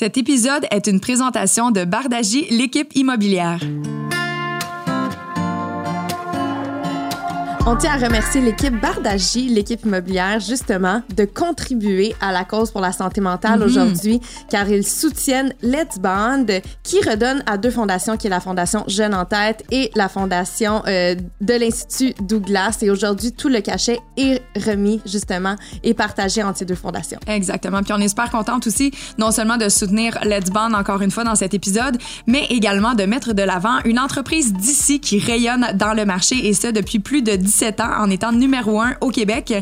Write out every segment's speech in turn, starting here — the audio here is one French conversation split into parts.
Cet épisode est une présentation de Bardagie, l'équipe immobilière. On tient à remercier l'équipe Bardagie, l'équipe immobilière, justement, de contribuer à la cause pour la santé mentale Mhm. aujourd'hui, car ils soutiennent Let's Band, qui redonne à deux fondations, qui est la Fondation Jeune en tête et la Fondation euh, de l'Institut Douglas. Et aujourd'hui, tout le cachet est remis, justement, et partagé entre ces deux fondations. Exactement. Puis on est super contente aussi, non seulement de soutenir Let's Band encore une fois dans cet épisode, mais également de mettre de l'avant une entreprise d'ici qui rayonne dans le marché et ce depuis plus de 17 ans en étant numéro un au Québec.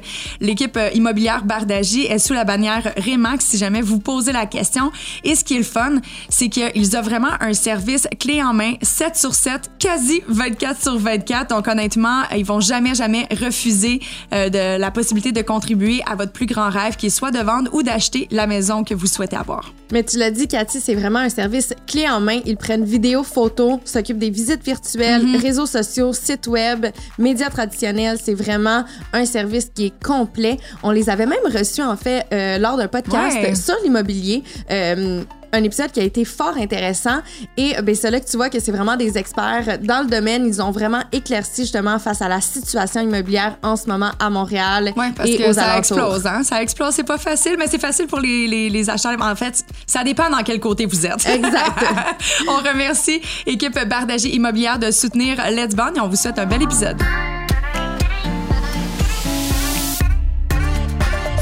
L'équipe euh, immobilière Bardagie est sous la bannière Remax si jamais vous posez la question. Et ce qui est le fun, c'est qu'ils offrent vraiment un service clé en main 7 sur 7, quasi 24 sur 24. Donc honnêtement, ils vont jamais, jamais refuser euh, de la possibilité de contribuer à votre plus grand rêve qui est soit de vendre ou d'acheter la maison que vous souhaitez avoir. Mais tu l'as dit, Cathy, c'est vraiment un service clé en main. Ils prennent vidéo, photos, s'occupent des visites virtuelles, réseaux sociaux, sites web, médias traditionnels. C'est vraiment un service qui est complet. On les avait même reçus, en fait, euh, lors d'un podcast Ouais. sur l'immobilier. Euh, un épisode qui a été fort intéressant et ben c'est là que tu vois que c'est vraiment des experts dans le domaine ils ont vraiment éclairci justement face à la situation immobilière en ce moment à Montréal Oui, parce et que aux ça alentours. explose, hein? Ça explose, c'est pas facile, mais c'est facile pour les, les, les acheteurs. En fait, ça dépend dans quel côté vous êtes. Exact. on remercie équipe Bardagie Immobilière de soutenir Let's Bond et on vous souhaite un bel épisode.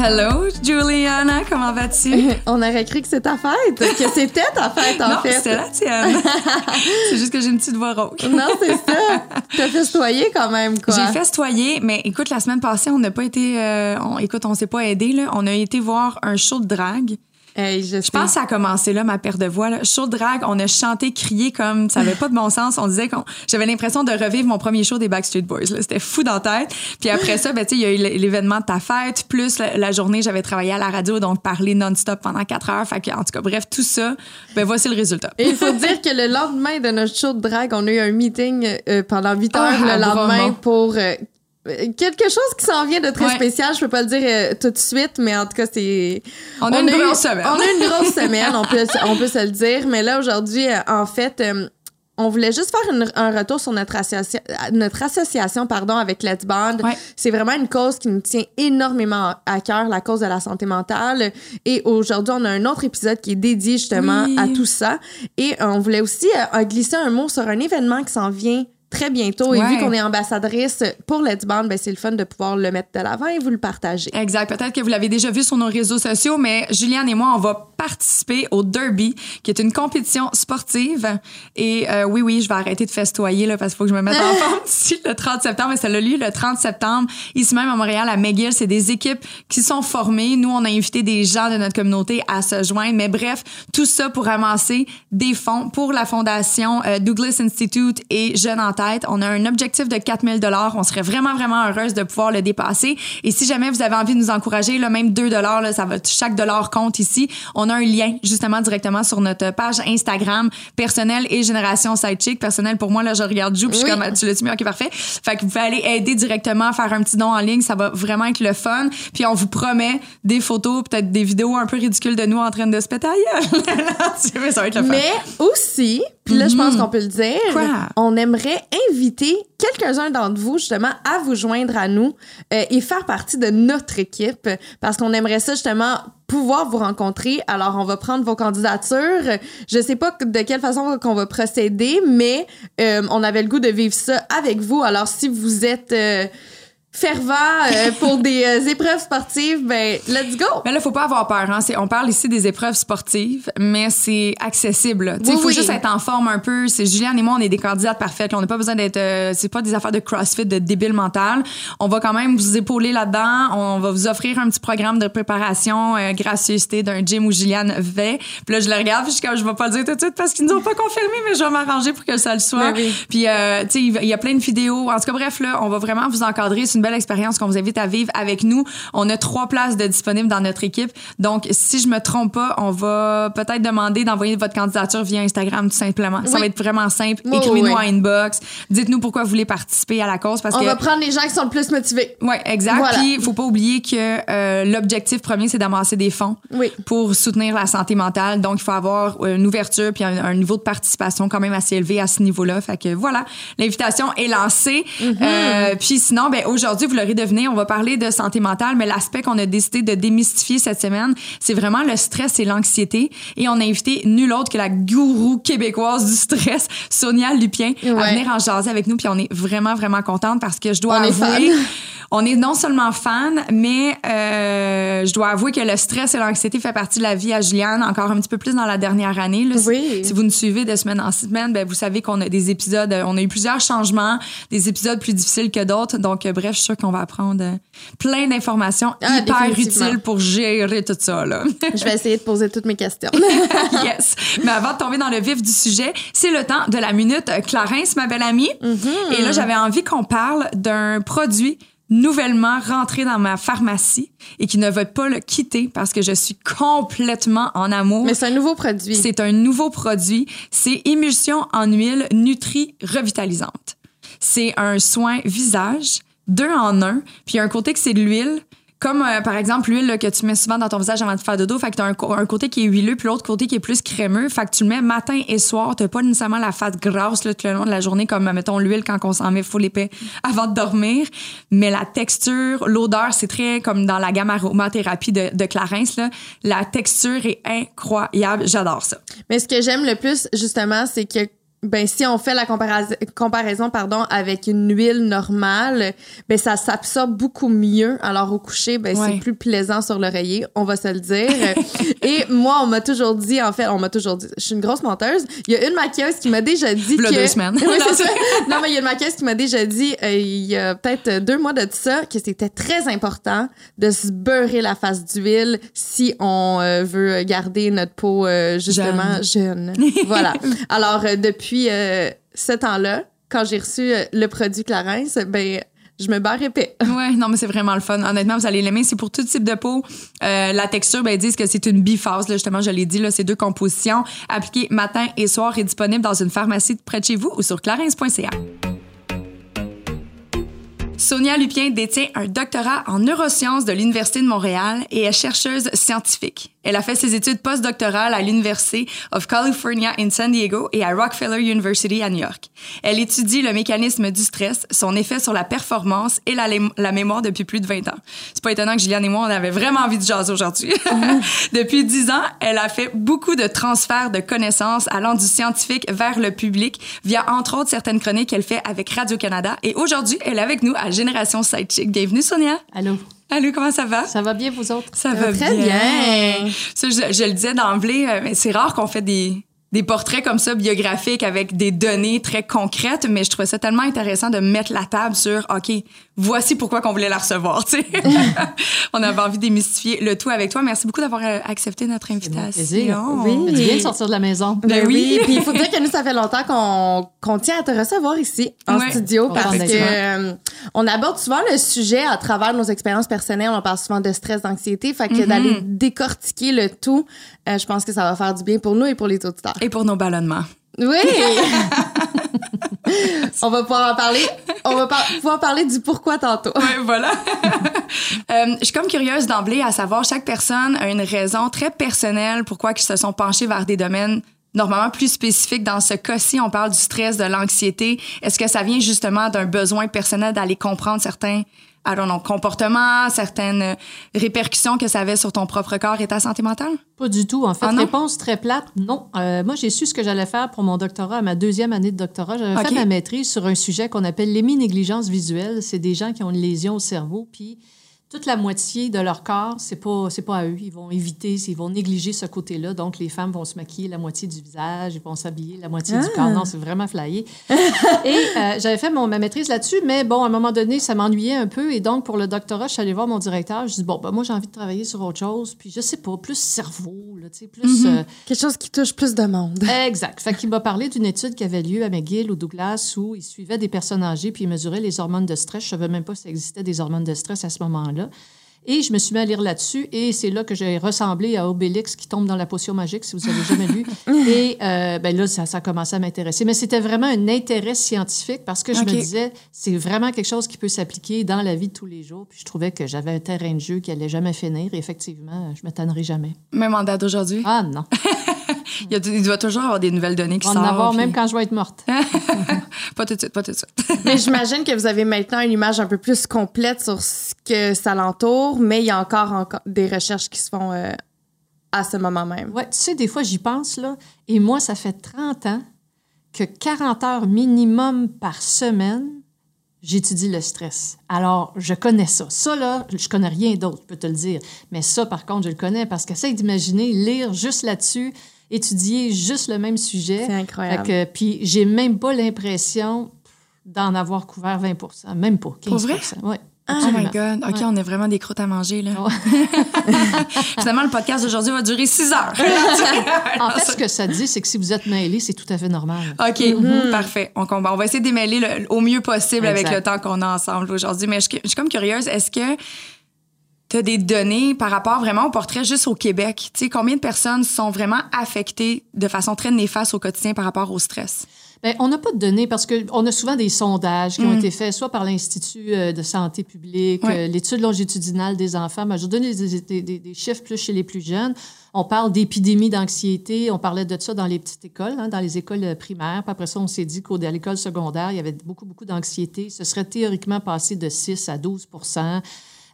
Hello, Juliana, comment vas-tu? On aurait cru que c'était ta fête, que c'était ta fête en non, fait. c'était la tienne. c'est juste que j'ai une petite voix rauque. Non, c'est ça. T'as festoyé quand même, quoi. J'ai festoyé, mais écoute, la semaine passée, on n'a pas été. euh, on- écoute, on s'est pas aidé, là. On a été voir un show de drague. Hey, je, Je pense que ça a commencé là, ma perte de voix. Là. Show de drague, on a chanté, crié comme ça avait pas de bon sens. On disait qu'on, j'avais l'impression de revivre mon premier show des Backstreet Boys. là. C'était fou dans la tête. Puis après ça, ben tu sais, il y a eu l'événement de ta fête, plus la, la journée, j'avais travaillé à la radio, donc parlé non-stop pendant quatre heures. Fait que, en tout cas, bref, tout ça, ben voici le résultat. Et il faut dire que le lendemain de notre show de drague, on a eu un meeting euh, pendant 8 heures Ah, le lendemain pour euh, quelque chose qui s'en vient de très Ouais. spécial. Je peux pas le dire euh, tout de suite, mais en tout cas, c'est. On a une eu- grosse semaine. On a une grosse semaine, on peut, on peut se le dire. Mais là, aujourd'hui, euh, en fait, euh, on voulait juste faire une- un retour sur notre, associa- notre association pardon, avec Let's. Ouais. C'est vraiment une cause qui nous tient énormément à cœur, la cause de la santé mentale. Et aujourd'hui, on a un autre épisode qui est dédié justement Oui. à tout ça. Et on voulait aussi glisser un mot sur un événement qui s'en vient très bientôt. Et Ouais. vu qu'on est ambassadrice pour Let's Band, ben, c'est le fun de pouvoir le mettre de l'avant et vous le partager. Exact. Peut-être que vous l'avez déjà vu sur nos réseaux sociaux, mais Juliane et moi, on va participer au Derby, qui est une compétition sportive. Et euh, oui, oui, je vais arrêter de festoyer là, parce qu'il faut que je me mette en forme d'ici le 30 septembre. Et ça a lieu le 30 septembre, ici même à Montréal, à McGill. C'est des équipes qui sont formées. Nous, on a invité des gens de notre communauté à se joindre. Mais bref, tout ça pour ramasser des fonds pour la fondation euh, Douglas Institute et Jeunes en tête. On a un objectif de 4000 dollars. On serait vraiment, vraiment heureuse de pouvoir le dépasser. Et si jamais vous avez envie de nous encourager, là, même 2 dollars, ça va, chaque dollar compte ici. On a un lien justement directement sur notre page Instagram personnel et Génération Sidechick. Personnel pour moi, là, je regarde Jou, puis je suis comme, tu l'as-tu mis? OK, parfait. Fait que vous pouvez aller aider directement, faire un petit don en ligne. Ça va vraiment être le fun. Puis on vous promet des photos, peut-être des vidéos un peu ridicules de nous en train de se péter ça va être le fun. Mais aussi, puis là, je pense qu'on peut le dire. Quoi? on aimerait inviter quelques-uns d'entre vous, justement, à vous joindre à nous euh, et faire partie de notre équipe parce qu'on aimerait ça, justement, pouvoir vous rencontrer. Alors, on va prendre vos candidatures. Je sais pas de quelle façon qu'on va procéder, mais euh, on avait le goût de vivre ça avec vous. Alors, si vous êtes... euh, fervent euh, pour des euh, épreuves sportives, ben let's go. Mais là, faut pas avoir peur. Hein. On parle ici des épreuves sportives, mais c'est accessible. Il Oui, faut oui. juste être en forme un peu. C'est Juliane et moi, on est des candidates parfaites. là. On n'a pas besoin d'être. euh, c'est pas des affaires de CrossFit, de débile mental. On va quand même vous épauler là-dedans. On va vous offrir un petit programme de préparation, euh, gracieuseté d'un gym où Juliane va. Puis là, je le regarde, puis je comme, je vais pas le dire tout de suite parce qu'ils nous ont pas confirmé, mais je vais m'arranger pour que ça le soit. Oui. Puis, tu sais, il y a plein de vidéos. En tout cas, bref, là, on va vraiment vous encadrer. C'est une belle expérience qu'on vous invite à vivre avec nous. On a trois places de disponibles dans notre équipe. Donc, si je me trompe pas, on va peut-être demander d'envoyer votre candidature via Instagram, tout simplement. Ça va être vraiment simple. Oui, Écrivez-nous oui. en inbox. Dites-nous pourquoi vous voulez participer à la cause parce On que va prendre les gens qui sont le plus motivés. Ouais, exact. Voilà. Puis, il faut pas oublier que euh, l'objectif premier, c'est d'amasser des fonds pour soutenir la santé mentale. Donc, il faut avoir une ouverture puis un, un niveau de participation quand même assez élevé à ce niveau-là. Fait que voilà, l'invitation est lancée. Euh, puis sinon, ben aujourd'hui, vous l'aurez deviné, on va parler de santé mentale, mais l'aspect qu'on a décidé de démystifier cette semaine, c'est vraiment le stress et l'anxiété. Et on a invité nul autre que la gourou québécoise du stress, Sonia Lupien, à venir en jaser avec nous. Puis on est vraiment, vraiment contente parce que je dois On est avouer... fan. On est non seulement fan, mais euh, je dois avouer que le stress et l'anxiété fait partie de la vie à Juliane, encore un petit peu plus dans la dernière année. là. Oui. Si vous nous suivez de semaine en semaine, ben, vous savez qu'on a des épisodes, euh, on a eu plusieurs changements, des épisodes plus difficiles que d'autres. Donc, euh, bref, je suis sûre qu'on va apprendre euh, plein d'informations Ah, hyper utiles pour gérer tout ça. Là. Je vais essayer de poser toutes mes questions. yes. Mais avant de tomber dans le vif du sujet, c'est le temps de la minute Clarence, ma belle amie. Et là, j'avais envie qu'on parle d'un produit nouvellement rentré dans ma pharmacie et qui ne veut pas le quitter parce que je suis complètement en amour. Mais c'est un nouveau produit. C'est un nouveau produit. C'est émulsion en huile Nutri revitalisante. C'est un soin visage, deux en un. Puis il y a un côté que c'est de l'huile. Comme euh, par exemple l'huile que tu mets souvent dans ton visage avant de faire dodo, fait que t'as un, côté qui est huileux puis l'autre côté qui est plus crémeux, fait que tu le mets matin et soir, t'as pas nécessairement la face grasse là, tout le long de la journée comme mettons l'huile quand on s'en met full épais avant de dormir, mais la texture, l'odeur, c'est très comme dans la gamme aromathérapie de, de Clarins là, la texture est incroyable, j'adore ça. Mais ce que j'aime le plus, justement, c'est que ben si on fait la comparaison, comparaison pardon avec une huile normale, ben ça s'absorbe beaucoup mieux. Alors au coucher, ben Ouais. c'est plus plaisant sur l'oreiller, on va se le dire. Et moi, on m'a toujours dit, en fait, on m'a toujours dit, je suis une grosse menteuse. Il y a une maquilleuse qui m'a déjà dit que deux semaines. oui, c'est ça. Non, mais il y a une maquilleuse qui m'a déjà dit, euh, il y a peut-être deux mois de ça, que c'était très important de se beurrer la face d'huile si on euh, veut garder notre peau euh, justement jeune. voilà. Alors euh, depuis euh, ce temps-là, quand j'ai reçu euh, le produit Clarence, ben je me barre épais. Ouais, non, mais c'est vraiment le fun. Honnêtement, vous allez l'aimer. C'est pour tout type de peau. Euh, la texture, ben, ils disent que c'est une biphase, justement, je l'ai dit, là, deux compositions. Appliquées matin et soir et disponible dans une pharmacie près de chez vous ou sur clarins.ca. Sonia Lupien détient un doctorat en neurosciences de l'Université de Montréal et est chercheuse scientifique. Elle a fait ses études postdoctorales à l'Université of California in San Diego et à Rockefeller University à New York. Elle étudie le mécanisme du stress, son effet sur la performance et la, mémoire depuis plus de 20 ans. C'est pas étonnant que Gilliane et moi, on avait vraiment envie de jaser aujourd'hui. depuis 10 ans, elle a fait beaucoup de transferts de connaissances allant du scientifique vers le public via, entre autres, certaines chroniques qu'elle fait avec Radio-Canada. Et aujourd'hui, elle est avec nous à Génération Sidechick. Bienvenue, Sonia. Allô, Allô, comment ça va? ça va bien vous autres? Ça va très bien. Ça, je, je le disais d'emblée, euh, mais c'est rare qu'on fait des, des portraits comme ça biographiques avec des données très concrètes, mais je trouvais ça tellement intéressant de mettre la table sur, OK, voici pourquoi qu'on voulait la recevoir, tu sais. On avait envie de démystifier le tout avec toi. Merci beaucoup d'avoir euh, accepté notre invitation. plaisir. Oui. C'est bien de sortir de la maison. Ben oui. Puis il faut dire que nous, ça fait longtemps qu'on qu'on tient à te recevoir ici, en Ouais. studio, parce que euh, on aborde souvent le sujet à travers nos expériences personnelles. On parle souvent de stress, d'anxiété. Fait que d'aller décortiquer le tout, euh, je pense que ça va faire du bien pour nous et pour les auditeurs. Et pour nos ballonnements. Oui! on va pouvoir en parler. On va par- pouvoir parler du pourquoi tantôt. Ouais, voilà. Euh, je suis comme curieuse d'emblée à savoir, chaque personne a une raison très personnelle pourquoi ils se sont penchés vers des domaines normalement plus spécifiques. Dans ce cas-ci, on parle du stress, de l'anxiété. Est-ce que ça vient justement d'un besoin personnel d'aller comprendre certains I don't know, comportements, certaines répercussions que ça avait sur ton propre corps et ta santé mentale? Pas du tout. En fait, Ah réponse très plate, non. Euh, moi, j'ai su ce que j'allais faire pour mon doctorat, à ma deuxième année de doctorat. J'avais fait ma maîtrise sur un sujet qu'on appelle l'héminégligence visuelle. C'est des gens qui ont une lésion au cerveau, puis toute la moitié de leur corps, c'est pas c'est pas à eux. Ils vont éviter, ils vont négliger ce côté-là. Donc, les femmes vont se maquiller la moitié du visage, ils vont s'habiller la moitié du Ah. corps. Non, c'est vraiment flyé. et euh, j'avais fait mon, ma maîtrise là-dessus, mais bon, à un moment donné, ça m'ennuyait un peu. Et donc, pour le doctorat, je suis allée voir mon directeur. Je dis, bon, ben, moi, j'ai envie de travailler sur autre chose. Puis, je sais pas, plus cerveau, là, tu sais, plus. euh, Quelque chose qui touche plus de monde. Exact. Fait qu'il m'a parlé d'une étude qui avait lieu à McGill, au Douglas, où il suivait des personnes âgées puis il mesurait les hormones de stress. Je savais même pas s'il existait des hormones de stress à ce moment-là. Et je me suis mis à lire là-dessus et c'est là que j'ai ressemblé à Obélix qui tombe dans la potion magique, si vous avez jamais lu. Et euh, ben là, ça, ça a commencé à m'intéresser. Mais c'était vraiment un intérêt scientifique parce que je me disais, c'est vraiment quelque chose qui peut s'appliquer dans la vie de tous les jours. Puis je trouvais que j'avais un terrain de jeu qui allait jamais finir. Et effectivement, je me tannerai jamais. Même en date d'aujourd'hui? Ah non. Il, y a- il doit toujours avoir des nouvelles données qui On va en sortent. avoir puis- même quand je vais être morte. pas tout de suite, pas tout de suite. Mais j'imagine que vous avez maintenant une image un peu plus complète sur ce que ça l'entoure, mais il y a encore, encore des recherches qui se font euh, à ce moment même. Ouais, tu sais, des fois, j'y pense, là. Et moi, ça fait 30 ans que 40 heures minimum par semaine, j'étudie le stress. Alors, je connais ça. Ça, là, je connais rien d'autre, je peux te le dire. Mais ça, par contre, je le connais parce qu'essaye d'imaginer, lire juste là-dessus, étudier juste le même sujet. C'est incroyable. Fait que- puis, j'ai même pas l'impression d'en avoir couvert 20 Même pas, 15 Pour vrai? Ouais, Oh absolument. my God. OK, Ouais. on est vraiment des croûtes à manger, là. Ouais. Finalement, le podcast d'aujourd'hui va durer six heures. En fait, ce que ça dit, c'est que si vous êtes mêlé, c'est tout à fait normal. OK, parfait. On, combat. on va essayer de démêler le- au mieux possible avec le temps qu'on a ensemble aujourd'hui. Mais je, je suis comme curieuse, est-ce que tu as des données par rapport vraiment au portrait juste au Québec? Tu sais, combien de personnes sont vraiment affectées de façon très néfaste au quotidien par rapport au stress? Bien, on n'a pas de données parce qu'on a souvent des sondages qui ont Mm. été faits soit par l'Institut euh, de santé publique, Ouais. euh, l'étude longitudinale des enfants. Mais je vais donner des, des- des- des chiffres plus chez les plus jeunes. On parle d'épidémie d'anxiété. On parlait de ça dans les petites écoles, hein, dans les écoles euh, primaires. Puis après ça, on s'est dit qu'à l'école secondaire, il y avait beaucoup, beaucoup d'anxiété. Ce serait théoriquement passé de 6 à 12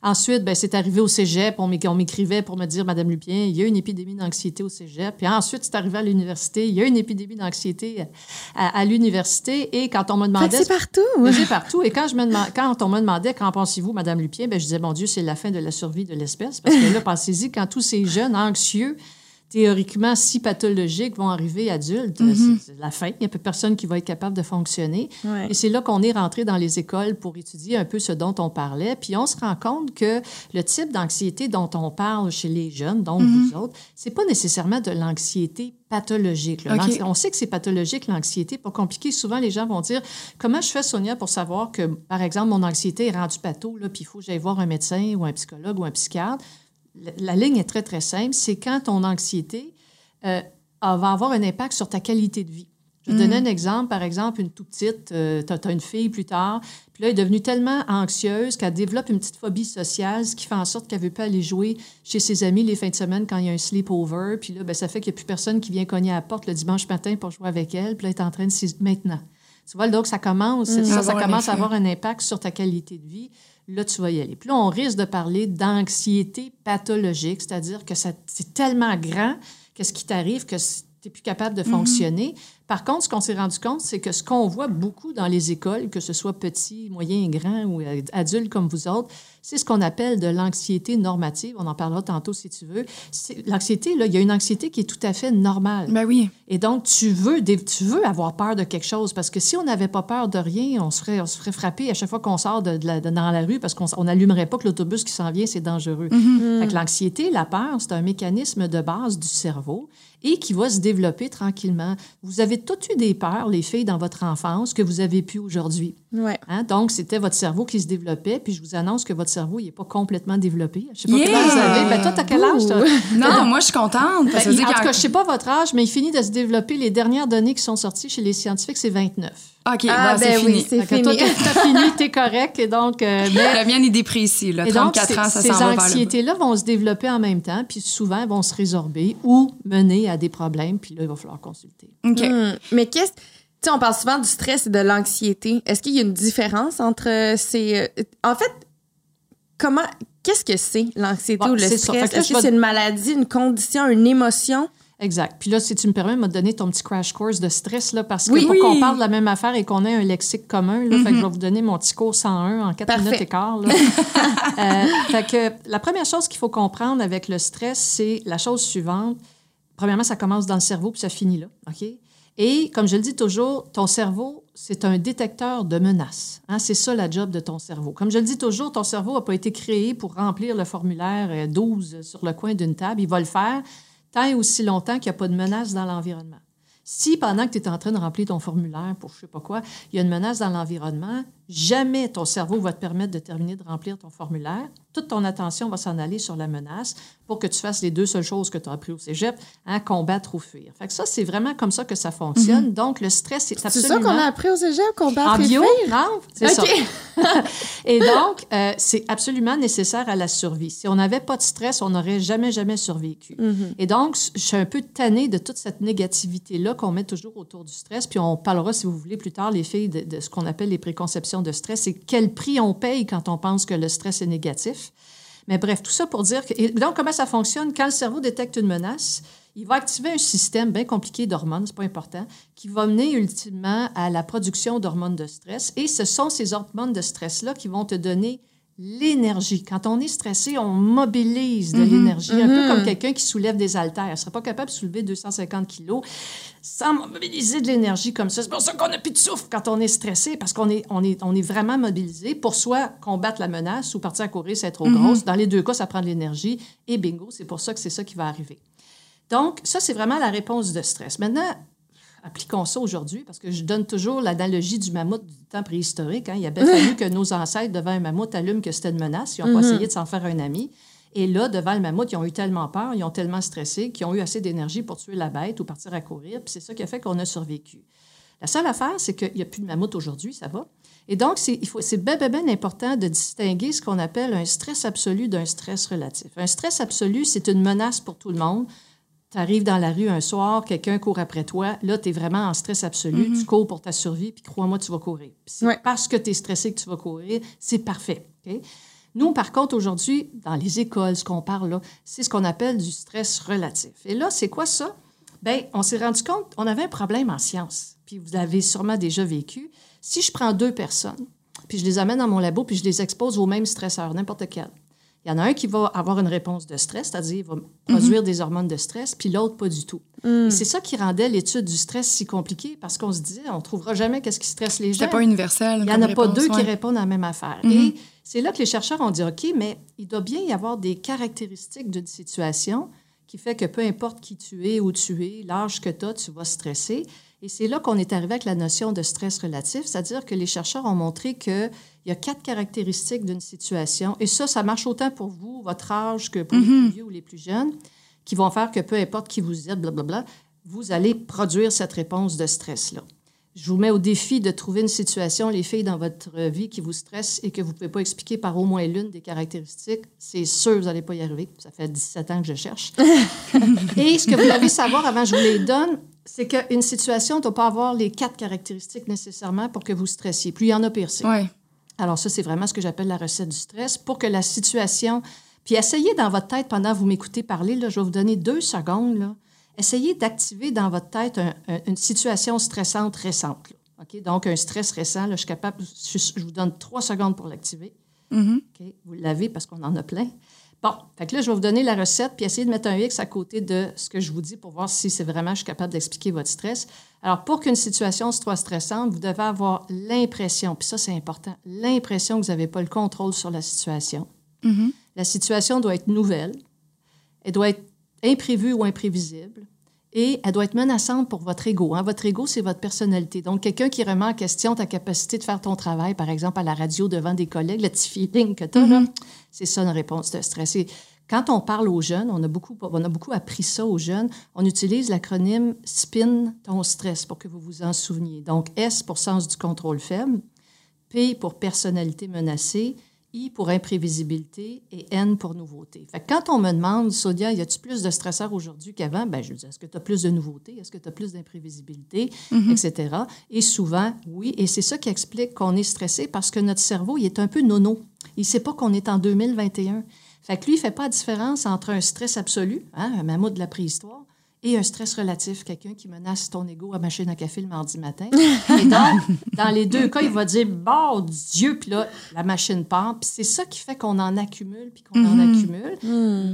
Ensuite, ben, c'est arrivé au cégep. On m'éc- on m'écrivait pour me dire, Madame Lupien, il y a une épidémie d'anxiété au cégep. Puis ensuite, c'est arrivé à l'université. Il y a une épidémie d'anxiété à, à l'université. Et quand on me demandait. c'est partout. C'est partout. Et quand, je me quand on me demandait, qu'en pensez-vous, Madame Lupien, ben, je disais, mon Dieu, c'est la fin de la survie de l'espèce. Parce que là, pensez-y, quand tous ces jeunes anxieux, théoriquement si pathologiques, vont arriver adultes, c'est- c'est la fin. Il n'y a plus personne qui va être capable de fonctionner. Ouais. Et c'est là qu'on est rentré dans les écoles pour étudier un peu ce dont on parlait. Puis on se rend compte que le type d'anxiété dont on parle chez les jeunes, donc vous autres, c'est pas nécessairement de l'anxiété pathologique. On sait que c'est pathologique, l'anxiété, pas compliqué. Souvent, les gens vont dire Comment je fais, Sonia, pour savoir que, par exemple, mon anxiété est rendue patho, là, puis il faut que j'aille voir un médecin ou un psychologue ou un psychiatre? La, ligne est très, très simple. C'est quand ton anxiété euh, va avoir un impact sur ta qualité de vie. Je vais donner un exemple. Par exemple, une toute petite, tu as, une fille plus tard, puis là, elle est devenue tellement anxieuse qu'elle développe une petite phobie sociale, ce qui fait en sorte qu'elle ne veut pas aller jouer chez ses amis les fins de semaine quand il y a un sleepover. Puis là, ben, ça fait qu'il n'y a plus personne qui vient cogner à la porte le dimanche matin pour jouer avec elle. Puis là, elle est en train de... Maintenant. Tu vois, donc ça commence, ça, ça commence à avoir un impact sur ta qualité de vie. Là, tu vas y aller. Puis là, on risque de parler d'anxiété pathologique, c'est-à-dire que c'est tellement grand que ce qui t'arrive que tu n'es plus capable de fonctionner. Par contre, ce qu'on s'est rendu compte, c'est que ce qu'on voit beaucoup dans les écoles, que ce soit petit, moyen, grand ou adulte comme vous autres, c'est ce qu'on appelle de l'anxiété normative. On en parlera tantôt si tu veux. C'est- L'anxiété, là, il y a une anxiété qui est tout à fait normale. Ben oui. Et donc, tu veux, tu veux avoir peur de quelque chose parce que si on n'avait pas peur de rien, on se ferait, on se ferait frapper à chaque fois qu'on sort de, de la- de- dans la rue parce qu'on on n'allumerait pas que l'autobus qui s'en vient, c'est dangereux. Fait que l'anxiété, la peur, c'est un mécanisme de base du cerveau et qui va se développer tranquillement. Vous avez toutes eu des peurs, les filles, dans votre enfance que vous avez pu aujourd'hui. Ouais. Hein? Donc, c'était votre cerveau qui se développait. Puis, je vous annonce que votre cerveau, il n'est pas complètement développé. Je sais pas Yeah! quel âge vous avez. Ben, toi, t'as quel âge? toi? Non, moi, je suis contente. Ben, Parce dire en tout cas, je sais pas votre âge, mais il finit de se développer. Les dernières données qui sont sorties chez les scientifiques, c'est 29. OK, Ah, bon, c'est ben fini. oui, c'est Fait que toi, fini. t'as fini, t'es correct. Et donc, euh, mais- La mienne est déprécie, là. et donc, 34 ces- ans, ça ces s'en va bas. anxiétés-là vont se développer en même temps, puis souvent elles vont se résorber ou mener à des problèmes, puis là, il va falloir consulter. OK. Hmm. Mais qu'est-ce. Tu sais, on parle souvent du stress et de l'anxiété. Est-ce qu'il y a une différence entre ces. euh, En fait, comment, qu'est-ce que c'est l'anxiété Bon, ou le c'est stress? Que Est-ce que c'est une maladie, une condition, une émotion? Exact. Puis là, si tu me permets, me donner ton petit crash course de stress, là, parce que Oui. pour Oui. qu'on parle de la même affaire et qu'on ait un lexique commun, là, fait que je vais vous donner mon petit cours 101 en 4 Parfait. minutes et quart. là. Euh, fait que la première chose qu'il faut comprendre avec le stress, c'est la chose suivante. Premièrement, ça commence dans le cerveau puis ça finit là. OK? Et comme je le dis toujours, ton cerveau, c'est un détecteur de menaces. Hein? C'est ça la job de ton cerveau. Comme je le dis toujours, ton cerveau n'a pas été créé pour remplir le formulaire euh, 12 sur le coin d'une table. Il va le faire tant aussi longtemps qu'il n'y a pas de menace dans l'environnement. Si pendant que tu es en train de remplir ton formulaire pour je sais pas quoi, il y a une menace dans l'environnement, jamais ton cerveau va te permettre de terminer de remplir ton formulaire. Toute ton attention va s'en aller sur la menace pour que tu fasses les deux seules choses que tu as appris au cégep, hein, combattre ou fuir. Fait que ça, c'est vraiment comme ça que ça fonctionne. Donc, le stress, c'est C'est absolument... ça qu'on a appris au cégep, combattre En et bio, fuir? non, c'est ça. Et donc, euh, c'est absolument nécessaire à la survie. Si on n'avait pas de stress, on n'aurait jamais, jamais survécu. Mm-hmm. Et donc, je suis un peu tannée de toute cette négativité-là qu'on met toujours autour du stress. Puis on parlera, si vous voulez, plus tard, les filles, de, de ce qu'on appelle les préconceptions de stress et quel prix on paye quand on pense que le stress est négatif. Mais bref, tout ça pour dire que. donc, comment ça fonctionne? Quand le cerveau détecte une menace, il va activer un système bien compliqué d'hormones, c'est pas important, qui va mener ultimement à la production d'hormones de stress. Et ce sont ces hormones de stress-là qui vont te donner l'énergie. Quand on est stressé, on mobilise de l'énergie, un peu comme quelqu'un qui soulève des haltères. Il ne serait pas capable de soulever 250 kilos sans mobiliser de l'énergie comme ça. C'est pour ça qu'on n'a plus de souffle quand on est stressé, parce qu'on est, on est, on est vraiment mobilisé pour soit combattre la menace ou partir à courir, c'est trop grosse. Dans les deux cas, ça prend de l'énergie. Et bingo, c'est pour ça que c'est ça qui va arriver. Donc, ça, c'est vraiment la réponse de stress. Maintenant, appliquons ça aujourd'hui, parce que je donne toujours l'analogie du mammouth du temps préhistorique. hein. Il a bien fallu que nos ancêtres, devant un mammouth, allument que c'était une menace. Ils n'ont pas essayé de s'en faire un ami. Et là, devant le mammouth, ils ont eu tellement peur, ils ont tellement stressé qu'ils ont eu assez d'énergie pour tuer la bête ou partir à courir. Puis c'est ça qui a fait qu'on a survécu. La seule affaire, c'est qu'il n'y a plus de mammouth aujourd'hui, ça va. Et donc, c'est bien, bien, bien important de distinguer ce qu'on appelle un stress absolu d'un stress relatif. Un stress absolu, c'est une menace pour tout le monde. Tu arrives dans la rue un soir, quelqu'un court après toi. Là, tu es vraiment en stress absolu. Tu cours pour ta survie, puis crois-moi, tu vas courir. C'est Ouais. parce que tu es stressé que tu vas courir. C'est parfait. Nous, par contre, aujourd'hui, dans les écoles, ce qu'on parle là, c'est ce qu'on appelle du stress relatif. Et là, c'est quoi ça? Bien, on s'est rendu compte, on avait un problème en sciences. Puis vous l'avez sûrement déjà vécu. Si je prends deux personnes, puis je les amène dans mon labo, puis je les expose au même stresseur, n'importe quel. Il y en a un qui va avoir une réponse de stress, c'est-à-dire il va produire des hormones de stress, puis l'autre pas du tout. Et c'est ça qui rendait l'étude du stress si compliquée, parce qu'on se disait, on trouvera jamais qu'est-ce qui stresse les gens. C'était pas universel. Il n'y en a pas deux qui répondent à la même affaire. Et c'est là que les chercheurs ont dit, OK, mais il doit bien y avoir des caractéristiques d'une situation qui fait que peu importe qui tu es, où tu es, l'âge que tu as, tu vas stresser. Et c'est là qu'on est arrivé avec la notion de stress relatif, c'est-à-dire que les chercheurs ont montré qu'il y a quatre caractéristiques d'une situation, et ça, ça marche autant pour vous, votre âge, que pour les plus vieux ou les plus jeunes, qui vont faire que peu importe qui vous êtes, blablabla, vous allez produire cette réponse de stress-là. Je vous mets au défi de trouver une situation, les filles, dans votre vie qui vous stresse et que vous ne pouvez pas expliquer par au moins l'une des caractéristiques. C'est sûr, vous n'allez pas y arriver. Ça fait 17 ans que je cherche. et ce que vous devez savoir avant que je vous les donne, c'est qu'une situation ne doit pas avoir les quatre caractéristiques nécessairement pour que vous stressiez. Plus il y en a, pire c'est. Ouais. Alors ça, c'est vraiment ce que j'appelle la recette du stress pour que la situation... Puis essayez dans votre tête, pendant que vous m'écoutez parler, là, je vais vous donner deux secondes, là. Essayez d'activer dans votre tête un- un- une situation stressante récente. là. Donc, un stress récent, je suis capable... Je, je vous donne trois secondes pour l'activer. Mhm. OK? Vous l'avez parce qu'on en a plein. Bon, fait que là, je vais vous donner la recette, puis essayez de mettre un X à côté de ce que je vous dis pour voir si c'est vraiment, je suis capable d'expliquer votre stress. Alors, pour qu'une situation soit stressante, vous devez avoir l'impression, puis ça, c'est important, l'impression que vous n'avez pas le contrôle sur la situation. Mhm. La situation doit être nouvelle, elle doit être imprévue ou imprévisible, et elle doit être menaçante pour votre ego. hein. Votre ego, c'est votre personnalité. Donc, quelqu'un qui remet en question ta capacité de faire ton travail, par exemple, à la radio devant des collègues, le petit feeling que tu as, là, c'est ça une réponse de stress. Et quand on parle aux jeunes, on a beaucoup, on a beaucoup appris ça aux jeunes, on utilise l'acronyme SPIN, ton stress, pour que vous vous en souveniez. Donc, S pour sens du contrôle faible, P pour personnalité menacée, I pour imprévisibilité et N pour nouveauté. Fait que quand on me demande, Sonia, y a-tu plus de stresseurs aujourd'hui qu'avant? Ben, je dis, est-ce que tu as plus de nouveautés? Est-ce que tu as plus d'imprévisibilité? Etc. Et souvent, oui. Et c'est ça qui explique qu'on est stressé parce que notre cerveau, il est un peu nono. Il sait pas qu'on est en 2021. Fait que lui, il fait pas la différence entre un stress absolu, hein, un mammouth de la préhistoire, et un stress relatif, quelqu'un qui menace ton ego à machine à café le mardi matin. Et donc, dans les deux cas, il va dire Bon Dieu, puis là, la machine part. Puis c'est ça qui fait qu'on en accumule, puis qu'on en accumule.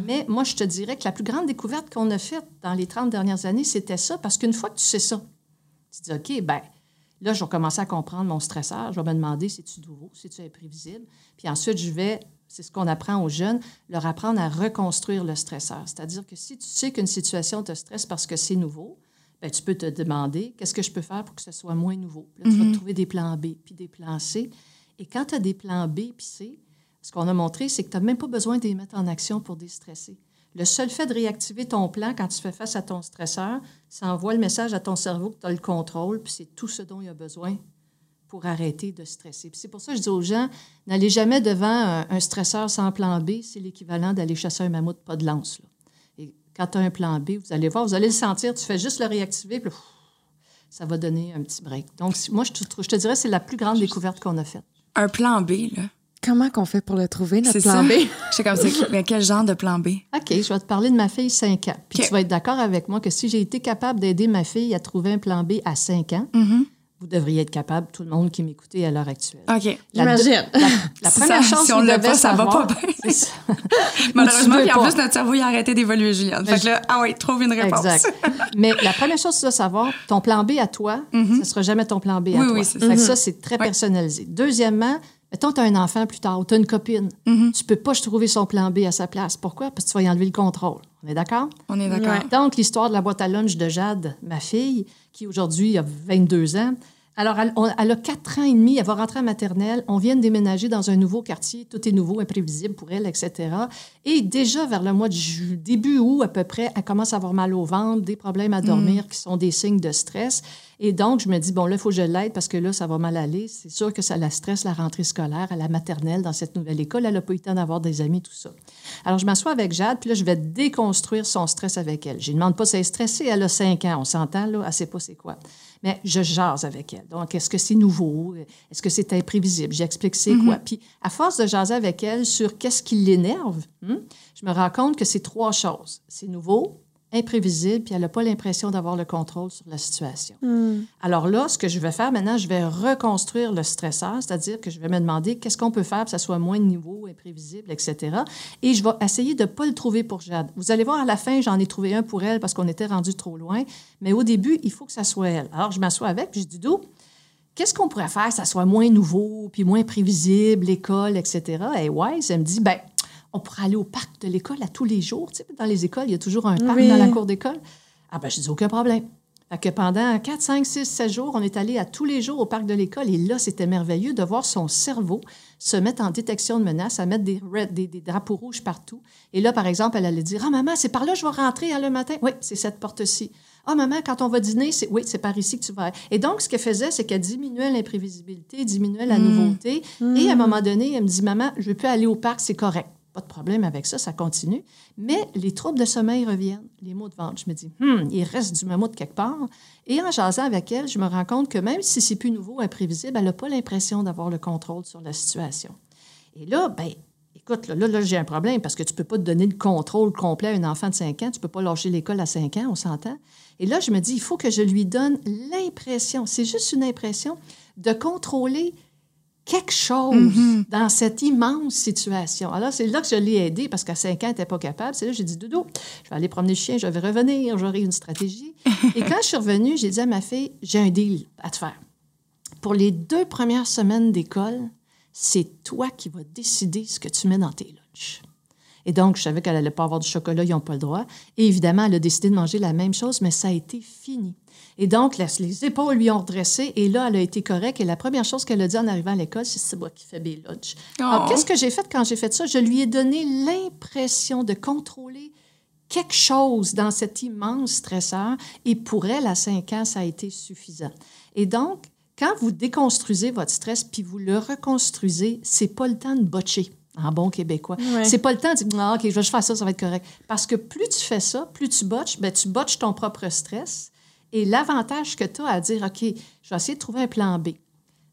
Mais moi, je te dirais que la plus grande découverte qu'on a faite dans les 30 dernières années, c'était ça, parce qu'une fois que tu sais ça, tu dis OK, ben là, je vais commencer à comprendre mon stresseur. Je vais me demander si tu nouveau, si tu imprévisible. Puis ensuite, je vais c'est ce qu'on apprend aux jeunes, leur apprendre à reconstruire le stresseur. C'est-à-dire que si tu sais qu'une situation te stresse parce que c'est nouveau, ben, tu peux te demander qu'est-ce que je peux faire pour que ce soit moins nouveau? Puis là, tu vas trouver des plans B, puis des plans C. Et quand tu as des plans B puis C, ce qu'on a montré, c'est que tu n'as même pas besoin de les mettre en action pour déstresser. Le seul fait de réactiver ton plan quand tu fais face à ton stresseur, ça envoie le message à ton cerveau que tu as le contrôle, puis c'est tout ce dont il a besoin pour arrêter de stresser. C'est pour ça que je dis aux gens, n'allez jamais devant un, stresseur sans plan B, c'est l'équivalent d'aller chasser un mammouth pas de lance. Là. Et quand tu as un plan B, vous allez voir, vous allez le sentir, tu fais juste le réactiver, puis ça va donner un petit break. Donc, moi, je te, je te dirais, c'est la plus grande découverte qu'on a faite. Un plan B, là. Comment qu'on fait pour le trouver, notre plan B? Je sais comme ça. Mais quel genre de plan B? OK, je vais te parler de ma fille 5 ans. Puis tu vas être d'accord avec moi que si j'ai été capable d'aider ma fille à trouver un plan B à 5 ans, mm-hmm vous devriez être capable, tout le monde qui m'écoutait à l'heure actuelle. OK. J'imagine. La, la, première chose si on l'a pas, ça va pas bien. Malheureusement, puis en plus, notre cerveau, il a arrêté d'évoluer, Juliane. Fait que là, ah oui, trouve une réponse. Exact. Mais la première chose, tu dois savoir, ton plan B à toi, ce mhm. ne sera jamais ton plan B à oui, toi. Oui, c'est ça. ça, c'est très personnalisé. Deuxièmement, mettons, tu as un enfant plus tard ou tu as une copine. Mhm. Tu peux pas trouver son plan B à sa place. Pourquoi? Parce que tu vas y enlever le contrôle. On est d'accord? On est d'accord. Donc, l'histoire de la boîte à lunch de Jade, ma fille, qui aujourd'hui a 22 ans, alors, elle, a quatre ans et demi, elle va rentrer en maternelle. On vient de déménager dans un nouveau quartier. Tout est nouveau, imprévisible pour elle, etc. Et déjà, vers le mois de début août à peu près, elle commence à avoir mal au ventre, des problèmes à dormir mm. qui sont des signes de stress. Et donc, je me dis, bon, là, il faut que je l'aide parce que là, ça va mal aller. C'est sûr que ça la stresse, la rentrée scolaire à la maternelle dans cette nouvelle école. Elle n'a pas eu le temps d'avoir des amis, tout ça. Alors, je m'assois avec Jade, puis là, je vais déconstruire son stress avec elle. Je ne demande pas si elle est stressée. Elle a cinq ans, on s'entend, là, elle ne sait pas c'est quoi mais je jase avec elle. Donc, est-ce que c'est nouveau? Est-ce que c'est imprévisible? J'explique c'est quoi. Mm-hmm. Puis, à force de jaser avec elle sur qu'est-ce qui l'énerve, hmm, je me rends compte que c'est trois choses. C'est nouveau, imprévisible, puis elle n'a pas l'impression d'avoir le contrôle sur la situation. Hmm. Alors là, ce que je vais faire maintenant, je vais reconstruire le stresseur, c'est-à-dire que je vais me demander qu'est-ce qu'on peut faire pour que ça soit moins de niveau, imprévisible, etc. Et je vais essayer de ne pas le trouver pour Jade. Vous allez voir, à la fin, j'en ai trouvé un pour elle parce qu'on était rendu trop loin, mais au début, il faut que ça soit elle. Alors, je m'assois avec, puis je dis, d'où? Qu'est-ce qu'on pourrait faire que ça soit moins nouveau, puis moins prévisible, l'école, etc. Et Wise, elle me dit, ben on pourrait aller au parc de l'école à tous les jours. Tu sais, dans les écoles, il y a toujours un parc dans la cour d'école. Ah ben, je dis aucun problème. Fait que pendant 4, 5, 6, 7 jours, on est allé à tous les jours au parc de l'école. Et là, c'était merveilleux de voir son cerveau se mettre en détection de menaces, à mettre des, des, drapeaux rouges partout. Et là, par exemple, elle allait dire Ah, maman, c'est par là que je vais rentrer hein, le matin. Oui, c'est cette porte-ci. Ah, maman, quand on va dîner, c'est oui, c'est par ici que tu vas. Et donc, ce qu'elle faisait, c'est qu'elle diminuait l'imprévisibilité, diminuait la mmh. nouveauté. Et à un moment donné, elle me dit Maman, je ne veux plus aller au parc, c'est correct. Pas de problème avec ça, ça continue. Mais les troubles de sommeil reviennent, les maux de ventre. Je me dis, hmm, il reste du mammouth quelque part. Et en jasant avec elle, je me rends compte que même si c'est plus nouveau, imprévisible, elle n'a pas l'impression d'avoir le contrôle sur la situation. Et là, ben, écoute, là, là, j'ai un problème parce que tu ne peux pas te donner le contrôle complet à un enfant de 5 ans. Tu ne peux pas lâcher l'école à 5 ans, on s'entend. Et là, je me dis, il faut que je lui donne l'impression, c'est juste une impression, de contrôler quelque chose mm-hmm. dans cette immense situation. Alors, c'est là que je l'ai aidé parce qu'à 5 ans, elle n'était pas capable. C'est là que j'ai dit, Doudou, je vais aller promener le chien, je vais revenir, j'aurai une stratégie. Et quand je suis revenue, j'ai dit à ma fille, j'ai un deal à te faire. Pour les deux premières semaines d'école, c'est toi qui vas décider ce que tu mets dans tes lunchs. Et donc, je savais qu'elle n'allait pas avoir du chocolat, ils n'ont pas le droit. Et évidemment, elle a décidé de manger la même chose, mais ça a été fini. Et donc, les épaules lui ont redressé et là, elle a été correcte. Et la première chose qu'elle a dit en arrivant à l'école, c'est c'est moi qui fais mes lunchs. Alors, oh. qu'est-ce que j'ai fait quand j'ai fait ça? Je lui ai donné l'impression de contrôler quelque chose dans cet immense stresseur. Et pour elle, à 5 ans, ça a été suffisant. Et donc, quand vous déconstruisez votre stress puis vous le reconstruisez, c'est pas le temps de botcher en bon québécois. C'est pas le temps de dire ah, OK, je vais faire ça, ça va être correct. Parce que plus tu fais ça, plus tu botches, ben, tu botches ton propre stress. Et l'avantage que tu as à dire OK, je vais essayer de trouver un plan B.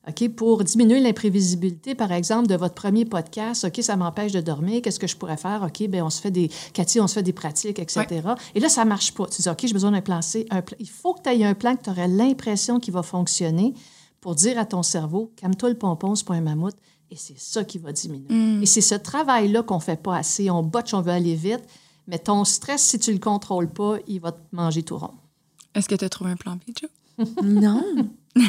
OK, pour diminuer l'imprévisibilité, par exemple, de votre premier podcast, OK, ça m'empêche de dormir, qu'est-ce que je pourrais faire? OK, bien, on se fait des, Cathy, on se fait des pratiques, etc. Et là, ça marche pas. Tu dis, OK, j'ai besoin d'un plan C. Un Il faut que tu aies un plan que tu aurais l'impression qu'il va fonctionner pour dire à ton cerveau, calme-toi le pompon, c'est pas un mammouth. Et c'est ça qui va diminuer. Et c'est ce travail-là qu'on fait pas assez. On botche, on veut aller vite. Mais ton stress, si tu le contrôles pas, il va te manger tout rond. Est-ce que tu as trouvé un plan B, Joe? Non.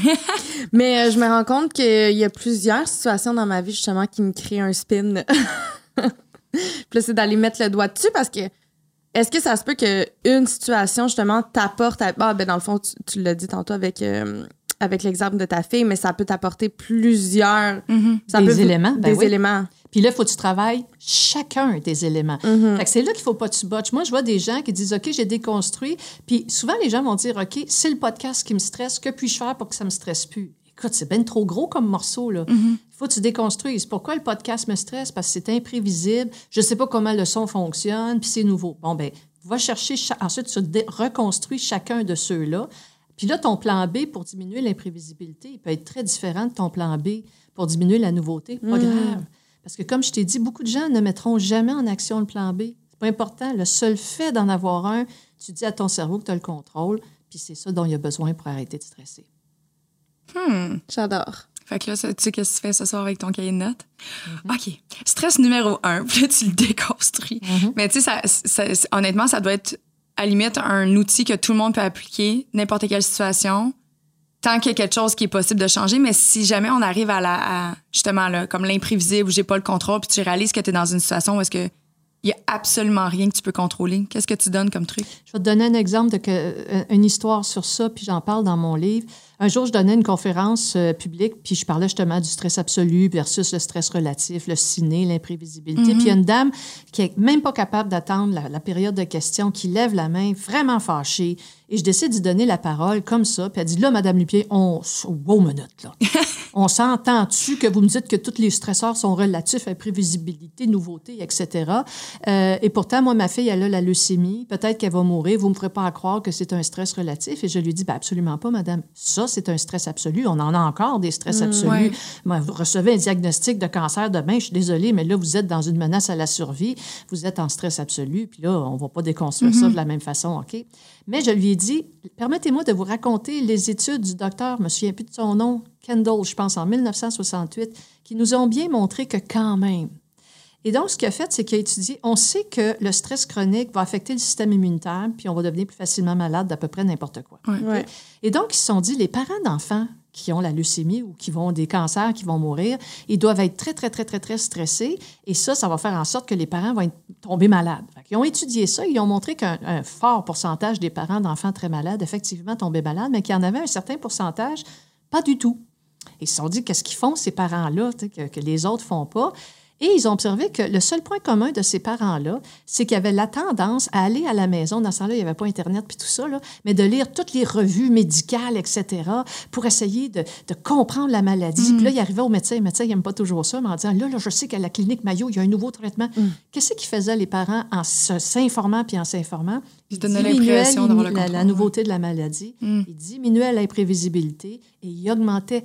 Mais euh, je me rends compte qu'il y a plusieurs situations dans ma vie, justement, qui me créent un spin. Puis là, c'est d'aller mettre le doigt dessus parce que est-ce que ça se peut qu'une situation, justement, t'apporte à... Ah, ben dans le fond, tu, tu l'as dit tantôt avec, euh, avec l'exemple de ta fille, mais ça peut t'apporter plusieurs... ça Des peut- éléments, ben des oui. éléments. Puis là, il faut que tu travailles chacun des éléments. Fait que c'est là qu'il faut pas que tu botches. Moi, je vois des gens qui disent, OK, j'ai déconstruit. Puis souvent, les gens vont dire, OK, c'est le podcast qui me stresse. Que puis-je faire pour que ça me stresse plus? Écoute, c'est bien trop gros comme morceau, là. Il faut que tu déconstruises. Pourquoi le podcast me stresse? Parce que c'est imprévisible. Je sais pas comment le son fonctionne, puis c'est nouveau. Bon, ben, va chercher... cha- Ensuite, tu dé- reconstruis chacun de ceux-là. Puis là, ton plan B pour diminuer l'imprévisibilité, il peut être très différent de ton plan B pour diminuer la nouveauté. Pas grave. Parce que comme je t'ai dit, beaucoup de gens ne mettront jamais en action le plan B. C'est pas important. Le seul fait d'en avoir un, tu dis à ton cerveau que tu as le contrôle, puis c'est ça dont il a besoin pour arrêter de stresser. J'adore. Fait que là, tu sais qu'est-ce que tu fais ce soir avec ton cahier de notes? OK. Stress numéro un, puis là, tu le déconstruis. Mais tu sais, ça- honnêtement, ça doit être, à la limite, un outil que tout le monde peut appliquer, n'importe quelle situation, tant qu'il y a quelque chose qui est possible de changer. Mais si jamais on arrive à la, justement, là, comme l'imprévisible, où j'ai pas le contrôle, puis tu réalises que tu es dans une situation où est-ce que il y a absolument rien que tu peux contrôler, qu'est-ce que tu donnes comme truc? Je vais te donner un exemple euh, une histoire sur ça, puis j'en parle dans mon livre. Un jour, je donnais une conférence euh, publique, puis je parlais justement du stress absolu versus le stress relatif, le ciné, l'imprévisibilité. Puis il y a une dame qui est même pas capable d'attendre la, la période de questions, qui lève la main, vraiment fâchée. Et je décide d'y donner la parole comme ça. Puis elle dit, là, Madame Lupier, on... Wow, minute, là. on s'entend-tu que vous me dites que tous les stresseurs sont relatifs à prévisibilité, nouveauté, etc. Euh, et pourtant, moi, ma fille, elle a la leucémie. Peut-être qu'elle va mourir. Vous ne me ferez pas à croire que c'est un stress relatif. Et je lui dis, ben, absolument pas, madame. Ça, c'est un stress absolu. On en a encore des stress absolus. ouais. Moi, vous recevez un diagnostic de cancer demain. Je suis désolée, mais là, vous êtes dans une menace à la survie. Vous êtes en stress absolu. Puis là, on ne va pas déconstruire ça de la même façon, OK? Mais je lui ai dit, permettez-moi de vous raconter les études du docteur, je me souviens plus de son nom, Kendall, je pense, en 1968, qui nous ont bien montré que quand même, et donc, ce qu'il a fait, c'est qu'il a étudié. On sait que le stress chronique va affecter le système immunitaire, puis on va devenir plus facilement malade d'à peu près n'importe quoi. Ouais. Et donc, ils se sont dit, les parents d'enfants qui ont la leucémie ou qui vont des cancers, qui vont mourir, ils doivent être très, très, très, très, très stressés. Et ça, ça va faire en sorte que les parents vont être, tomber malades. Fait Ils ont étudié ça. Ils ont montré qu'un un fort pourcentage des parents d'enfants très malades, effectivement, tombaient malades, mais qu'il y en avait un certain pourcentage, pas du tout. Ils se sont dit, qu'est-ce qu'ils font, ces parents-là, que, que les autres font pas? Et ils ont observé que le seul point commun de ces parents-là, c'est qu'ils avaient la tendance à aller à la maison, dans ce temps-là, il n'y avait pas Internet puis tout ça, là, mais de lire toutes les revues médicales, etc., pour essayer de, de comprendre la maladie. Puis là, il arrivait au médecin, le médecin, il n'aime pas toujours ça, mais en disant, là, là, je sais qu'à la clinique Mayo, il y a un nouveau traitement. Qu'est-ce qu'ils faisaient, les parents, en s'informant puis en s'informant? Ils Ils donnaient l'impression d'avoir le la, la contrôle, nouveauté de la maladie. Ils diminuaient l'imprévisibilité et ils augmentaient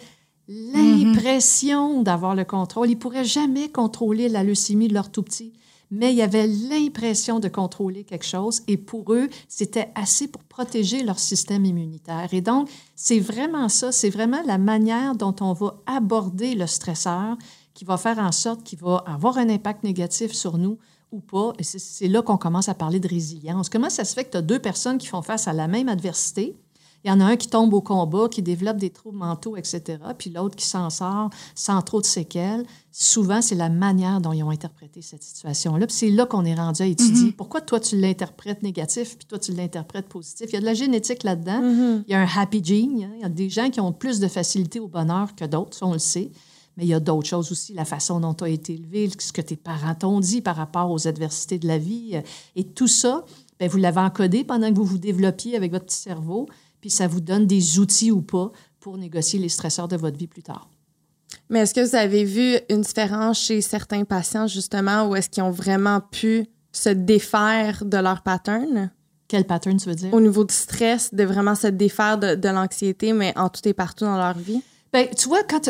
l'impression d'avoir le contrôle. Ils ne pourraient jamais contrôler la leucémie de leur tout petit, mais il y avait l'impression de contrôler quelque chose et pour eux, c'était assez pour protéger leur système immunitaire. Et donc, c'est vraiment ça, c'est vraiment la manière dont on va aborder le stresseur qui va faire en sorte qu'il va avoir un impact négatif sur nous ou pas. Et c'est- c'est là qu'on commence à parler de résilience. Comment ça se fait que tu as deux personnes qui font face à la même adversité? Il y en a un qui tombe au combat, qui développe des troubles mentaux, etc., puis l'autre qui s'en sort sans trop de séquelles. Souvent, c'est la manière dont ils ont interprété cette situation-là. Puis c'est là qu'on est rendu à étudier. Pourquoi toi, tu l'interprètes négatif, puis toi, tu l'interprètes positif? Il y a de la génétique là-dedans. Il y a un happy gene. hein. Il y a des gens qui ont plus de facilité au bonheur que d'autres, on le sait. Mais il y a d'autres choses aussi, la façon dont tu as été élevé, ce que tes parents t'ont dit par rapport aux adversités de la vie. euh, Et tout ça, ben, vous l'avez encodé pendant que vous vous développiez avec votre petit cerveau, puis ça vous donne des outils ou pas pour négocier les stresseurs de votre vie plus tard. Mais est-ce que vous avez vu une différence chez certains patients, justement, où est-ce qu'ils ont vraiment pu se défaire de leur pattern? Quel pattern tu veux dire? au niveau du stress, de vraiment se défaire de, de l'anxiété, mais en tout et partout dans leur vie? Ben, tu vois, quand.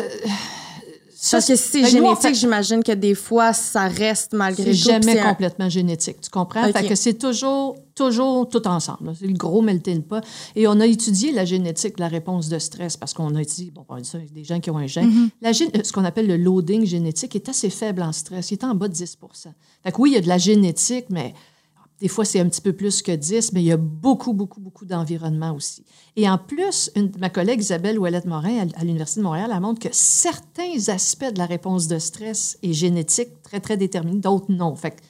Ça, Parce que si c'est ben, génétique, fait- j'imagine que des fois, ça reste malgré C'est tout. jamais c'est un- complètement génétique, tu comprends? Ok. Fait que c'est toujours, toujours tout ensemble. C'est le gros melting pot. Et on a étudié la génétique la réponse de stress parce qu'on a dit, bon, on a dit ça des gens qui ont un gène. Mm-hmm. La ce qu'on appelle le loading génétique est assez faible en stress. Il est en bas de 10 Fait que oui, il y a de la génétique, mais des fois, c'est un petit peu plus que 10, mais il y a beaucoup, beaucoup, beaucoup d'environnement aussi. Et en plus, une- ma collègue Isabelle Ouellette-Morin à, à l'Université de Montréal, elle montre que certains aspects de la réponse de stress est génétique, très, très déterminé, d'autres non. Fait que, tu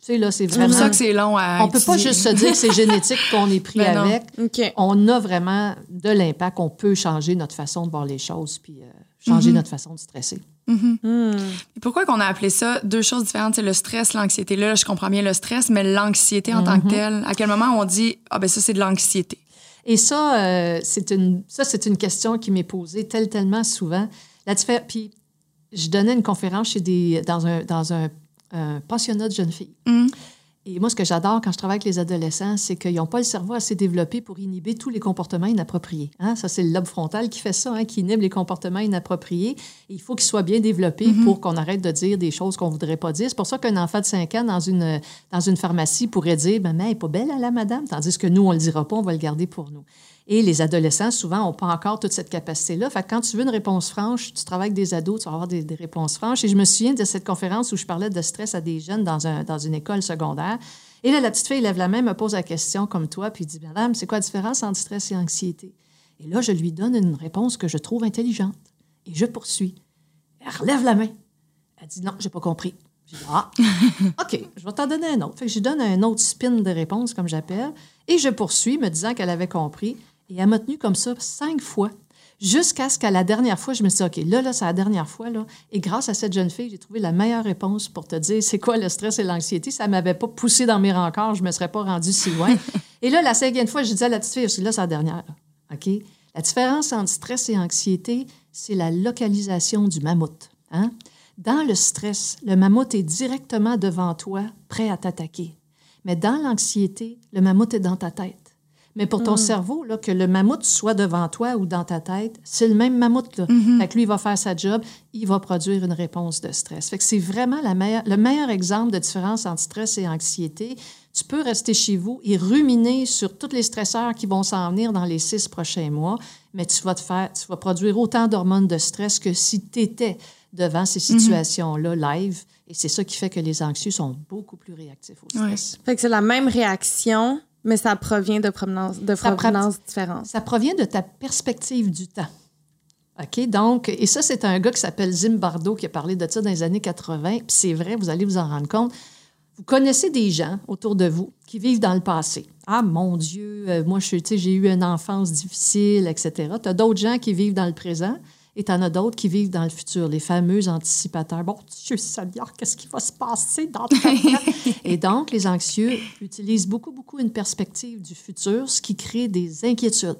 sais, là, c'est pour ça que c'est long à On peut pas étudier. juste se dire que c'est génétique qu'on est pris Ben avec. On a vraiment de l'impact. On peut changer notre façon de voir les choses puis euh, changer Mm-hmm. notre façon de stresser. Et Pourquoi qu'on a appelé ça deux choses différentes? C'est le stress, l'anxiété. Là, je comprends bien le stress, mais l'anxiété en tant Mm-hmm. que telle, à quel moment on dit, ah ben ça, c'est de l'anxiété? Et ça, euh, c'est une, ça, c'est une question qui m'est posée tel, tellement souvent. La Puis, je donnais une conférence chez des, dans, un, dans un, un pensionnat de jeunes filles. Mm. Et moi, ce que j'adore quand je travaille avec les adolescents, c'est qu'ils n'ont pas le cerveau assez développé pour inhiber tous les comportements inappropriés. Hein? Ça, c'est le lobe frontal qui fait ça, hein, qui inhibe les comportements inappropriés. Et il faut qu'il soit bien développé pour qu'on arrête de dire des choses qu'on ne voudrait pas dire. C'est pour ça qu'un enfant de 5 ans dans une, dans une pharmacie pourrait dire Maman, elle n'est pas belle, hein, la madame. Tandis que nous, on ne le dira pas, on va le garder pour nous. Et les adolescents, souvent, n'ont pas encore toute cette capacité-là. Fait que quand tu veux une réponse franche, tu travailles avec des ados, tu vas avoir des, des réponses franches. Et je me souviens de cette conférence où je parlais de stress à des jeunes dans, un, dans une école secondaire. Et là, la petite fille lève la main, me pose la question comme toi, puis dit Madame, c'est quoi la différence entre stress et anxiété? Et là, je lui donne une réponse que je trouve intelligente. Et je poursuis. Elle relève la main. Elle dit Non, j'ai pas compris. J'ai dit Ah, OK, je vais t'en donner un autre. Fait que je lui donne un autre spin de réponse, comme j'appelle, et je poursuis, me disant qu'elle avait compris. Et elle m'a tenu comme ça cinq fois, jusqu'à ce qu'à la dernière fois, je me suis dit, OK, là, là, c'est la dernière fois, là. Et grâce à cette jeune fille, j'ai trouvé la meilleure réponse pour te dire c'est quoi le stress et l'anxiété. Ça m'avait pas poussé dans mes rencarts, je me serais pas rendue si loin. et là, la cinquième fois, je disais à la petite fille, là, c'est la dernière, là. OK? La différence entre stress et anxiété, c'est la localisation du mammouth. Hein? Dans le stress, le mammouth est directement devant toi, prêt à t'attaquer. Mais dans l'anxiété, le mammouth est dans ta tête. Mais pour ton cerveau, là, que le mammouth soit devant toi ou dans ta tête, c'est le même mammouth. Là. Fait que lui, il va faire sa job, il va produire une réponse de stress. Fait que c'est vraiment la meilleure, le meilleur exemple de différence entre stress et anxiété. Tu peux rester chez vous et ruminer sur tous les stresseurs qui vont s'en venir dans les six prochains mois, mais tu vas te faire, tu vas produire autant d'hormones de stress que si tu étais devant ces situations-là live. Et c'est ça qui fait que les anxieux sont beaucoup plus réactifs au stress. Fait que c'est la même réaction, mais ça provient de provenance, de provenance différentes. Ça provient de ta perspective du temps. OK? Donc, et ça, c'est un gars qui s'appelle Zimbardo qui a parlé de ça dans les années 80. Puis c'est vrai, vous allez vous en rendre compte. Vous connaissez des gens autour de vous qui vivent dans le passé. Ah, mon Dieu, euh, moi, j'ai eu une enfance difficile, etc. Tu as d'autres gens qui vivent dans le présent et tu en as d'autres qui vivent dans le futur, les fameux anticipateurs. Bon, Dieu Seigneur, qu'est-ce qui va se passer dans le? Et donc, les anxieux utilisent beaucoup, beaucoup une perspective du futur, ce qui crée des inquiétudes.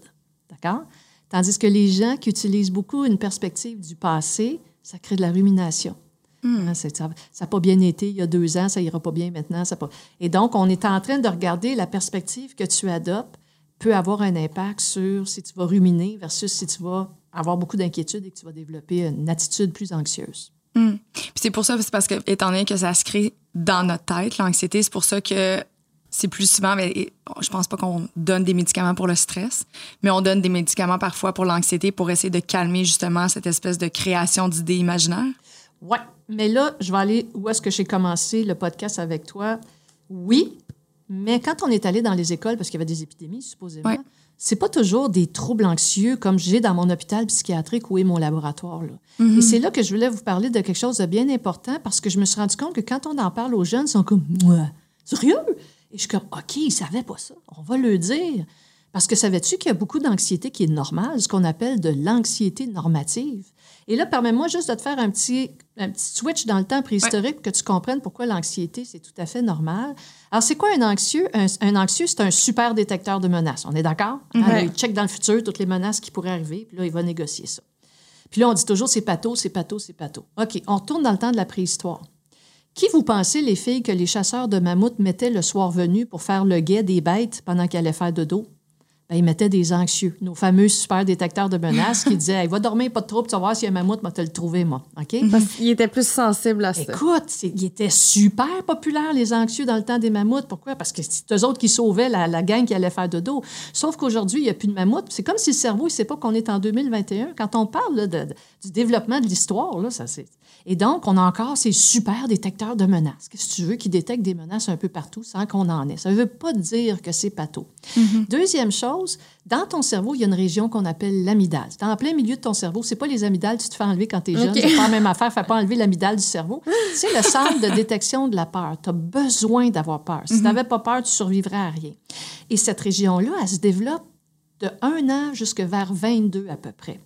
D'accord? Tandis que les gens qui utilisent beaucoup une perspective du passé, ça crée de la rumination. Hein, c'est- ça n'a pas bien été il y a deux ans, ça ira pas bien maintenant. Ça pas... Et donc, on est en train de regarder la perspective que tu adoptes peut avoir un impact sur si tu vas ruminer versus si tu vas avoir beaucoup d'inquiétude et que tu vas développer une attitude plus anxieuse. Puis c'est pour ça, c'est parce que, étant donné que ça se crée dans notre tête, l'anxiété, c'est pour ça que c'est plus souvent, mais je pense pas qu'on donne des médicaments pour le stress, mais on donne des médicaments parfois pour l'anxiété pour essayer de calmer justement cette espèce de création d'idées imaginaires. Ouais, mais là, je vais aller où est-ce que j'ai commencé le podcast avec toi. Oui, mais quand on est allé dans les écoles, parce qu'il y avait des épidémies, supposément, Ouais. C'est pas toujours des troubles anxieux comme j'ai dans mon hôpital psychiatrique où est mon laboratoire. Là. Et c'est là que je voulais vous parler de quelque chose de bien important parce que je me suis rendu compte que quand on en parle aux jeunes, ils sont comme Moi, sérieux? Et je suis comme OK, ils savaient pas ça. On va le dire. Parce que savais-tu qu'il y a beaucoup d'anxiété qui est normale, ce qu'on appelle de l'anxiété normative? Et là, permets-moi juste de te faire un petit, un petit switch dans le temps préhistorique que tu comprennes pourquoi l'anxiété, c'est tout à fait normal. Alors, c'est quoi un anxieux? Un, un anxieux, c'est un super détecteur de menaces. On est d'accord? Hein, Ouais. Il check dans le futur toutes les menaces qui pourraient arriver, puis là, il va négocier ça. Puis là, on dit toujours c'est pato, c'est pato, c'est pato. OK, on retourne dans le temps de la préhistoire. Qui vous pensez, les filles, que les chasseurs de mammouths mettaient le soir venu pour faire le guet des bêtes pendant qu'ils allaient faire de dos? Ils mettaient des anxieux, nos fameux super détecteurs de menaces qui disaient hey, va dormir, pas de trouble, tu vas voir s'il y a un mammouth, moi, te le trouver, moi. OK? Parce qu'il était plus sensible à ça. Écoute, ils étaient super populaires, les anxieux, dans le temps des mammouths. Pourquoi? Parce que c'est eux autres qui sauvaient la, la gang qui allait faire dodo. Sauf qu'aujourd'hui, il n'y a plus de mammouths. C'est comme si le cerveau, il ne sait pas qu'on est en 2021. Quand on parle là, de- de- du développement de l'histoire, là, ça c'est. Et donc, on a encore ces super détecteurs de menaces. Qu'est-ce que tu veux? Qui détectent des menaces un peu partout sans qu'on en ait. Ça ne veut pas dire que c'est pato. Deuxième chose, dans ton cerveau, il y a une région qu'on appelle l'amygdale. C'est en plein milieu de ton cerveau. C'est pas les amygdales, tu te fais enlever quand tu es jeune. OK. C'est pas la même affaire, fais pas enlever l'amygdale du cerveau. C'est le centre de détection de la peur. Tu as besoin d'avoir peur. Si tu n'avais pas peur, tu survivrais à rien. Et cette région-là, elle se développe de 1 an jusqu'à vers 22 à peu près.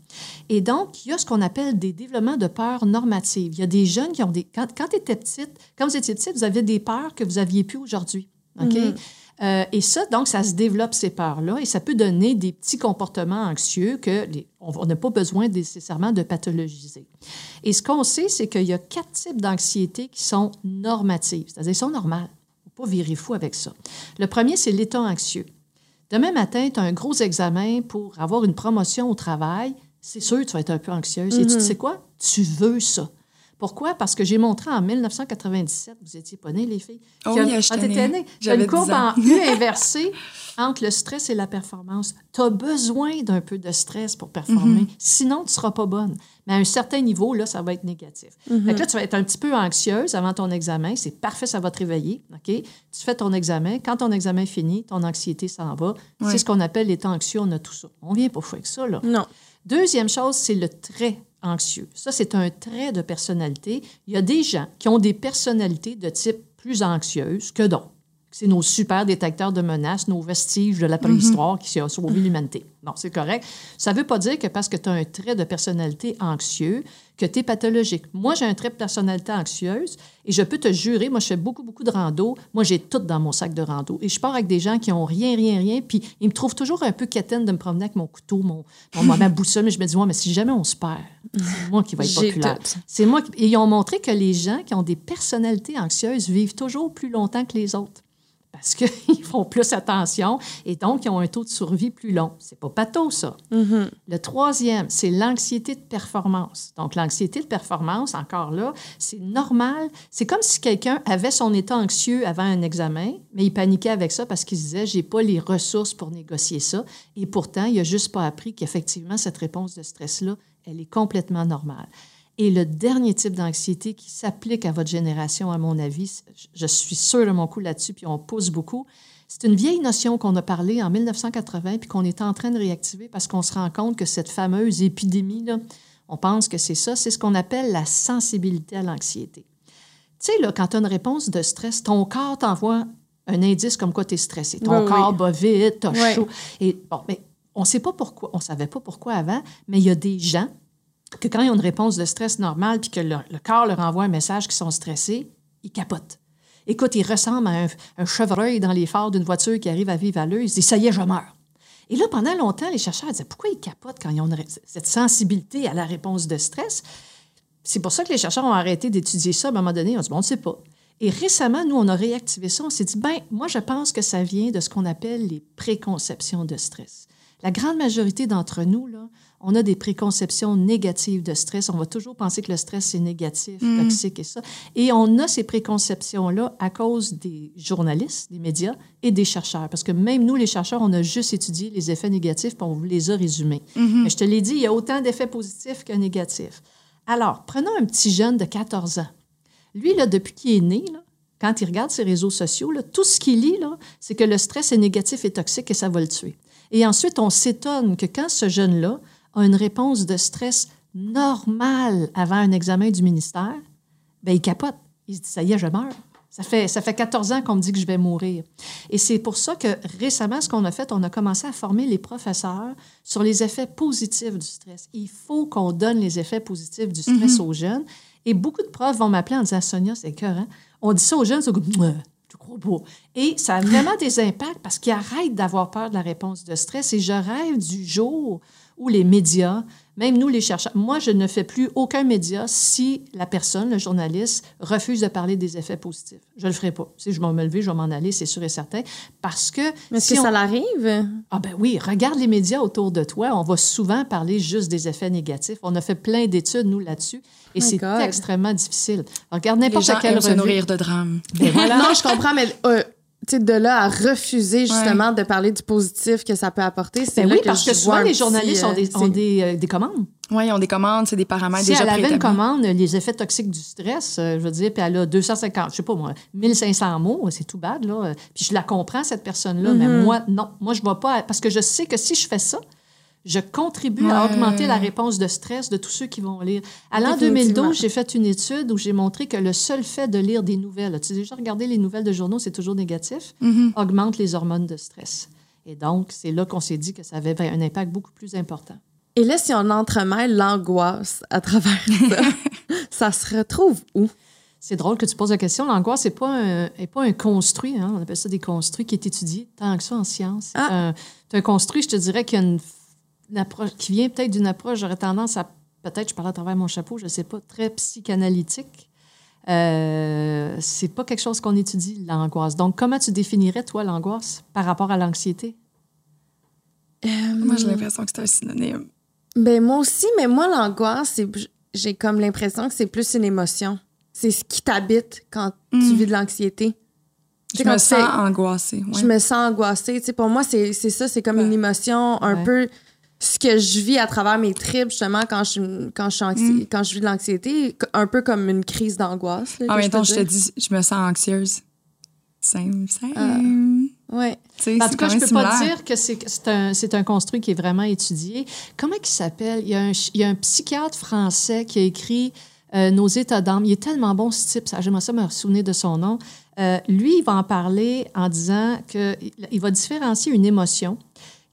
Et donc, il y a ce qu'on appelle des développements de peur normative. Il y a des jeunes qui ont des... Quand, quand étais petite, quand vous étiez petite, vous aviez des peurs que vous aviez plus aujourd'hui. OK? Euh, et ça, donc, ça se développe, ces peurs-là, et ça peut donner des petits comportements anxieux que les- on n'a pas besoin nécessairement de pathologiser. Et ce qu'on sait, c'est qu'il y a quatre types d'anxiété qui sont normatives, c'est-à-dire sont normales. Il ne faut pas virer fou avec ça. Le premier, c'est l'état anxieux. Demain matin, tu as un gros examen pour avoir une promotion au travail. C'est sûr, tu vas être un peu anxieuse. Et tu sais quoi? Tu veux ça. Pourquoi? Parce que j'ai montré en 1997, vous étiez pas nés, les filles. Oh a- t'étais née. a J'avais une courbe 10 ans. en U inversée entre le stress et la performance. Tu as besoin d'un peu de stress pour performer. Mm-hmm. Sinon, tu ne seras pas bonne. Mais à un certain niveau, là, ça va être négatif. Mm-hmm. Fait que là, tu vas être un petit peu anxieuse avant ton examen. C'est parfait, ça va te réveiller. OK? Tu fais ton examen. Quand ton examen est fini, ton anxiété s'en va. C'est ce qu'on appelle l'état anxieux. On a tout ça. On vient pas fou avec ça, là. Non. Deuxième chose, c'est le trait anxieux. Ça, c'est un trait de personnalité. Il y a des gens qui ont des personnalités de type plus anxieuse que d'autres. C'est nos super détecteurs de menaces, nos vestiges de la préhistoire qui ont sauvé l'humanité. Non, c'est correct. Ça ne veut pas dire que parce que tu as un trait de personnalité anxieux, que tu es pathologique. Moi, j'ai un trait de personnalité anxieuse et je peux te jurer, moi, je fais beaucoup, beaucoup de rando. Moi, j'ai tout dans mon sac de rando. Et je pars avec des gens qui ont rien, rien, rien. Puis ils me trouvent toujours un peu quétaine de me promener avec mon couteau, mon, mon, ma boussole. Mais je me dis, ouais, mais si jamais on se perd, c'est moi qui va être populaire. C'est moi qui... Et ils ont montré que les gens qui ont des personnalités anxieuses vivent toujours plus longtemps que les autres. Parce qu'ils font plus attention et donc ils ont un taux de survie plus long. C'est pas pato, ça. Le troisième, c'est l'anxiété de performance. Donc, l'anxiété de performance, encore là, c'est normal. C'est comme si quelqu'un avait son état anxieux avant un examen, mais il paniquait avec ça parce qu'il se disait, j'ai pas les ressources pour négocier ça. Et pourtant, il a juste pas appris qu'effectivement, cette réponse de stress-là, elle est complètement normale. Et le dernier type d'anxiété qui s'applique à votre génération, à mon avis, je suis sûre de mon coup là-dessus, puis on pousse beaucoup, c'est une vieille notion qu'on a parlé en 1980 puis qu'on est en train de réactiver parce qu'on se rend compte que cette fameuse épidémie, là, on pense que c'est ça, c'est ce qu'on appelle la sensibilité à l'anxiété. Tu sais, là, quand tu as une réponse de stress, ton corps t'envoie un indice comme quoi tu es stressé. Ton Oui, oui. corps bat vite, tu as Oui. chaud. Et bon, mais on ne sait pas pourquoi, on ne savait pas pourquoi avant, mais il y a des gens que quand ils ont une réponse de stress normale puis que le, corps leur envoie un message qu'ils sont stressés, ils capotent. Écoute, ils ressemblent à un, chevreuil dans les phares d'une voiture qui arrive à vive allure. Ils se disent, ça y est, je meurs. Et là, pendant longtemps, les chercheurs disaient, pourquoi ils capotent quand ils ont cette sensibilité à la réponse de stress? C'est pour ça que les chercheurs ont arrêté d'étudier ça à un moment donné. On dit, bon, on ne sait pas. Et récemment, nous, on a réactivé ça. On s'est dit, ben, moi, je pense que ça vient de ce qu'on appelle les préconceptions de stress. La grande majorité d'entre nous, là, on a des préconceptions négatives de stress. On va toujours penser que le stress, c'est négatif, toxique et ça. Et on a ces préconceptions-là à cause des journalistes, des médias et des chercheurs. Parce que même nous, les chercheurs, on a juste étudié les effets négatifs puis on vous les a résumés. Mais je te l'ai dit, il y a autant d'effets positifs que négatifs. Alors, prenons un petit jeune de 14 ans. Lui, là, depuis qu'il est né, là, quand il regarde ses réseaux sociaux, là, tout ce qu'il lit, c'est que le stress est négatif et toxique et ça va le tuer. Et ensuite, on s'étonne que quand ce jeune-là a une réponse de stress normale avant un examen du ministère, ben il capote. Il se dit, ça y est, je meurs. Ça fait, ça fait 14 ans qu'on me dit que je vais mourir. Et c'est pour ça que récemment, ce qu'on a fait, on a commencé à former les professeurs sur les effets positifs du stress. Il faut qu'on donne les effets positifs du stress aux jeunes. Et beaucoup de profs vont m'appeler en disant Sonia, c'est cœur, On dit ça aux jeunes, c'est crois pas. Et ça a vraiment des impacts parce qu'ils arrêtent d'avoir peur de la réponse de stress. Et je rêve du jour où les médias Même nous, les chercheurs, moi, je ne fais plus aucun média si la personne, le journaliste, refuse de parler des effets positifs. Je le ferai pas. Si je vais me lever, je vais m'en aller, c'est sûr et certain. Parce que. Mais si que on- ça l'arrive? Ah ben oui, regarde les médias autour de toi. On va souvent parler juste des effets négatifs. On a fait plein d'études, nous, là-dessus. Et My c'est extrêmement difficile. Regarde n'importe quelle aiment se revue. nourrir de drames. Ben voilà. Non, je comprends, mais euh, tu sais, de là à refuser justement de parler du positif que ça peut apporter, c'est Ben oui, que parce je que souvent, les petit, journalistes ont euh, des, ont des, euh, des commandes. Oui, ils ont des commandes, c'est des paramètres Si déjà elle avait une commande, les effets toxiques du stress, euh, je veux dire, puis elle a 250, je sais pas moi, 1500 mots, c'est tout bad, là. Puis je la comprends, cette personne-là, mais Mm-hmm. moi, non. Moi, je ne vais pas... Parce que je sais que si je fais ça, je contribue à augmenter la réponse de stress de tous ceux qui vont lire. À l'an Définitivement. 2012, j'ai fait une étude où j'ai montré que le seul fait de lire des nouvelles, as-tu déjà regardé les nouvelles de journaux, c'est toujours négatif, Mhm. augmente les hormones de stress. Et donc, c'est là qu'on s'est dit que ça avait un impact beaucoup plus important. Et là, si on entremêle l'angoisse à travers ça, ça se retrouve où? C'est drôle que tu poses la question. L'angoisse, c'est pas un, est pas un construit. hein. On appelle ça des construits qui est étudié tant que ça en science. C'est Ah. un, c'est un construit, je te dirais, qui, a une approche, qui vient peut-être d'une approche, j'aurais tendance à, peut-être, je parle à travers mon chapeau, je sais pas, très psychanalytique. Euh, c'est pas quelque chose qu'on étudie, l'angoisse. Donc, comment tu définirais, toi, l'angoisse par rapport à l'anxiété? Moi, j'ai l'impression que c'est un synonyme. Ben moi aussi, mais moi, l'angoisse, c'est j'ai comme l'impression que c'est plus une émotion. C'est ce qui t'habite quand tu Mm. vis de l'anxiété. Je sais, quand me sens angoissée. Je me sens angoissée. Tu sais, pour moi, c'est c'est ça, c'est comme une émotion, un Ouais. peu ce que je vis à travers mes tripes, justement, quand je, quand je, suis anxi- quand je vis de l'anxiété, un peu comme une crise d'angoisse. En même temps, je te dis, je me sens anxieuse. Same, same. Ah. Ouais. Sais, En tout cas, je même peux pas dire que c'est un, c'est un construit qui est vraiment étudié. Comment il s'appelle? Il y, a un, ch- il y a un psychiatre français qui a écrit euh, Nos états d'âme. Il est tellement bon, ce type. ça- J'aimerais ça me souvenir de son nom. Euh, lui, il va en parler en disant qu'il va différencier une émotion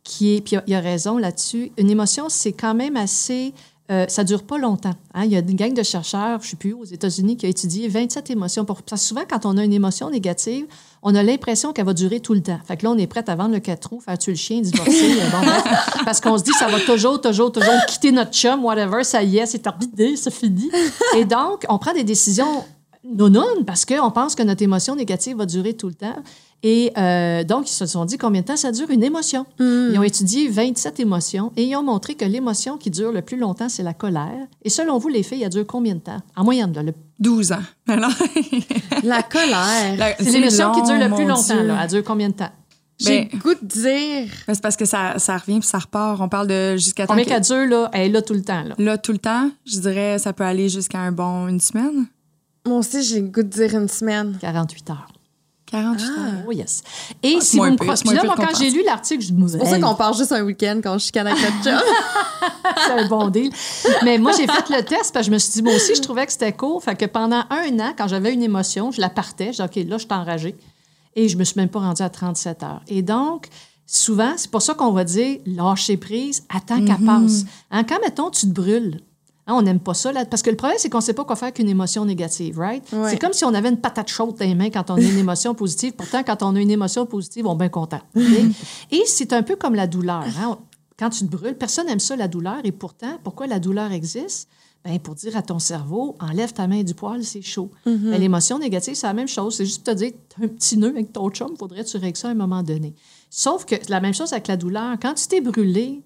qui est, puis il a- a raison là-dessus, une émotion, c'est quand même assez... euh, ça dure pas longtemps. hein. Il y a une gang de chercheurs, je ne sais plus, aux États-Unis, qui a étudié 27 émotions. Pour, parce que souvent, quand on a une émotion négative, on a l'impression qu'elle va durer tout le temps. Fait que là, on est prête à vendre le 4 roues, faire tuer le chien, divorcer. euh, bon, bref. parce qu'on se dit, ça va toujours, toujours, toujours quitter notre chum, whatever, ça y est, c'est terminé, c'est fini. Et donc, on prend des décisions non non parce qu'on pense que notre émotion négative va durer tout le temps. Et euh, donc, ils se sont dit combien de temps ça dure une émotion. Mm. Ils ont étudié 27 émotions et ils ont montré que l'émotion qui dure le plus longtemps, c'est la colère. Et selon vous, les filles, elle dure combien de temps? En moyenne, là, le- 12 ans. Alors, La colère. la- c'est l'émotion qui dure le plus longtemps. Là. Elle dure combien de temps? J'ai Ben, le goût de dire. ben, c'est parce que ça, ça revient puis ça repart. On parle de jusqu'à temps Combien que- qu'elle dure, là? Elle est là tout le temps. Là. Là, tout le temps, je dirais, ça peut aller jusqu'à un bon une semaine. Moi aussi, j'ai le goût de dire une semaine. 48 heures. 48 Ah. heures. Oh yes. Et Ah, c'est si vous me croyez- Puis là, moi, quand j'ai lu l'article, je me C'est pour ça qu'on part juste un week-end quand je chicane avec notre c'est un bon deal. Mais moi, j'ai fait le test parce que je me suis dit, moi aussi, je trouvais que c'était court. Fait que pendant un an, quand j'avais une émotion, je la partais. Je disais, OK, là, je suis enragée. Et je me suis même pas rendue à 37 heures. Et donc, souvent, c'est pour ça qu'on va dire, lâcher prise, attends qu'elle passe. Hein, quand, mettons, tu te brûles, hein, on n'aime pas ça. Là, parce que le problème, c'est qu'on ne sait pas quoi faire qu'une émotion négative, right? Ouais. C'est comme si on avait une patate chaude dans les mains quand on a une émotion positive. Pourtant, quand on a une émotion positive, on est bien content. Et c'est un peu comme la douleur. hein? Quand tu te brûles, personne n'aime ça, la douleur. Et pourtant, pourquoi la douleur existe? Ben, pour dire à ton cerveau, enlève ta main du poil, c'est chaud. Ben, L'émotion négative, c'est la même chose. C'est juste te dire, un petit nœud avec ton chum, faudrait que tu règles ça à un moment donné. Sauf que la même chose avec la douleur. Quand tu t'es brûlé,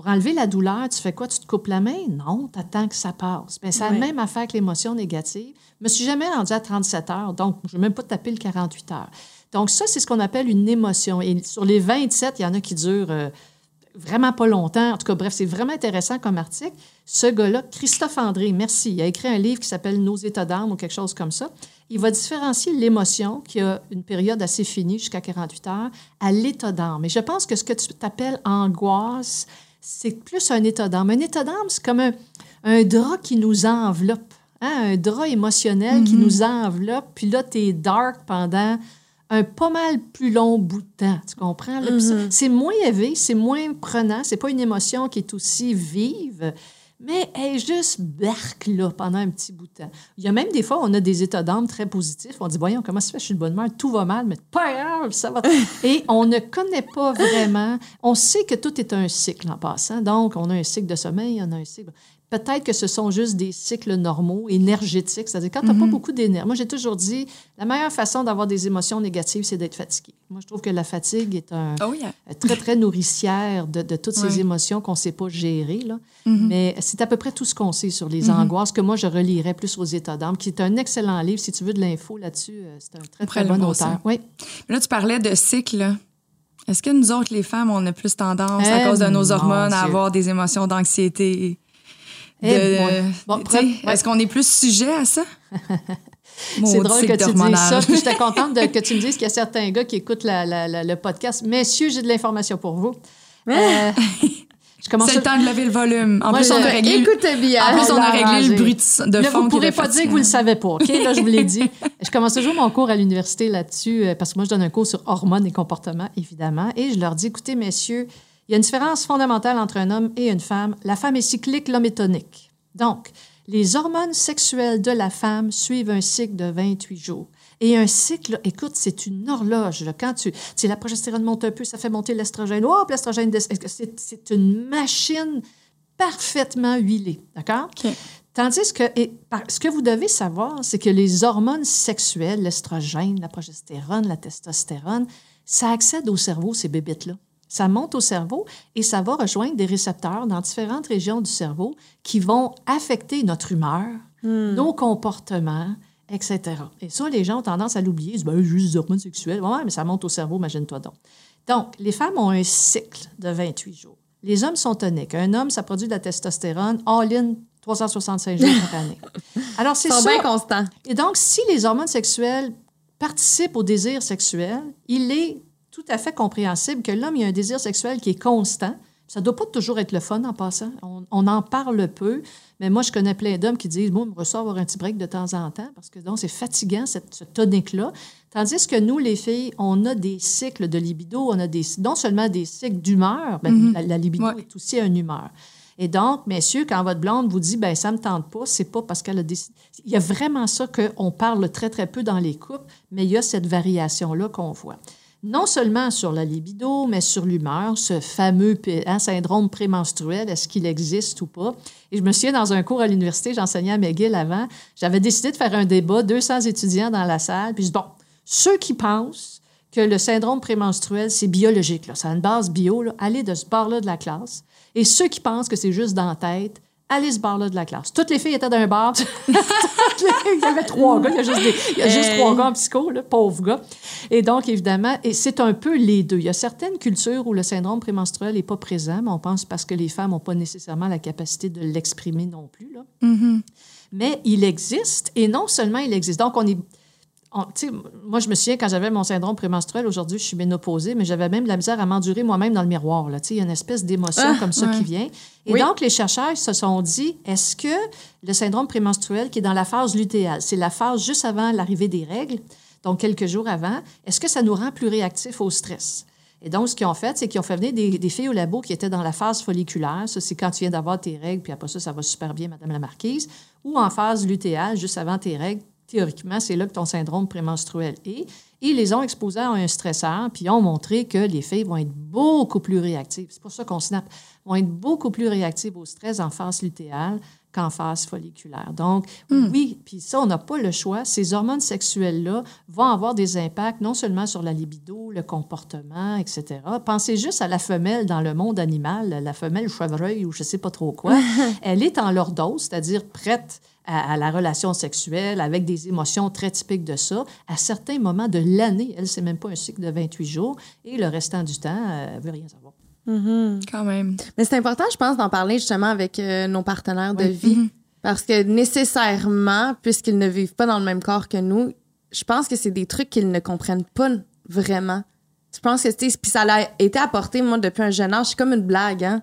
pour enlever la douleur, tu fais quoi? Tu te coupes la main? Non, tu attends que ça passe. Ben, c'est la Ouais. même affaire que l'émotion négative. Je me suis jamais rendue à 37 heures, donc je ne vais même pas taper le 48 heures. Donc ça, c'est ce qu'on appelle une émotion. Et sur les 27, il y en a qui durent euh, vraiment pas longtemps. En tout cas, bref, c'est vraiment intéressant comme article. Ce gars-là, Christophe André, merci, il a écrit un livre qui s'appelle Nos états d'âme ou quelque chose comme ça. Il va différencier l'émotion, qui a une période assez finie, jusqu'à 48 heures, à l'état d'âme. Et je pense que ce que tu t'appelles angoisse, c'est plus un état d'âme. Un état d'âme, c'est comme un, un drap qui nous enveloppe, hein, un drap émotionnel qui nous enveloppe. Puis là, tu es dark pendant un pas mal plus long bout de temps. Tu comprends? ça, C'est moins élevé, c'est moins prenant. C'est pas une émotion qui est aussi vive, mais elle juste barque là pendant un petit bout de temps. Il y a même des fois, on a des états d'âme très positifs. On dit, voyons, comment ça fait, je suis de bonne humeur, tout va mal, mais pas grave, ça va. Et on ne connaît pas vraiment. On sait que tout est un cycle en passant. Donc, on a un cycle de sommeil, on a un cycle. Peut-être que ce sont juste des cycles normaux, énergétiques. C'est-à-dire, quand tu n'as pas beaucoup d'énergie. Moi, j'ai toujours dit, la meilleure façon d'avoir des émotions négatives, c'est d'être fatigué. Moi, je trouve que la fatigue est un, Oh yeah. très, très nourricière de, de toutes ces émotions qu'on ne sait pas gérer. Là. Mais c'est à peu près tout ce qu'on sait sur les angoisses que moi, je relirais plus aux états d'âme, qui est un excellent livre. Si tu veux de l'info là-dessus, euh, c'est un très, très bon auteur. Oui. Là, tu parlais de cycle. Est-ce que nous autres, les femmes, on a plus tendance, à Eh, cause de nos mon hormones, à avoir des émotions d'anxiété? Eh, de- boy. Bon, ouais. Est-ce qu'on est plus sujet à ça? C'est drôle que tu dises ça. Puis j'étais contente de- que tu me dises qu'il y a certains gars qui écoutent la- la- la- le podcast. Messieurs, j'ai de l'information pour vous. Euh, je commence C'est le temps de lever le volume. En Moi, plus, on a réglé, Écoutez bien. en plus, on a Ah, réglé le bruit de, de Là, fond vous ne pourrez pas dire que vous ne le savez pas. OK? Là, je vous l'ai dit. Je commence toujours mon cours à l'université là-dessus, euh, parce que moi, je donne un cours sur hormones et comportements, évidemment. Et je leur dis, écoutez, messieurs, il y a une différence fondamentale entre un homme et une femme. La femme est cyclique, l'homme est tonique. Donc, les hormones sexuelles de la femme suivent un cycle de 28 jours. Et un cycle, écoute, c'est une horloge. là. Quand tu, tu sais, la progestérone monte un peu, ça fait monter l'estrogène. Oh, l'estrogène, c'est une machine parfaitement huilée. D'accord? Tandis que et par- ce que vous devez savoir, c'est que les hormones sexuelles, l'estrogène, la progestérone, la testostérone, ça accède au cerveau, ces bébites-là. Ça monte au cerveau et ça va rejoindre des récepteurs dans différentes régions du cerveau qui vont affecter notre humeur, nos comportements, etc. Et ça, les gens ont tendance à l'oublier. Ils disent, ben, juste des hormones sexuelles. Ouais, mais ça monte au cerveau, imagine-toi donc. Donc, les femmes ont un cycle de 28 jours. Les hommes sont toniques. Un homme, ça produit de la testostérone all-in 365 jours par année. Alors, c'est ça. bien constants. Et donc, si les hormones sexuelles participent au désir sexuel, il est tout à fait compréhensible que l'homme ait un désir sexuel qui est constant. Ça ne doit pas toujours être le fun en passant. On, on en parle peu, mais moi, je connais plein d'hommes qui disent Moi, je me ressens avoir un petit break de temps en temps parce que donc c'est fatigant, cette, ce tonique-là. Tandis que nous, les filles, on a des cycles de libido, on a des, non seulement des cycles d'humeur, ben, la, la libido Ouais. est aussi une humeur. Et donc, messieurs, quand votre blonde vous dit, ben ça me tente pas, c'est pas parce qu'elle a décidé. Il y a vraiment ça qu'on parle très, très peu dans les couples, mais il y a cette variation-là qu'on voit. Non seulement sur la libido, mais sur l'humeur, ce fameux hein, syndrome prémenstruel, est-ce qu'il existe ou pas? Et je me souviens, dans un cours à l'université, j'enseignais à McGill avant, j'avais décidé de faire un débat, 200 étudiants dans la salle, puis je dis, bon, ceux qui pensent que le syndrome prémenstruel, c'est biologique, là, ça a une base bio, allez de ce bord-là de la classe. Et ceux qui pensent que c'est juste dans la tête, allez ce bar-là de la classe. Toutes les filles étaient dans un bar. il y avait trois gars. Il y a juste, des- il y a juste Hey. trois gars en psycho, là, pauvres gars. Et donc, évidemment, et c'est un peu les deux. Il y a certaines cultures où le syndrome prémenstruel n'est pas présent, mais on pense parce que les femmes n'ont pas nécessairement la capacité de l'exprimer non plus. Là. Mais il existe, et non seulement il existe. Donc, on est on- moi, je me souviens quand j'avais mon syndrome prémenstruel, aujourd'hui, je suis ménopausée, mais j'avais même de la misère à m'endurer moi-même dans le miroir. Là. Il y a une espèce d'émotion Ah, comme ça ouais. qui vient. Et Oui. donc, les chercheurs se sont dit, est-ce que le syndrome prémenstruel qui est dans la phase lutéale, c'est la phase juste avant l'arrivée des règles, donc quelques jours avant, est-ce que ça nous rend plus réactifs au stress? Et donc, ce qu'ils ont fait, c'est qu'ils ont fait venir des, des filles au labo qui étaient dans la phase folliculaire. Ça, c'est quand tu viens d'avoir tes règles, puis après ça, ça va super bien, Madame la Marquise. Ou en phase lutéale, juste avant tes règles. Théoriquement, c'est là que ton syndrome prémenstruel est. Ils les ont exposés à un stresseur, puis ils ont montré que les filles vont être beaucoup plus réactives. C'est pour ça qu'on snap. Vont être beaucoup plus réactives au stress en phase lutéale qu'en phase folliculaire. Donc, oui, puis ça, on n'a pas le choix. Ces hormones sexuelles-là vont avoir des impacts non seulement sur la libido, le comportement, etc. Pensez juste à la femelle dans le monde animal, la femelle chevreuil ou je ne sais pas trop quoi. Elle est en lordose, c'est-à-dire prête à, à la relation sexuelle avec des émotions très typiques de ça. À certains moments de l'année, elle, c'est même pas un cycle de 28 jours et le restant du temps, elle veut rien savoir. Quand même. Mais c'est important, je pense, d'en parler justement avec euh, nos partenaires de Oui. vie. Parce que nécessairement, puisqu'ils ne vivent pas dans le même corps que nous, je pense que c'est des trucs qu'ils ne comprennent pas vraiment. Je pense que, tu sais, puis ça a été apporté, moi, depuis un jeune âge. C'est comme une blague, hein.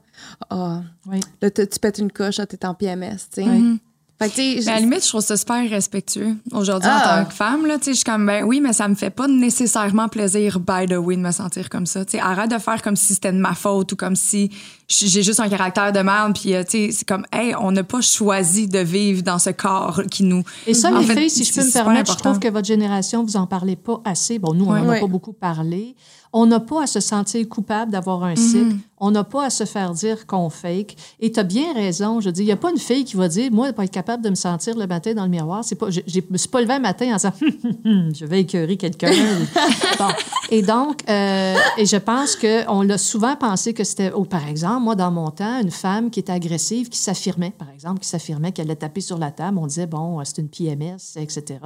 Ah, Oui. là, tu pètes une coche, t'es en PMS, tu sais. Oui. Fait que, tu sais, Mais à je- la limite, je trouve ça super respectueux aujourd'hui Ah. en tant que femme. Là, tu sais, je suis comme, ben oui, mais ça me fait pas nécessairement plaisir, by the way, de me sentir comme ça. Tu sais, arrête de faire comme si c'était de ma faute ou comme si j'ai juste un caractère de merde. Puis, euh, tu sais, c'est comme, hey, on n'a pas choisi de vivre dans ce corps qui nous. Et ça, En les fait, filles, si je peux me permettre, je important. trouve que votre génération, vous en parlez pas assez. Bon, nous, on n'en a pas beaucoup parlé. On n'a pas à se sentir coupable d'avoir un Mhm. cycle. On n'a pas à se faire dire qu'on fake. Et tu as bien raison. Je dis, il n'y a pas une fille qui va dire, moi, pas être capable de me sentir le matin dans le miroir. C'est pas, je je me suis pas levé un matin en disant, je vais écœurer quelqu'un. bon. Et donc, euh, et je pense qu'on l'a souvent pensé que c'était, oh, par exemple, moi, dans mon temps, une femme qui était agressive, qui s'affirmait, par exemple, qui s'affirmait qu'elle allait taper sur la table, on disait, bon, c'est une PMS, etc.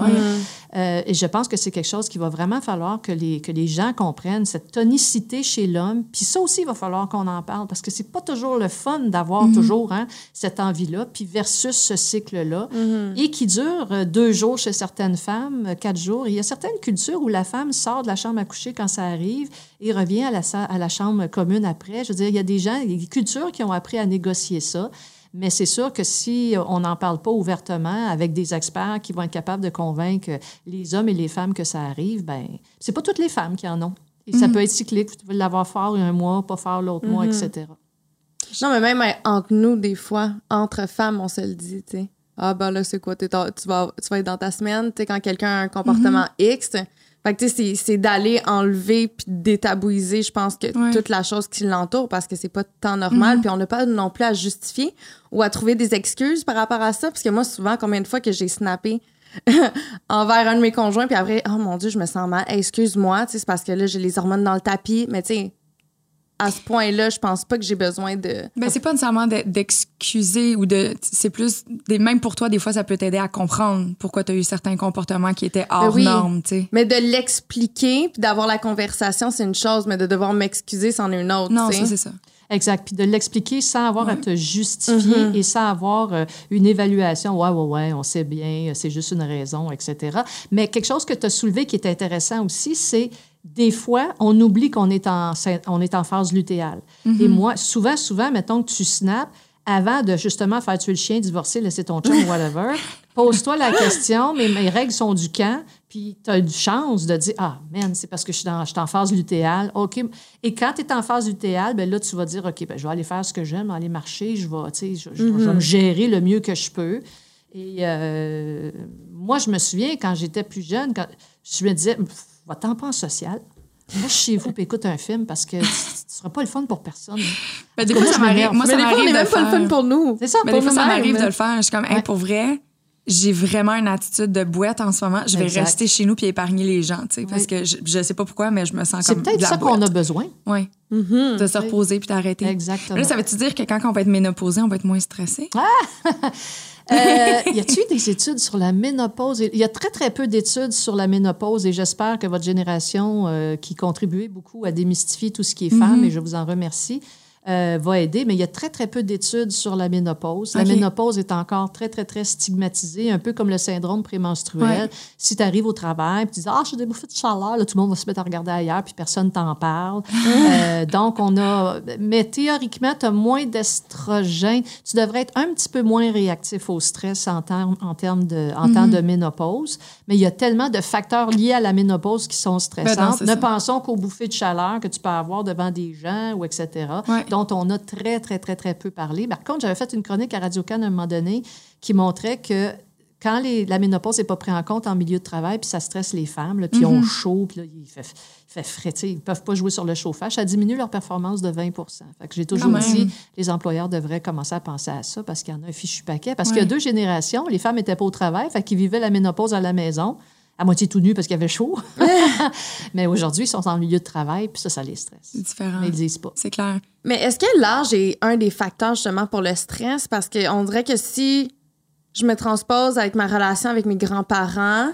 Euh, et je pense que c'est quelque chose qu'il va vraiment falloir que les, que les gens comprennent, cette tonicité chez l'homme. Puis ça aussi, il va falloir qu'on en parle parce que c'est pas toujours le fun d'avoir toujours hein, cette envie-là, puis versus ce cycle-là, et qui dure euh, deux jours chez certaines femmes, euh, quatre jours. Et il y a certaines cultures où la femme sort de la chambre à coucher quand ça arrive et revient à la, à la chambre commune après. Je veux dire, il y a des gens, il y a des cultures qui ont appris à négocier ça. Mais c'est sûr que si on n'en parle pas ouvertement avec des experts qui vont être capables de convaincre les hommes et les femmes que ça arrive, ben c'est pas toutes les femmes qui en ont. Et ça peut être cyclique. Vous pouvez l'avoir fort un mois, pas fort l'autre mois, etc. Non, mais même euh, entre nous, des fois, entre femmes, on se le dit, tu sais. Ah, ben là, c'est quoi? tu, vas, tu vas être dans ta semaine, tu sais, quand quelqu'un a un comportement X. Fait que, tu sais, c'est- c'est d'aller enlever puis détabouiser, je pense, que Ouais. toute la chose qui l'entoure parce que c'est pas tant normal. Puis on n'a pas non plus à justifier ou à trouver des excuses par rapport à ça. Parce que moi, souvent, combien de fois que j'ai snappé envers un de mes conjoints, puis après, oh mon Dieu, je me sens mal. Hey, Excuse-moi, c'est parce que là, j'ai les hormones dans le tapis. Mais tu sais, à ce point-là, je pense pas que j'ai besoin de. Ben, c'est pas nécessairement de- d'excuser ou de. C'est plus. Des, même pour toi, des fois, ça peut t'aider à comprendre pourquoi tu as eu certains comportements qui étaient hors Ben oui. normes, tu sais. Mais de l'expliquer puis d'avoir la conversation, c'est une chose, mais de devoir m'excuser, c'en est une autre. Non, ça, c'est ça. Exact. Puis de l'expliquer sans avoir à te justifier et sans avoir euh, une évaluation. Ouais, ouais, ouais, on sait bien, euh, c'est juste une raison, etc. Mais quelque chose que tu as soulevé qui est intéressant aussi, c'est des fois, on oublie qu'on est en, on est en phase lutéale. Et moi, souvent, souvent, mettons que tu snaps, avant de justement faire tuer le chien, divorcer, laisser ton chum, whatever, pose-toi la question, mais mes règles sont du camp, puis tu as une chance de dire Ah, man, c'est parce que je suis, dans, je suis en phase lutéale. OK. Et quand tu es en phase lutéale, ben là, tu vas dire OK, ben, je vais aller faire ce que j'aime, aller marcher, je vais, je, je- je vais me gérer le mieux que je peux. Et euh, moi, je me souviens, quand j'étais plus jeune, quand je me disais Va-t'en pas en social. Reste chez vous et écoute un film parce que tu ne seras pas le fun pour personne. Ben, des fois, ça m'arrive. Moi, ça des fois, on m'arrive n'est même pas le fun pour nous. C'est ça, Mais pour des fois, ça m'arrive de le faire. Je suis comme, hey, pour vrai, j'ai vraiment une attitude de boîte en ce moment. Je vais Exact. rester chez nous puis épargner les gens, tu sais, parce que je, je sais pas pourquoi, mais je me sens C'est comme peut-être de la ça qu'on a besoin. Oui. Mm-hmm. De se reposer puis d'arrêter. Exactement. Là, ça veut-tu dire que quand on va être ménopausé, on va être moins stressé? Euh, y a-t-il des études sur la ménopause? Il y a très, très peu d'études sur la ménopause et j'espère que votre génération, euh, qui contribuait beaucoup à démystifier tout ce qui est femme, et je vous en remercie, euh, va aider. Mais il y a très, très peu d'études sur la ménopause. La ménopause est encore très, très, très stigmatisée, un peu comme le syndrome prémenstruel. Ouais. Si tu arrives au travail puis tu dis Ah, j'ai des bouffées de chaleur, là, tout le monde va se mettre à regarder ailleurs puis personne t'en parle. Euh, donc, on a. Mais théoriquement, tu as moins d'estrogène. Tu devrais être un petit peu moins réactif au stress en, termes en, termes de, en temps de ménopause. Mais il y a tellement de facteurs liés à la ménopause qui sont stressants. Ben non, c'est ne ça. pensons qu'aux bouffées de chaleur que tu peux avoir devant des gens ou etc Ouais. Dont on a très, très, très, très peu parlé. Par contre, j'avais fait une chronique à Radio-Can à un moment donné qui montrait que quand les- la ménopause n'est pas prise en compte en milieu de travail, puis ça stresse les femmes, là, puis ils ont chaud, puis là, il fait, il fait frais, ils ne peuvent pas jouer sur le chauffage, ça diminue leur performance de 20 Fait que j'ai toujours dit, les employeurs devraient commencer à penser à ça parce qu'il y en a un fichu paquet. Parce qu'il y a deux générations, les femmes n'étaient pas au travail, fait qu'ils vivaient la ménopause à la maison, à moitié tout nus parce qu'il y avait chaud. Mais aujourd'hui, ils sont en milieu de travail, puis ça, ça les stresse. C'est différent. Mais ils disent pas. C'est clair. Mais est-ce que l'âge est un des facteurs justement pour le stress? Parce qu'on dirait que si je me transpose avec ma relation avec mes grands-parents,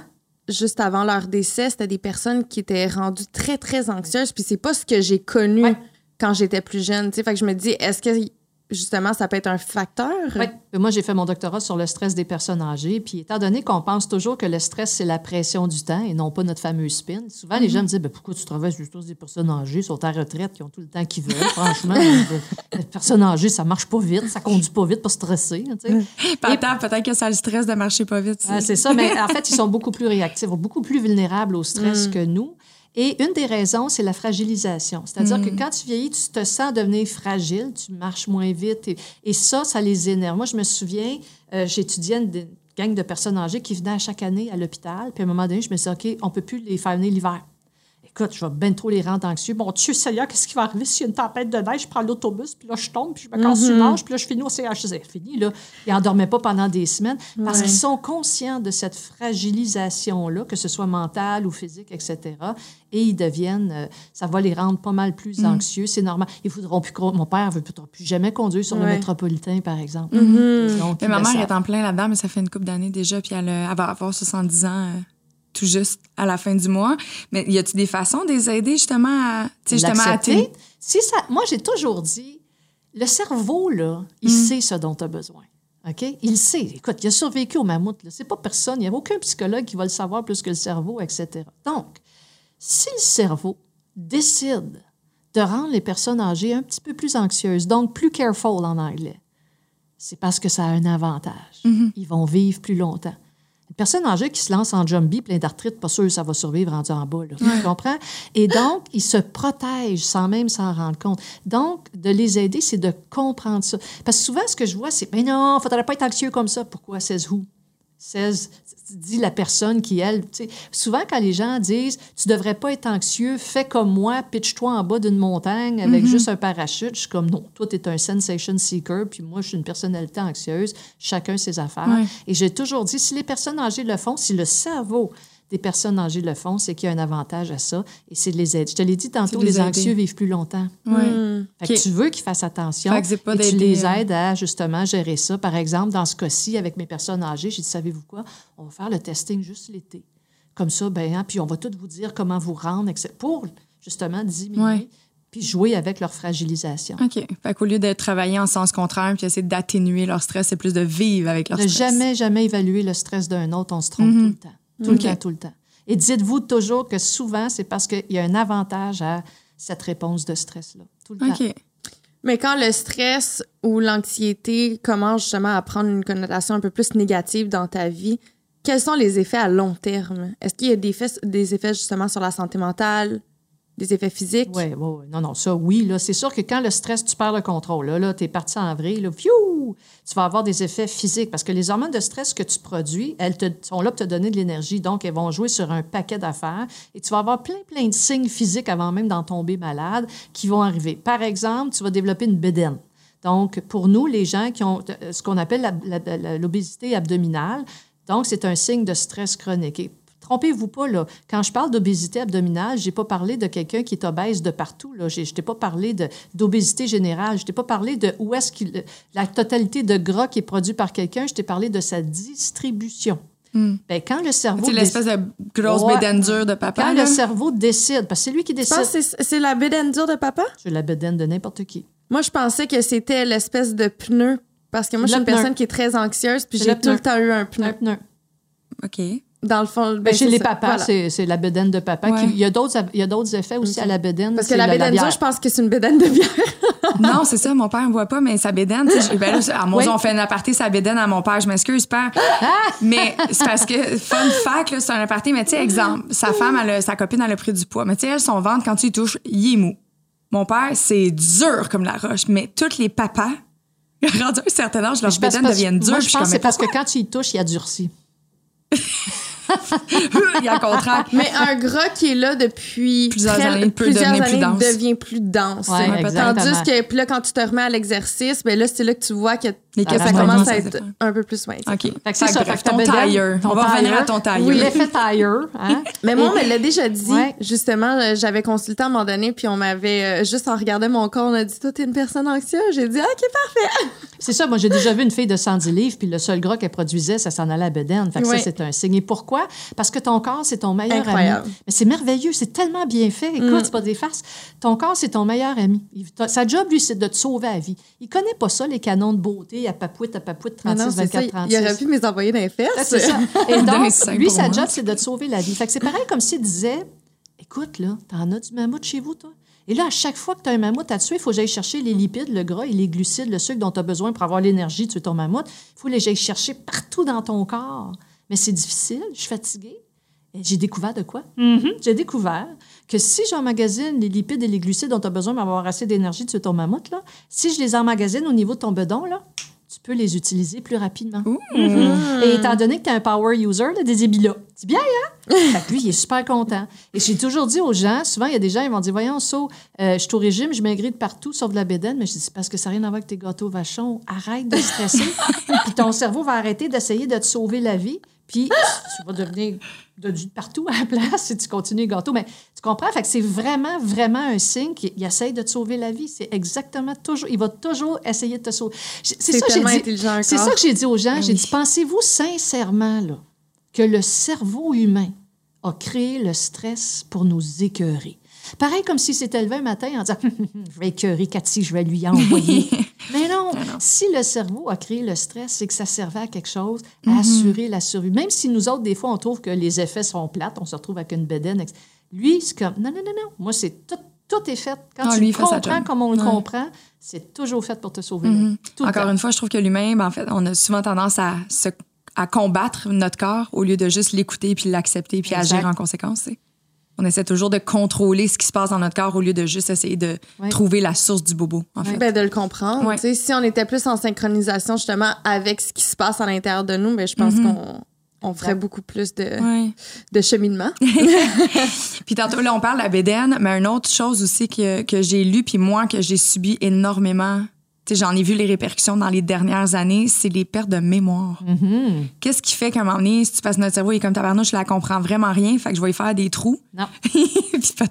juste avant leur décès, c'était des personnes qui étaient rendues très, très anxieuses. Puis c'est pas ce que j'ai connu Ouais. quand j'étais plus jeune. tu sais. Fait que je me dis, est-ce que justement, ça peut être un facteur? Moi, j'ai fait mon doctorat sur le stress des personnes âgées. Puis, étant donné qu'on pense toujours que le stress, c'est la pression du temps et non pas notre fameux spin, souvent, les gens me disent ben, Pourquoi tu travailles juste des personnes âgées, sont à retraite, qui ont tout le temps qu'ils veulent? Franchement, les personnes âgées, ça marche pas vite, ça conduit pas vite pour stresser. Sais. peut-être que ça le stress de marcher pas vite. Ah, c'est ça, mais en fait, ils sont beaucoup plus réactifs, beaucoup plus vulnérables au stress mm. que nous. Et une des raisons, c'est la fragilisation. C'est-à-dire que mm. quand tu vieillis, tu te sens devenir fragile, tu marches moins vite. Et, ça, ça les énerve. Moi, je me souviens, euh, j'étudiais une, gang de personnes âgées qui venaient chaque année à l'hôpital. Puis à un moment donné, je me suis dit, OK, on ne peut plus les faire venir l'hiver écoute, je vais bien trop les rendre anxieux. Bon Dieu Seigneur, qu'est-ce qui va arriver s'il y a une tempête de neige? Je prends l'autobus, puis là, je tombe, puis je me casse une manche, puis là, je finis au CHZ. Fini, là. Ils n'endormaient pas pendant des semaines parce qu'ils sont conscients de cette fragilisation-là, que ce soit mentale ou physique, etc. Et ils deviennent, euh, ça va les rendre pas mal plus mm. anxieux. C'est normal. Ils voudront plus, mon père ne voudra plus jamais conduire sur le métropolitain, par exemple. Mm-hmm. mais ma mère est en plein là-dedans, mais ça fait une couple d'années déjà, puis elle, elle, va avoir 70 ans. Euh, tout juste à la fin du mois. Mais y a-t-il des façons de les aider justement à, justement à si ça, moi, j'ai toujours dit, le cerveau, là, il mm. sait ce dont tu as besoin. OK? Il sait. Écoute, il a survécu au mammouth. C'est pas personne. Il n'y a aucun psychologue qui va le savoir plus que le cerveau, etc. Donc, si le cerveau décide de rendre les personnes âgées un petit peu plus anxieuses, donc plus careful en anglais, c'est parce que ça a un avantage. Mm-hmm. Ils vont vivre plus longtemps personne âgée qui se lance en jumbie plein d'arthrite, pas sûr que ça va survivre rendu en bas. Tu comprends? Et donc, ils se protègent sans même s'en rendre compte. Donc, de les aider, c'est de comprendre ça. Parce que souvent, ce que je vois, c'est, mais non, il ne faudrait pas être anxieux comme ça. Pourquoi? Says who? Says, dit la personne qui, elle, souvent quand les gens disent tu devrais pas être anxieux, fais comme moi, pitch-toi en bas d'une montagne avec mm-hmm. juste un parachute, je suis comme non, toi tu es un sensation seeker, puis moi je suis une personnalité anxieuse, chacun ses affaires. Et j'ai toujours dit si les personnes âgées le font, si le cerveau des personnes âgées le font, c'est qu'il y a un avantage à ça et c'est de les aider. Je te l'ai dit tantôt, les, anxieux vivent plus longtemps. Oui. Fait que tu veux qu'ils fassent attention et tu les euh, aides à justement gérer ça. Par exemple, dans ce cas-ci, avec mes personnes âgées, j'ai dit, savez-vous quoi? On va faire le testing juste l'été. Comme ça, ben, hein, puis on va tout vous dire comment vous rendre, etc. pour justement diminuer puis jouer avec leur fragilisation. OK. Fait qu'au lieu de travailler en sens contraire puis essayer d'atténuer leur stress, c'est plus de vivre avec leur stress. De jamais, jamais évaluer le stress d'un autre, on se trompe mm-hmm. tout le temps. Tout le temps, tout le temps. Et dites-vous toujours que souvent, c'est parce qu'il y a un avantage à cette réponse de stress-là. Tout le temps. Mais quand le stress ou l'anxiété commence justement à prendre une connotation un peu plus négative dans ta vie, quels sont les effets à long terme? Est-ce qu'il y a des effets, des effets justement sur la santé mentale, des effets physiques? Oui, oui, non, non, ça, oui. Là, c'est sûr que quand le stress, tu perds le contrôle. Là, là tu es parti en vrille, là, tu vas avoir des effets physiques parce que les hormones de stress que tu produis, elles te, sont là pour te donner de l'énergie. Donc, elles vont jouer sur un paquet d'affaires et tu vas avoir plein, plein de signes physiques avant même d'en tomber malade qui vont arriver. Par exemple, tu vas développer une bédaine. Donc, pour nous, les gens qui ont ce qu'on appelle l'obésité abdominale, donc, c'est un signe de stress chronique. Trompez-vous pas, là. Quand je parle d'obésité abdominale, j'ai pas parlé de quelqu'un qui est obèse de partout. Là. Je t'ai pas parlé d'obésité générale. Je t'ai pas parlé de où est-ce qu'il la totalité de gras qui est produit par quelqu'un. Je t'ai parlé de sa distribution. Hmm. Ben, quand le cerveau. C'est l'espèce de grosse ouais. dure de papa. Quand le cerveau décide, parce que c'est lui qui décide. c'est la bédaine dure de papa? C'est la bédaine de n'importe qui. Moi, je pensais que c'était l'espèce de pneu. Parce que moi, je suis une personne qui est très anxieuse, puis j'ai tout le temps eu un pneu. Un pneu. OK. Dans le fond, ben, ben chez les papas, c'est la bedaine de papa. il y a d'autres effets aussi à la bedaine. Parce que la bedaine, je pense que c'est une bedaine de bière. non, c'est ça. Mon père ne voit pas, mais sa bedaine, ben là, à mon on fait un aparté, sa bedaine à mon père. Je m'excuse, père. mais c'est parce que, fun fact, c'est un aparté. Mais tu sais, exemple, sa femme, elle sa copine, elle a pris du poids. Mais tu sais, son ventre, quand tu y touches, il est mou. Mon père, c'est dur comme la roche. Mais tous les papas, rendu un certain âge, leur bedaine deviennent dures. je pense que c'est parce que quand tu y touches, il y a durci. Il y a un contrat. Mais un gras qui est là depuis plusieurs années, plusieurs années plus dense. devient plus dense. Tandis que là, quand tu te remets à l'exercice, ben là, c'est là que tu vois que Ça que ça commence à être un peu plus mince. OK. Fait que c'est ça. bref, ton tailleur. On va revenir à ton tailleur. Oui, l'effet tailleur. Hein? Mais moi, on me l'a déjà dit. Ouais. Justement, euh, j'avais consulté à un moment donné, puis on m'avait, euh, juste en regardant mon corps, on a dit, toi, t'es une personne anxieuse. J'ai dit, OK, parfait. C'est ça, moi j'ai déjà vu une fille de 110 livres, puis le seul gras qu'elle produisait, ça s'en allait à bedaine. Fait que ça, c'est un signe. Et pourquoi? Parce que ton corps, c'est ton meilleur Incroyable. ami. Mais c'est merveilleux, c'est tellement bien fait. Écoute, Mm. c'est pas des farces. Ton corps, c'est ton meilleur ami. Il- ta- sa job, lui, c'est de te sauver la vie. Il connaît pas ça, les canons de beauté à papouette, à papouette, Mais 36, non, c'est ça. 24, 36. Il aurait pu me les envoyer dans les fesses. Ça, c'est ça. Et donc, lui, sa job, c'est de te sauver la vie. Fait que c'est pareil comme s'il disait Écoute, là, t'en as du mammouth chez vous, toi? Et là, à chaque fois que tu as un mammouth à tuer, il faut que j'aille chercher les lipides, le gras et les glucides, le sucre dont tu as besoin pour avoir l'énergie de tuer ton mammouth. Il faut que j'aille chercher partout dans ton corps. Mais c'est difficile, je suis fatiguée. J'ai découvert de quoi? J'ai découvert que si j'emmagasine les lipides et les glucides dont tu as besoin pour avoir assez d'énergie de tuer ton mammouth, là, si je les emmagasine au niveau de ton bedon, là, peux les utiliser plus rapidement. Et étant donné que tu es un power user, là, des ébis-là, c'est bien, hein? fait lui, il est super content. Et j'ai toujours dit aux gens, souvent, il y a des gens, ils vont dire Voyons, So, euh, je suis au régime, je maigris de partout, sauf de la bédaine. Mais je dis C'est parce que ça n'a rien à voir avec tes gâteaux vachons. Arrête de stresser. puis ton cerveau va arrêter d'essayer de te sauver la vie. Puis tu vas devenir de, de partout à la place si tu continues les gâteaux. Mais tu comprends? Fait que c'est vraiment, vraiment un signe qu'il il essaye de te sauver la vie. C'est exactement toujours. Il va toujours essayer de te sauver. C'est ça ça que j'ai dit aux gens. Ben J'ai dit Pensez-vous sincèrement là, que le cerveau humain a créé le stress pour nous écœurer? Pareil comme s'il s'était levé un matin en disant Je vais écœurer Cathy, je vais lui envoyer. Mais non, si le cerveau a créé le stress, c'est que ça servait à quelque chose, à Mm-hmm. assurer la survie. Même si nous autres, des fois, on trouve que les effets sont plates, on se retrouve avec une bedaine. ex- Lui, c'est comme Non, non, non, non. Moi, c'est tout. Tout est fait. Quand Ah, tu lui, comprends comme on le Ouais. comprend, c'est toujours fait pour te sauver. Tout le Encore une fois, je trouve que l'humain, ben, en fait, on a souvent tendance à, se, à combattre notre corps au lieu de juste l'écouter puis l'accepter puis Exact. agir en conséquence. On essaie toujours de contrôler ce qui se passe dans notre corps au lieu de juste essayer de Ouais. trouver la source du bobo, en fait. Ben, de le comprendre. Ouais. Tu sais, Si on était plus en synchronisation justement avec ce qui se passe à l'intérieur de nous, ben, je pense qu'on on ferait beaucoup plus de, Ouais. de cheminement. Puis tantôt, là, on parle de la bédaine, mais une autre chose aussi que, que j'ai lu, puis moi, que j'ai subi énormément, j'en ai vu les répercussions dans les dernières années, c'est les pertes de mémoire. Mhm. Qu'est-ce qui fait qu'à un moment donné, si tu passes notre cerveau, il est comme tabarnouche, je la comprends vraiment rien, fait que je vais y faire des trous. Non. puis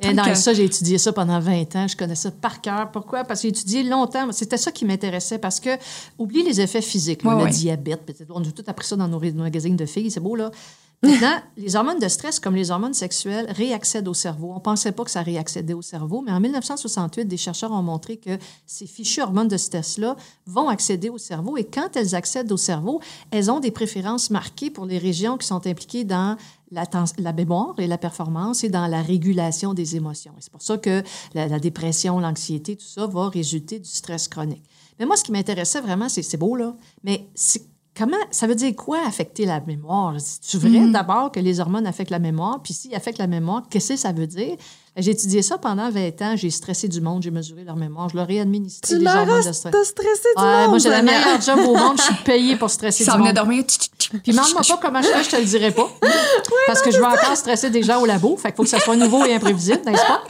Et non, que- ça, j'ai étudié ça pendant 20 ans. Je connais ça par cœur. Pourquoi? Parce que j'ai étudié longtemps. C'était ça qui m'intéressait parce que, oublie les effets physiques, là, Ouais, le ouais. diabète, peut-être. On a tout appris ça dans nos magazines de filles, c'est beau, là. Maintenant, les hormones de stress, comme les hormones sexuelles, réaccèdent au cerveau. On pensait pas que ça réaccédait au cerveau, mais en 1968, des chercheurs ont montré que ces fichues hormones de stress-là vont accéder au cerveau et quand elles accèdent au cerveau, elles ont des préférences marquées pour les régions qui sont impliquées dans la, la mémoire et la performance et dans la régulation des émotions. C'est pour ça que la, dépression, l'anxiété, tout ça va résulter du stress chronique. Mais moi, ce qui m'intéressait vraiment, c'est c'est beau, là, mais comment ça veut dire quoi affecter la mémoire? C'est vrai d'abord que les hormones affectent la mémoire, puis s'ils affectent la mémoire, qu'est-ce que ça veut dire? J'ai étudié ça pendant 20 ans, j'ai stressé du monde, j'ai mesuré leur mémoire, je leur ai administré Tu des hormones de stress. t'as stressé du Ouais, monde. moi, j'ai la meilleure job au monde, je suis payée pour stresser Ça du monde. dormir. tch, tch. Puis demande-moi pas comment je fais, je te le dirai pas. parce que je veux encore stresser des gens au labo. Fait qu'il faut que ça soit nouveau et imprévisible, n'est-ce pas?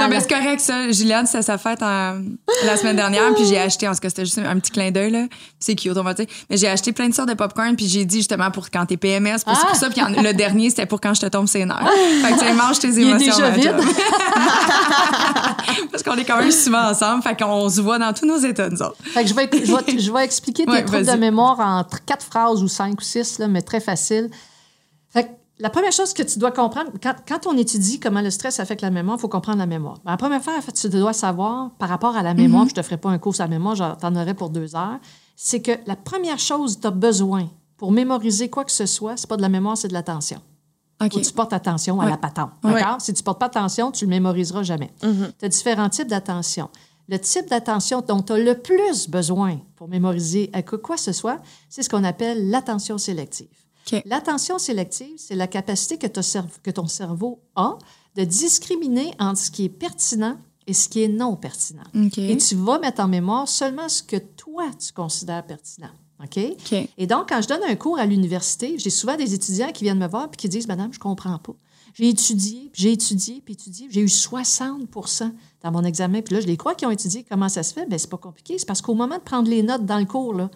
Non, mais c'est correct, ça. Juliane, c'est sa fête en- la semaine dernière, puis j'ai acheté, en tout cas, c'était juste un petit clin d'œil, là. C'est cute, on va dire. Mais j'ai acheté plein de sortes de popcorn, puis j'ai dit justement pour quand t'es PMS, c'est Ah! pour ça. Puis le dernier, c'était pour quand je te tombe ses nerfs. Fait que tu sais, mange tes Il est émotions. déjà ma vide. Parce qu'on est quand même souvent ensemble, fait qu'on se voit dans tous nos états, nous autres. Fait que je vais, je vais, je vais expliquer tes Ouais, troubles de mémoire en tr- quatre phrases ou cinq ou six, là, mais très facile. Fait que la première chose que tu dois comprendre, quand, quand on étudie comment le stress affecte la mémoire, il faut comprendre la mémoire. La première fois, en fait, tu dois savoir par rapport à la mémoire, Mm-hmm. puis je te ferai pas un cours sur la mémoire, j'en t'en aurais pour deux heures, c'est que la première chose que tu as besoin pour mémoriser quoi que ce soit, c'est pas de la mémoire, c'est de l'attention. OK. Faut que tu portes attention à Ouais. la patente. Ouais. Si tu portes pas attention, tu le mémoriseras jamais. Mhm. Tu as différents types d'attention. Le type d'attention dont tu as le plus besoin pour mémoriser à quoi ce soit, c'est ce qu'on appelle l'attention sélective. L'attention sélective, c'est la capacité que, ton cerveau- que ton cerveau a de discriminer entre ce qui est pertinent et ce qui est non pertinent. Et tu vas mettre en mémoire seulement ce que toi, tu considères pertinent. OK? OK. Et donc, quand je donne un cours à l'université, j'ai souvent des étudiants qui viennent me voir et qui disent Madame, je comprends pas. J'ai étudié, j'ai étudié, puis étudié. J'ai eu 60% dans mon examen. Puis là, je les crois qui ont étudié. Comment ça se fait? Bien, c'est pas compliqué. C'est parce qu'au moment de prendre les notes dans le cours, Tu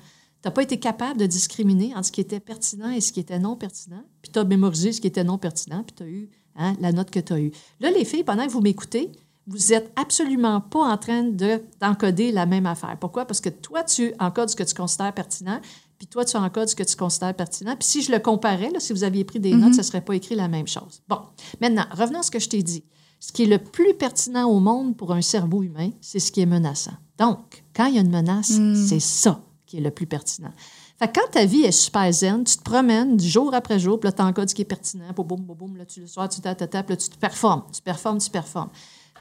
n'as pas été capable de discriminer entre ce qui était pertinent et ce qui était non pertinent. Puis tu as mémorisé ce qui était non pertinent, puis tu as eu hein, la note que tu as eue. Là, les filles, pendant que vous m'écoutez, vous êtes absolument pas en train de- d'encoder la même affaire. Pourquoi? Parce que toi, tu encodes ce que tu considères pertinent, puis toi, tu encodes ce que tu considères pertinent. Puis si je le comparais, là, si vous aviez pris des notes, ça ne serait pas écrit la même chose. Bon, maintenant, revenons à ce que je t'ai dit. Ce qui est le plus pertinent au monde pour un cerveau humain, c'est ce qui est menaçant. Donc, quand il y a une menace, c'est ça qui est le plus pertinent. Fait que quand ta vie est super zen, tu te promènes du jour après jour, puis là, tu encodes ce qui est pertinent, boum, boum, boum, boum, là, tu le soir, tu tapes, tapes, là, tu te performes, tu performes, tu performes.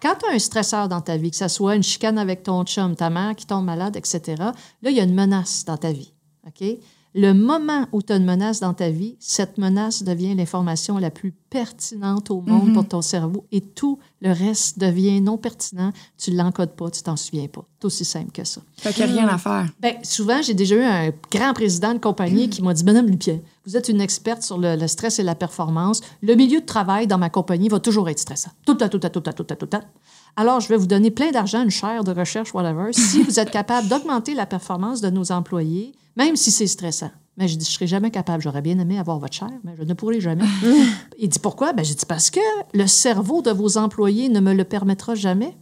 Quand tu as un stresseur dans ta vie, que ce soit une chicane avec ton chum, ta mère qui tombe malade, etc., là, il y a une menace dans ta vie. OK? Le moment où tu as une menace dans ta vie, cette menace devient l'information la plus pertinente au monde pour ton cerveau et tout le reste devient non pertinent. Tu ne l'encodes pas, tu t'en souviens pas. C'est aussi simple que ça. Fait qu'il n'y a rien à faire. Ben, souvent, j'ai déjà eu un grand président de compagnie qui m'a dit Madame Lupien, vous êtes une experte sur le, le stress et la performance. Le milieu de travail dans ma compagnie va toujours être stressant. Tout à tout à tout à tout à tout à. Alors, je vais vous donner plein d'argent, une chaire de recherche, whatever, si vous êtes capable d'augmenter la performance de nos employés, même si c'est stressant. Mais je dis, je serai jamais capable. J'aurais bien aimé avoir votre chair, mais je ne pourrai jamais. Il dit pourquoi? Ben, j'ai dit parce que le cerveau de vos employés ne me le permettra jamais.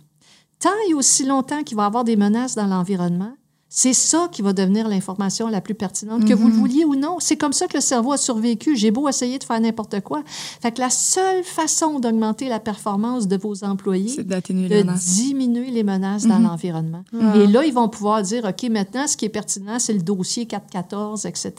Tant et aussi longtemps qu'il va y avoir des menaces dans l'environnement, c'est ça qui va devenir l'information la plus pertinente, que vous le vouliez ou non. C'est comme ça que le cerveau a survécu. J'ai beau essayer de faire n'importe quoi. Fait que la seule façon d'augmenter la performance de vos employés, C'est de les diminuer les menaces dans l'environnement. Et là, ils vont pouvoir dire, OK, maintenant, ce qui est pertinent, c'est le dossier 414, etc.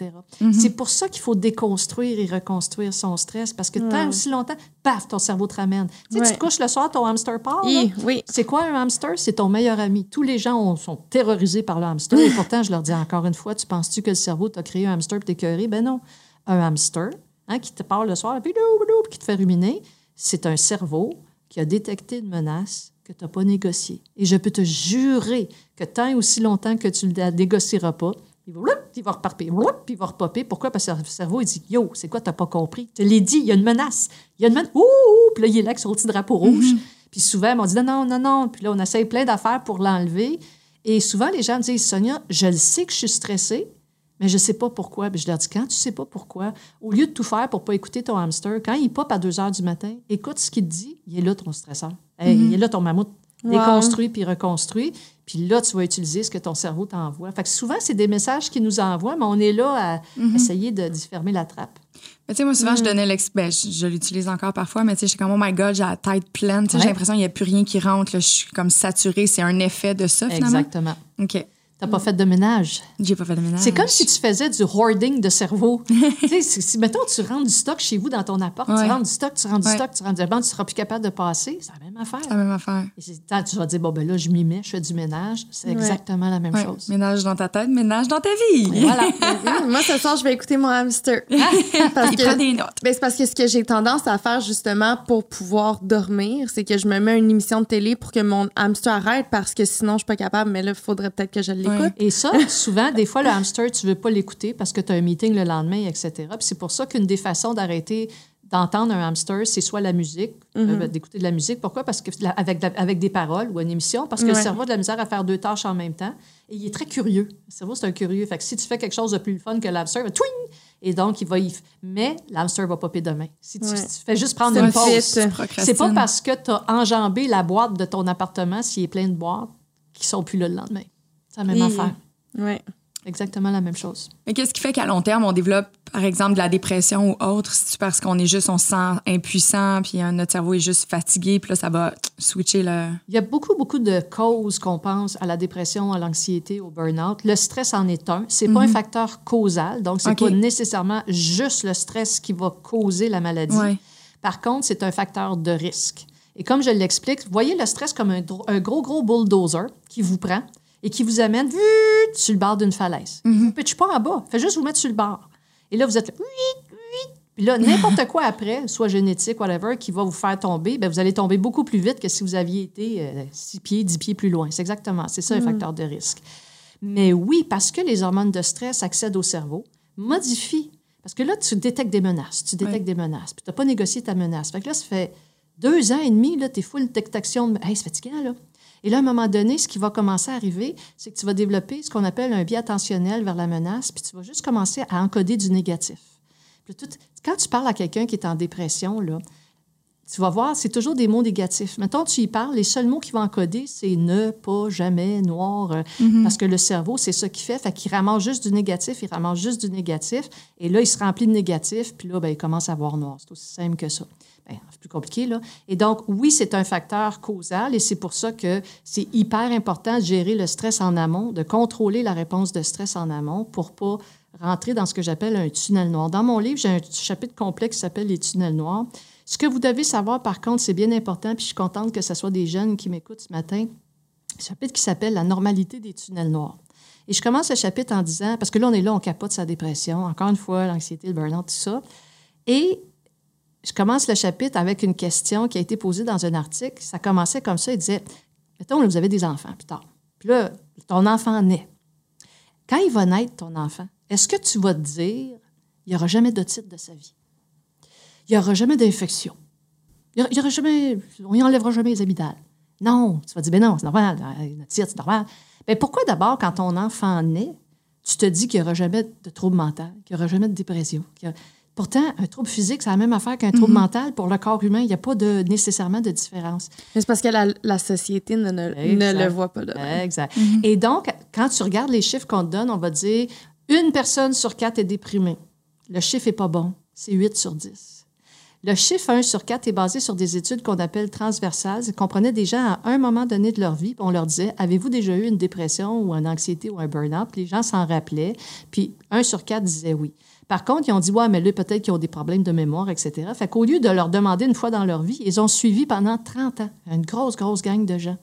C'est pour ça qu'il faut déconstruire et reconstruire son stress, parce que tant aussi longtemps, paf, ton cerveau te ramène. Tu sais, tu te couches le soir, ton hamster part. oui. C'est quoi un hamster? C'est ton meilleur ami. Tous les gens ont- sont terrorisés par le hamster. Et pourtant, je leur dis encore une fois, tu penses-tu que le cerveau t'a créé un hamster pour t'écœurer? Ben non. Un hamster hein, qui te parle le soir, puis qui te fait ruminer, c'est un cerveau qui a détecté une menace que tu n'as pas négociée. Et je peux te jurer que tant et aussi longtemps que tu ne la négocieras pas, il va, il va whoop, puis il va repopper. Pourquoi? Parce que le cerveau, il dit Yo, c'est quoi, tu n'as pas compris? Je te l'ai dit, il y a une menace. Il y a une menace. Ouh, ouh, puis là, il est là avec son petit drapeau rouge. Puis souvent, on dit Non, non, non, non. Puis là, on essaye plein d'affaires pour l'enlever. Et souvent, les gens me disent Sonia, je le sais que je suis stressée, mais je ne sais pas pourquoi. Puis je leur dis Quand tu ne sais pas pourquoi, au lieu de tout faire pour ne pas écouter ton hamster, quand il pop à 2 heures du matin, écoute ce qu'il te dit. Il est là ton stresseur. Hey, Il est là ton mammouth. Wow. Déconstruit puis reconstruit. Puis là, tu vas utiliser ce que ton cerveau t'envoie. Fait que souvent, c'est des messages qu'il nous envoie, mais on est là à essayer de, fermer la trappe. Mais tu sais, moi, souvent, je donnais l'ex... Ben, je, je l'utilise encore parfois, mais tu sais, je suis comme, oh my God, j'ai la tête pleine. Tu sais, Ouais. j'ai l'impression qu'il n'y a plus rien qui rentre. là. Je suis comme saturée. C'est un effet de ça, finalement? Exactement. OK. Tu n'as pas fait de ménage. J'ai pas fait de ménage. C'est comme si tu faisais du hoarding de cerveau. tu sais, si, mettons, tu rentres du stock chez vous dans ton appart, Ouais. tu rentres du stock, tu rentres du Ouais. stock, tu rentres du banc, tu seras plus capable de passer. C'est la même affaire. C'est la même affaire. Et tu vas dire, bon, ben là, je m'y mets, je fais du ménage. C'est exactement la même Ouais. chose. Ménage dans ta tête, ménage dans ta vie. Voilà. Moi, ce soir, je vais écouter mon hamster. parce Il que, prend des notes. ben, c'est parce que ce que j'ai tendance à faire justement pour pouvoir dormir, c'est que je me mets une émission de télé pour que mon hamster arrête parce que sinon, je suis pas capable. Mais là, il faudrait peut-être que je l'écoute. Et ça, souvent, des fois, le hamster, tu veux pas l'écouter parce que tu as un meeting le lendemain, etc. Puis c'est pour ça qu'une des façons d'arrêter d'entendre un hamster, c'est soit la musique, Mm-hmm. euh, d'écouter de la musique. Pourquoi? Parce que la- avec, la- avec des paroles ou une émission, parce que le cerveau a de la misère à faire deux tâches en même temps. Et il est très curieux. Le cerveau, c'est un curieux. Fait que si tu fais quelque chose de plus fun que l'hamster, il va twing! Et donc, il va y... Mais l'hamster va popper demain. Si tu, Ouais. si tu fais juste prendre C'est une un pause. C'est pas parce que tu as enjambé la boîte de ton appartement, s'il est plein de boîtes, qui sont plus là le lendemain. C'est la même Et- affaire. Ouais. Exactement la même chose. Mais qu'est-ce qui fait qu'à long terme, on développe, par exemple, de la dépression ou autre? C'est parce qu'on est juste, on se sent impuissant, puis euh, notre cerveau est juste fatigué, puis là, ça va switcher le. Il y a beaucoup, beaucoup de causes qu'on pense à la dépression, à l'anxiété, au burn-out. Le stress en est un. C'est pas un facteur causal, donc c'est OK. pas nécessairement juste le stress qui va causer la maladie. Ouais. Par contre, c'est un facteur de risque. Et comme je l'explique, voyez le stress comme un gros, gros bulldozer qui vous prend et qui vous amène sur le bord d'une falaise. Il vous pitche pas en bas, fait juste vous mettre sur le bord. Et là, vous êtes là, oui, oui. Puis là, n'importe quoi après, soit génétique, whatever, qui va vous faire tomber, ben vous allez tomber beaucoup plus vite que si vous aviez été euh, six pieds, dix pieds plus loin. C'est exactement, c'est ça un facteur de risque. Mais oui, parce que les hormones de stress accèdent au cerveau, modifient. Parce que là, tu détectes des menaces. Tu détectes des menaces. Puis tu n'as pas négocié ta menace. Fait que là, ça fait deux ans et demi, là, tu es full détection. De... Hey, c'est fatigant, là. Et là, à un moment donné, ce qui va commencer à arriver, c'est que tu vas développer ce qu'on appelle un biais attentionnel vers la menace, puis tu vas juste commencer à encoder du négatif. Puis tout- quand tu parles à quelqu'un qui est en dépression, là, tu vas voir, c'est toujours des mots négatifs. Mettons, tu y parles, les seuls mots qu'il va encoder, c'est ne, pas, jamais, noir, euh, parce que le cerveau, c'est ça qu'il fait. Fait qu'il ramasse juste du négatif, il ramasse juste du négatif, et là, il se remplit de négatif, puis là, ben, il commence à voir noir. C'est aussi simple que ça. Ben, c'est plus compliqué, là. Et donc, oui, c'est un facteur causal, et c'est pour ça que c'est hyper important de gérer le stress en amont, de contrôler la réponse de stress en amont pour pas rentrer dans ce que j'appelle un tunnel noir. Dans mon livre, j'ai un chapitre complet qui s'appelle Les tunnels noirs. Ce que vous devez savoir, par contre, c'est bien important, puis je suis contente que ce soit des jeunes qui m'écoutent ce matin, un chapitre qui s'appelle La normalité des tunnels noirs. Et je commence le chapitre en disant, parce que là, on est là, on capote sa dépression, encore une fois, l'anxiété, le burn-out, tout ça. Et je commence le chapitre avec une question qui a été posée dans un article. Ça commençait comme ça, il disait, mettons, là, vous avez des enfants plus tard. Puis là, ton enfant naît. Quand il va naître, ton enfant, est-ce que tu vas te dire, il n'y aura jamais d'otite de sa vie? Il n'y aura jamais d'infection. Il y aura jamais, on n'y enlèvera jamais les amygdales. Non, tu vas dire, ben non, c'est normal, une otite, c'est normal. Ben pourquoi d'abord, quand ton enfant naît, tu te dis qu'il n'y aura jamais de trouble mental, qu'il n'y aura jamais de dépression? Pourtant, un trouble physique, c'est la même affaire qu'un trouble mental. Pour le corps humain, il n'y a pas de, nécessairement de différence. Mais c'est parce que la, la société ne, ne, ne Exact. le voit pas de même. Exact. Et donc, quand tu regardes les chiffres qu'on te donne, on va dire une personne sur quatre est déprimée. Le chiffre n'est pas bon. C'est 8 sur 10. Le chiffre 1 sur 4 est basé sur des études qu'on appelle transversales, qu'on prenait des gens à un moment donné de leur vie, puis on leur disait Avez-vous déjà eu une dépression ou une anxiété ou un burn-out? Puis les gens s'en rappelaient, puis 1 sur 4 disait oui. Par contre, ils ont dit Ouais, mais là, peut-être qu'ils ont des problèmes de mémoire, etc. Fait qu'au lieu de leur demander une fois dans leur vie, ils ont suivi pendant 30 ans une grosse, grosse gang de gens.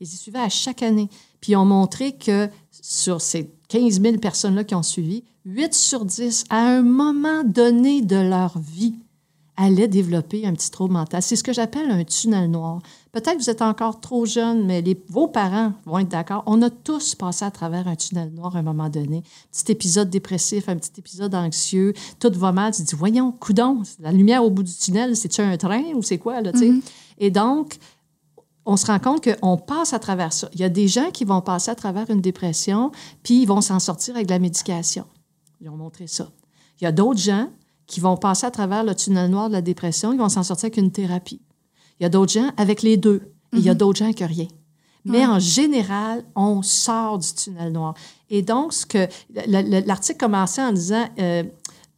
Ils y suivaient à chaque année. Puis ils ont montré que sur ces 15 000 personnes-là qui ont suivi, 8 sur 10, à un moment donné de leur vie, allaient développer un petit trouble mental. C'est ce que j'appelle un tunnel noir. Peut-être que vous êtes encore trop jeune, mais les, vos parents vont être d'accord. On a tous passé à travers un tunnel noir à un moment donné. Petit épisode dépressif, un petit épisode anxieux, tout va mal. Tu te dis, voyons, coudon, la lumière au bout du tunnel, c'est-tu un train ou c'est quoi, là, tu sais? Et donc, on se rend compte qu'on passe à travers ça. Il y a des gens qui vont passer à travers une dépression, puis ils vont s'en sortir avec de la médication. Ils ont montré ça. Il y a d'autres gens qui vont passer à travers le tunnel noir de la dépression, ils vont s'en sortir avec une thérapie. Il y a d'autres gens avec les deux. Et il y a d'autres gens avec rien. Mais en général, on sort du tunnel noir. Et donc, ce que le- le- l'article commençait en disant euh,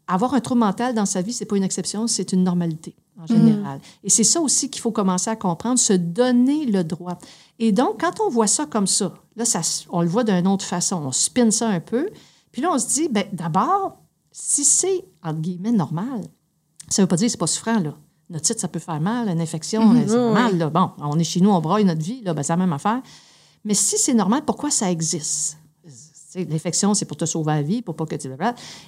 avoir un trouble mental dans sa vie, c'est pas une exception, c'est une normalité en général. Et c'est ça aussi qu'il faut commencer à comprendre, se donner le droit. Et donc, quand on voit ça comme ça, là, ça, on le voit d'une autre façon, on spinne ça un peu, puis là, on se dit, ben, d'abord, si c'est, entre guillemets, normal, ça veut pas dire que c'est pas souffrant, là. Notre titre, ça peut faire mal, une infection, c'est oui, normal, là. Bon, on est chez nous, on braille notre vie, là, ben, c'est la même affaire. Mais si c'est normal, pourquoi ça existe? L'infection, c'est pour te sauver la vie, pour pas que tu le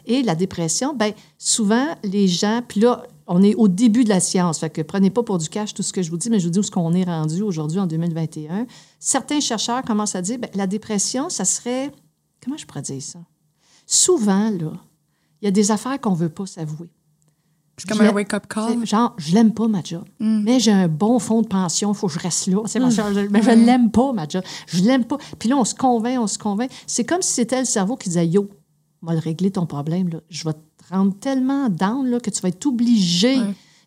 Et la dépression, ben souvent, les gens, puis là, on est au début de la science, fait que prenez pas pour du cash tout ce que je vous dis, mais je vous dis où ce qu'on est rendu aujourd'hui en 2021. Certains chercheurs commencent à dire, ben, la dépression, ça serait, comment je pourrais dire ça? Souvent, là, il y a des affaires qu'on veut pas s'avouer. C'est comme Je un wake-up call. Genre, je l'aime pas, ma job. Mais j'ai un bon fonds de pension, il faut que je reste là. C'est ma. Mais je l'aime pas, ma job. Je l'aime pas. Puis là, on se convainc, on se convainc. C'est comme si c'était le cerveau qui disait Yo, on va le régler ton problème. Là. Je vais te rendre tellement down là, que tu vas être obligé.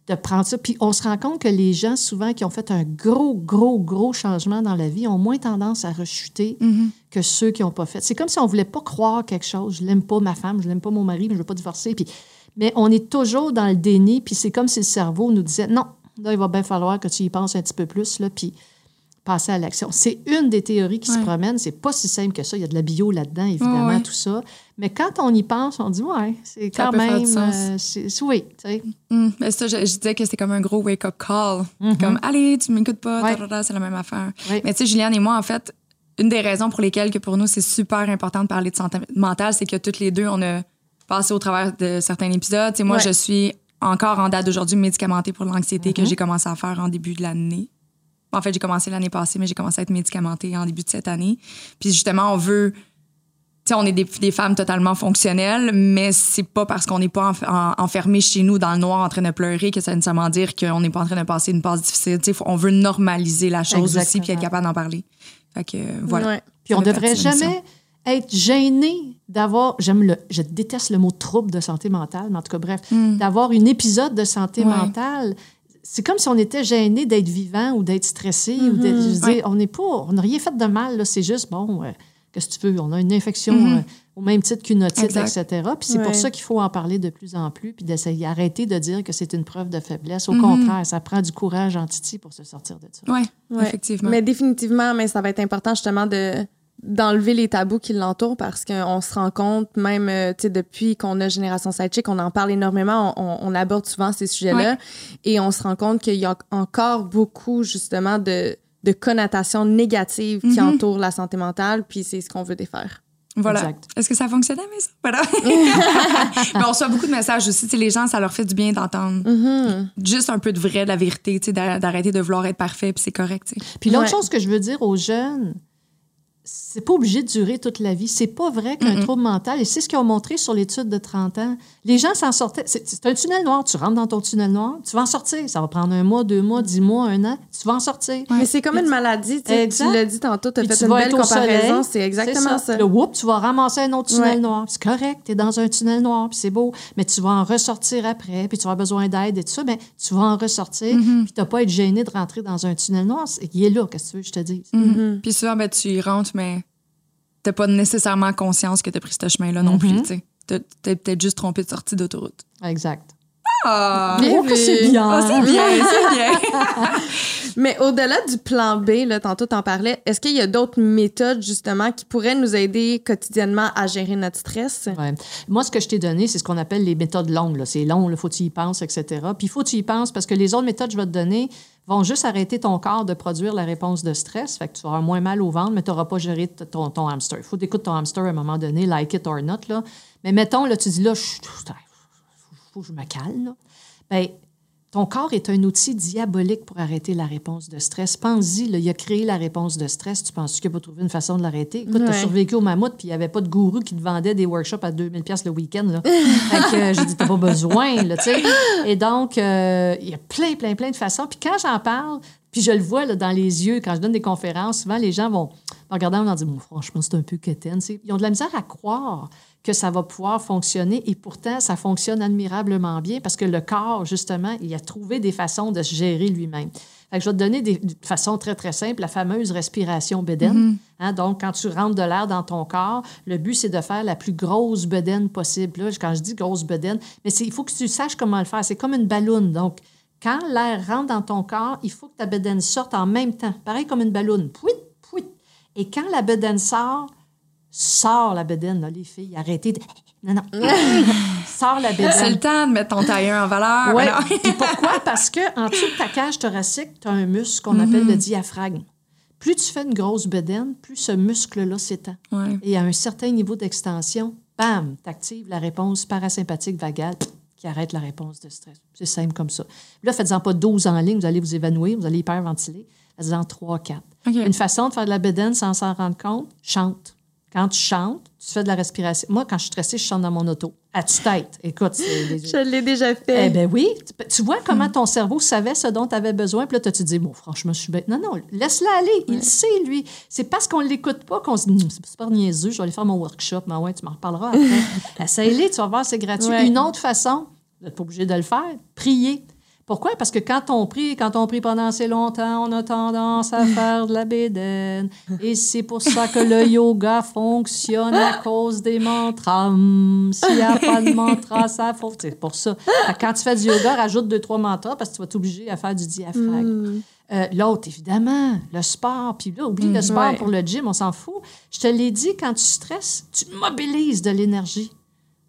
De prendre ça. Puis on se rend compte que les gens, souvent, qui ont fait un gros, gros, gros changement dans la vie, ont moins tendance à rechuter que ceux qui n'ont pas fait. C'est comme si on voulait pas croire quelque chose. Je l'aime pas ma femme, je l'aime pas mon mari, mais je veux pas divorcer. Puis, mais on est toujours dans le déni, puis c'est comme si le cerveau nous disait non, là, il va bien falloir que tu y penses un petit peu plus, là, puis passer à l'action. C'est une des théories qui se Ouais. promène. C'est pas si simple que ça. Il y a de la bio là-dedans, évidemment, Ouais, tout ça. Mais quand on y pense, on dit ouais, c'est quand même. euh, c'est- oui, tu sais. Hum, mais ça, je, je disais que c'était comme un gros wake-up call. Comme, allez, tu m'écoutes pas, Ouais. c'est la même affaire. Mais tu sais, Juliane et moi, en fait, une des raisons pour lesquelles que pour nous, c'est super important de parler de santé mentale, c'est que toutes les deux, on a passé au travers de certains épisodes. Sais, moi, je suis encore en date d'aujourd'hui médicamentée pour l'anxiété que j'ai commencé à faire en début de l'année. En fait, j'ai commencé l'année passée, mais j'ai commencé à être médicamentée en début de cette année. Puis justement, on veut tu sais, on est des, des femmes totalement fonctionnelles, mais c'est pas parce qu'on n'est pas en- enfermé chez nous dans le noir en train de pleurer que ça veut nécessairement dire qu'on n'est pas en train de passer une passe difficile. Tu sais, on veut normaliser la chose aussi puis être capable d'en parler. Fait que, voilà. Ouais. Puis on devrait jamais être gêné d'avoir, j'aime le, je déteste le mot trouble de santé mentale, mais en tout cas, bref, d'avoir une épisode de santé Hmm. Ouais. mentale. C'est comme si on était gêné d'être vivant ou d'être stressé. ou d'être- je veux Ouais. dire, on n'est pas, on n'a rien fait de mal, là. C'est juste, bon, euh, qu'est-ce que tu veux? On a une infection Mhm. euh, au même titre qu'une otite, Exact. etc. Puis c'est Ouais. pour ça qu'il faut en parler de plus en plus, puis d'essayer, arrêter de dire que c'est une preuve de faiblesse. Au Mhm. contraire, ça prend du courage en titi pour se sortir de ça. Ouais, Ouais. effectivement. Mais définitivement, mais ça va être important justement de d'enlever les tabous qui l'entourent parce qu'on se rend compte, même euh, tu sais, depuis qu'on a Génération Sidechick, on en parle énormément, on, on aborde souvent ces sujets-là et on se rend compte qu'il y a encore beaucoup justement de, de connotations négatives qui Mhm. entourent la santé mentale, puis c'est ce qu'on veut défaire. Voilà. Est-ce que ça fonctionnait, mais ça? Voilà. mais on reçoit beaucoup de messages aussi. Tu sais, les gens, ça leur fait du bien d'entendre Mhm. juste un peu de vrai, de la vérité, tu sais, d'a- d'arrêter de vouloir être parfait, puis c'est correct. tu sais. Puis l'autre Ouais. chose que je veux dire aux jeunes, c'est pas obligé de durer toute la vie. C'est pas vrai qu'un trouble mental, et c'est ce qu'ils ont montré sur l'étude de 30 ans, les gens s'en sortaient. C'est un tunnel noir. Tu rentres dans ton tunnel noir, tu vas en sortir. Ça va prendre un mois, deux mois, dix mois, un an. Tu vas en sortir. Mais c'est comme une maladie, tu sais, tu l'as dit tantôt, tu as fait tu une vas belle comparaison, c'est exactement ça. Le whoop, tu vas ramasser un autre tunnel Ouais. noir. C'est correct, tu es dans un tunnel noir, puis c'est beau, mais tu vas en ressortir après, puis tu auras besoin d'aide et tout ça, mais tu vas en ressortir, Mm-hmm. puis tu n'as pas à être gêné de rentrer dans un tunnel noir. C'est- Il est là, qu'est-ce que tu veux que je te dise? Mm-hmm. Puis souvent, ben, tu y rentres, mais t'as pas nécessairement conscience que t'as pris ce chemin-là non plus. tu sais. T'as t'es peut-être juste trompé de sortie d'autoroute. Exact. Ah! Bien Oh, que vu. c'est bien! Ah, c'est bien, c'est bien. Mais au-delà du plan B, là, tantôt t'en parlais, est-ce qu'il y a d'autres méthodes justement qui pourraient nous aider quotidiennement à gérer notre stress? Ouais. Moi, ce que je t'ai donné, c'est ce qu'on appelle les méthodes longues. là. C'est long, il faut que tu y penses, etc. Puis il faut que tu y penses parce que les autres méthodes que je vais te donner vont juste arrêter ton corps de produire la réponse de stress. Fait que tu avoir moins mal au ventre, mais tu n'auras pas géré ton, hamster. Il faut tu ton hamster à un moment donné, like it or not. Là. Mais mettons, là, tu dis là, je me calme. Là. Ben, ton corps est un outil diabolique pour arrêter la réponse de stress. Pense-y, il a créé la réponse de stress. Tu penses qu'il n'a pas trouvé une façon de l'arrêter? Écoute, tu as Ouais. survécu au mammouth, puis il n'y avait pas de gourou qui te vendait des workshops à 2000 pièces le week-end. Fait que euh, j'ai dit, t'as pas besoin, là, tu sais. Et donc, euh, il y a plein, plein, plein de façons. Puis quand j'en parle, puis je le vois là, dans les yeux, quand je donne des conférences, souvent les gens vont me regarder et vont dire, bon, franchement, c'est un peu quétaine. Ils ont de la misère à croire que ça va pouvoir fonctionner et pourtant, ça fonctionne admirablement bien parce que le corps, justement, il a trouvé des façons de se gérer lui-même. Fait que je vais te donner des, de façon très, très simple la fameuse respiration bédaine. Hein, donc, quand tu rentres de l'air dans ton corps, le but, c'est de faire la plus grosse bedaine possible. Là, quand je dis grosse bedaine, mais il faut que tu saches comment le faire. C'est comme une balloune. Donc, quand l'air rentre dans ton corps, il faut que ta bedaine sorte en même temps. Pareil comme une balloune. Pouit. Et quand la bedaine sort, sort la bedaine, là, les filles, arrêtez de... Non, non. sort la C'est le bedaine. temps de mettre ton tailleur en valeur. Ouais. Puis pourquoi? Parce que en dessous de ta cage thoracique, tu as un muscle qu'on appelle le diaphragme. Plus tu fais une grosse bedaine, plus ce muscle-là s'étend. Ouais. Et à un certain niveau d'extension, bam, tu actives la réponse parasympathique vagale qui arrête la réponse de stress. C'est simple comme ça. Là, faites-en pas 12 en ligne, vous allez vous évanouir, vous allez hyperventiler. Faites-en 3, 4. Une façon de faire de la bedaine sans s'en rendre compte, chante. Quand tu chantes, tu fais de la respiration. Moi, quand je suis stressée, je chante dans mon auto. À tue-tête. Écoute, c'est des- Je l'ai déjà fait. eh bien oui, tu- tu vois comment ton cerveau savait ce dont tu avais besoin, puis là, tu te dis, bon, franchement, je suis bête. Non, non, laisse-le aller, il sait, lui. C'est parce qu'on ne l'écoute pas qu'on se dit, Hum, c'est super niaiseux, je vais aller faire mon workshop, mais ouais, tu m'en reparleras après. Essaye-le, tu vas voir, c'est gratuit. Ouais. Une autre façon, vous n'êtes pas obligé de le faire, prier. Pourquoi? Parce que quand on prie, quand on prie pendant assez longtemps, on a tendance à faire de la bédaine. Et c'est pour ça que le yoga fonctionne à cause des mantras. Hum, S'il n'y a pas de mantra, ça faut. C'est pour ça. Quand tu fais du yoga, rajoute deux, trois mantras parce que tu vas t'obliger à faire du diaphragme. Euh, L'autre, évidemment, le sport. Puis là, oublie le sport ouais. pour le gym, on s'en fout. Je te l'ai dit, quand tu stresses, tu mobilises de l'énergie.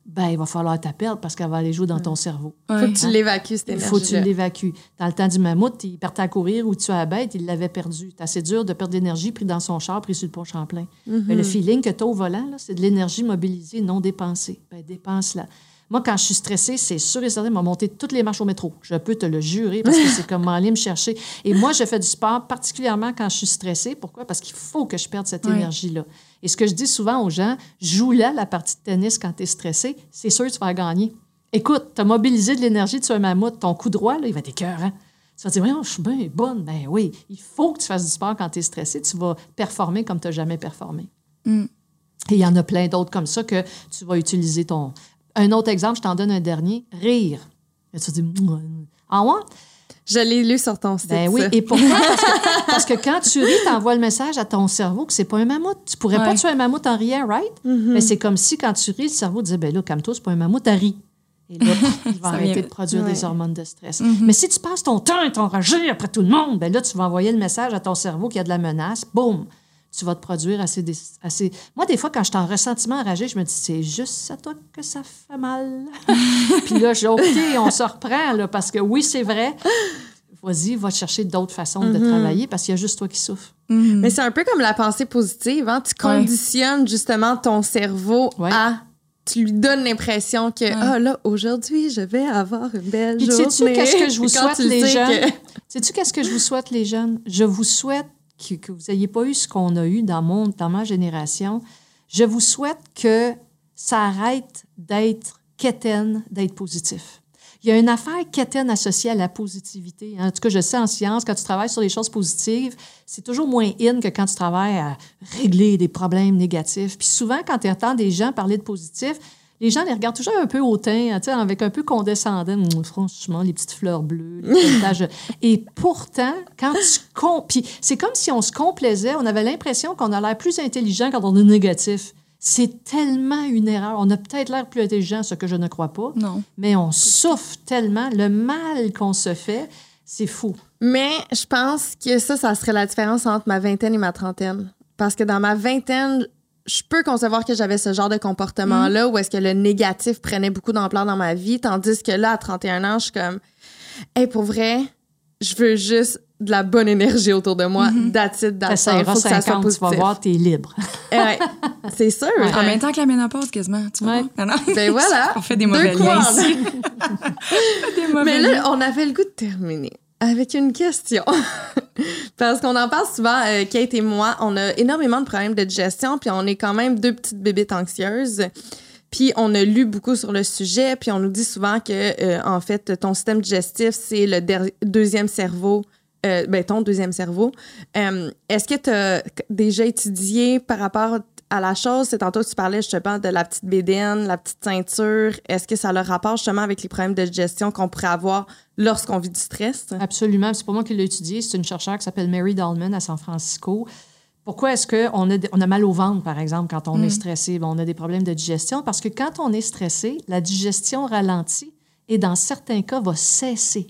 Ben, il va falloir ta perdre parce qu'elle va aller jouer dans ton cerveau. Faut que tu l'évacues, cette Il énergie faut que tu l'évacues. Dans le temps du mammouth, il partait à courir ou tu à la bête, il l'avait perdu. C'est assez dur de perdre d'énergie pris dans son char, pris sur le pont Champlain. Ben, le feeling que tu as au volant, là, c'est de l'énergie mobilisée, non dépensée. Ben, dépense-la. Moi, quand je suis stressée, c'est sûr et certain, m'a monté toutes les marches au métro. Je peux te le jurer parce que c'est comme aller me chercher. Et moi, je fais du sport particulièrement quand je suis stressée. Pourquoi? Parce qu'il faut que je perde cette énergie-là. Et ce que je dis souvent aux gens, joue-la la partie de tennis quand tu es stressé. C'est sûr que tu vas gagner. Écoute, tu as mobilisé de l'énergie de un mammouth. Ton coup droit, là, il va être écœurant. Tu vas te dire, Voyons, je suis bien bonne. Ben oui, il faut que tu fasses du sport quand tu es stressé. Tu vas performer comme tu n'as jamais performé. Mm. Et il y en a plein d'autres comme ça que tu vas utiliser ton. Un autre exemple, je t'en donne un dernier. Rire. Et tu dis, ah ouais? Je l'ai lu sur ton site. Ben oui. ça. Et pourquoi? Parce que, parce que quand tu ris, tu envoies le message à ton cerveau que c'est pas un mammouth. Tu pourrais pas tuer un mammouth en riant, right? Mais c'est comme si quand tu ris, le cerveau disait, ben là, calme-toi, c'est pas un mammouth, t'as ri. Et là, il va arrêter vient- de produire Ouais. des hormones de stress. Mais si tu passes ton temps à t'enrager après tout le monde, ben là, tu vas envoyer le message à ton cerveau qu'il y a de la menace. Boum! Tu vas te produire assez, des- assez. Moi, des fois, quand je suis en ressentiment enragé, je me dis, c'est juste à toi que ça fait mal. Puis là, je dis, OK, on se reprend, là, parce que oui, c'est vrai. Vas-y, va chercher d'autres façons de travailler parce qu'il y a juste toi qui souffres. Mais c'est un peu comme la pensée positive. Hein? Tu Ouais. conditionnes justement ton cerveau Ouais. à. Tu lui donnes l'impression que, ah là, aujourd'hui, je vais avoir une belle Puis journée. sais-tu qu'est-ce que je vous souhaite, tu les jeunes? que- Sais-tu qu'est-ce que je vous souhaite, les jeunes? Je vous souhaite que, vous n'ayez pas eu ce qu'on a eu dans, mon, dans ma génération. Je vous souhaite que ça arrête d'être quétaine, d'être positif. Il y a une affaire quétaine associée à la positivité. hein. En tout cas, je sais en science, quand tu travailles sur les choses positives, c'est toujours moins in que quand tu travailles à régler des problèmes négatifs. Puis souvent, quand tu entends des gens parler de positif, les gens les regardent toujours un peu hautain, hein, avec un peu condescendant. Hum, franchement, les petites fleurs bleues, les. Et pourtant, quand tu... Com puis c'est comme si on se complaisait, on avait l'impression qu'on a l'air plus intelligent quand on est négatif. C'est tellement une erreur. On a peut-être l'air plus intelligent, ce que je ne crois pas, Non. mais on souffre tellement. Le mal qu'on se fait, c'est fou. Mais je pense que ça, ça serait la différence entre ma vingtaine et ma trentaine. Parce que dans ma vingtaine, je peux concevoir que j'avais ce genre de comportement-là où est-ce que le négatif prenait beaucoup d'ampleur dans ma vie, tandis que là, à 31 ans, je suis comme, hey, pour vrai, je veux juste de la bonne énergie autour de moi. That's it, that's Ça all. ira Faut que ça soit 50, tu vas positif. voir, t'es libre. Ouais, c'est sûr. En même temps que la ménopause, quasiment. Tu vois? Ouais. Non. Ben voilà. On fait des Deux mauvais liens ici. des mauvais Mais liens. là, on avait le goût de terminer avec une question. Parce qu'on en parle souvent, euh, Kate et moi, on a énormément de problèmes de digestion, puis on est quand même deux petites bébites anxieuses. Puis on a lu beaucoup sur le sujet, puis on nous dit souvent que, euh, en fait, ton système digestif, c'est le deuxième cerveau, euh, ben, ton deuxième cerveau. Euh, Est-ce que tu as déjà étudié par rapport à la chose? C'est tantôt que tu parlais justement de la petite bédaine, la petite ceinture. Est-ce que ça a le rapport justement avec les problèmes de digestion qu'on pourrait avoir lorsqu'on vit du stress? Absolument. C'est pas moi qui l'ai étudié. C'est une chercheure qui s'appelle Mary Dahlman à San Francisco. Pourquoi est-ce qu'on a, on a mal au ventre, par exemple, quand on est stressé? Ben, on a des problèmes de digestion parce que quand on est stressé, la digestion ralentit et dans certains cas va cesser.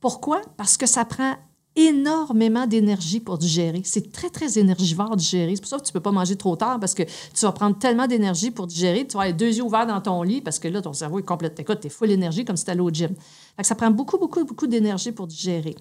Pourquoi? Parce que ça prend énormément d'énergie pour digérer. C'est très, très énergivore digérer. C'est pour ça que tu peux pas manger trop tard parce que tu vas prendre tellement d'énergie pour digérer. Tu vas les deux yeux ouverts dans ton lit parce que là, ton cerveau est complètement... Écoute, t'es full énergie comme si t'allais au gym. Fait ça prend beaucoup, beaucoup, beaucoup d'énergie pour digérer.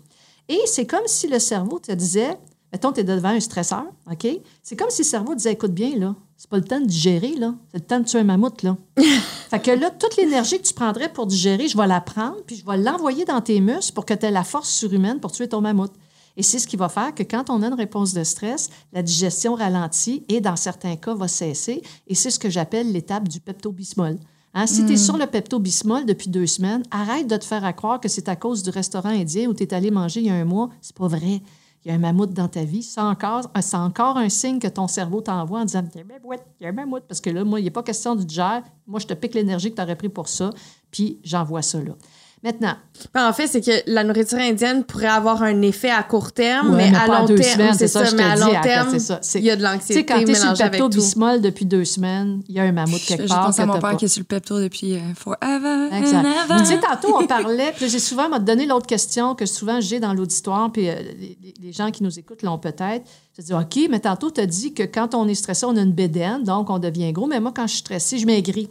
Et c'est comme si le cerveau te disait, mettons, tu es devant un stresseur, OK? C'est comme si le cerveau disait, écoute bien, là, c'est pas le temps de digérer, là. C'est le temps de tuer un mammouth, là. fait que là, toute l'énergie que tu prendrais pour digérer, je vais la prendre, puis je vais l'envoyer dans tes muscles pour que tu aies la force surhumaine pour tuer ton mammouth. Et c'est ce qui va faire que quand on a une réponse de stress, la digestion ralentit et dans certains cas va cesser. Et c'est ce que j'appelle l'étape du pepto-bismol. Hein, si tu es sur le pepto-bismol depuis deux semaines, arrête de te faire à croire que c'est à cause du restaurant indien où tu es allé manger il y a un mois. C'est pas vrai. Il y a un mammouth dans ta vie. C'est encore, c'est encore un signe que ton cerveau t'envoie en disant Il y a un mammouth. Parce que là, moi, il n'est pas question du digère. Moi, je te pique l'énergie que tu aurais pris pour ça, puis j'envoie ça là. Maintenant, Ben, en fait, c'est que la nourriture indienne pourrait avoir un effet à court terme, Ouais, mais, mais à long deux terme, c'est ça, je mais à long terme, c'est ça, c'est- il y a de tu sais, l'anxiété quand tu es sur le tout. pepto-bismol depuis deux semaines, il y a un mammouth Je quelque part. juste penser à mon père pas. qui est sur le pepto depuis euh, forever. Exact. and ever. tu sais, tantôt, on parlait, puis là, j'ai souvent m'a donné l'autre question que souvent j'ai dans l'auditoire, puis euh, les, les- les gens qui nous écoutent l'ont peut-être. Je dis, OK, mais tantôt, tu as dit que quand on est stressé, on a une bédaine, donc on devient gros, mais moi, quand je suis stressé, je maigris.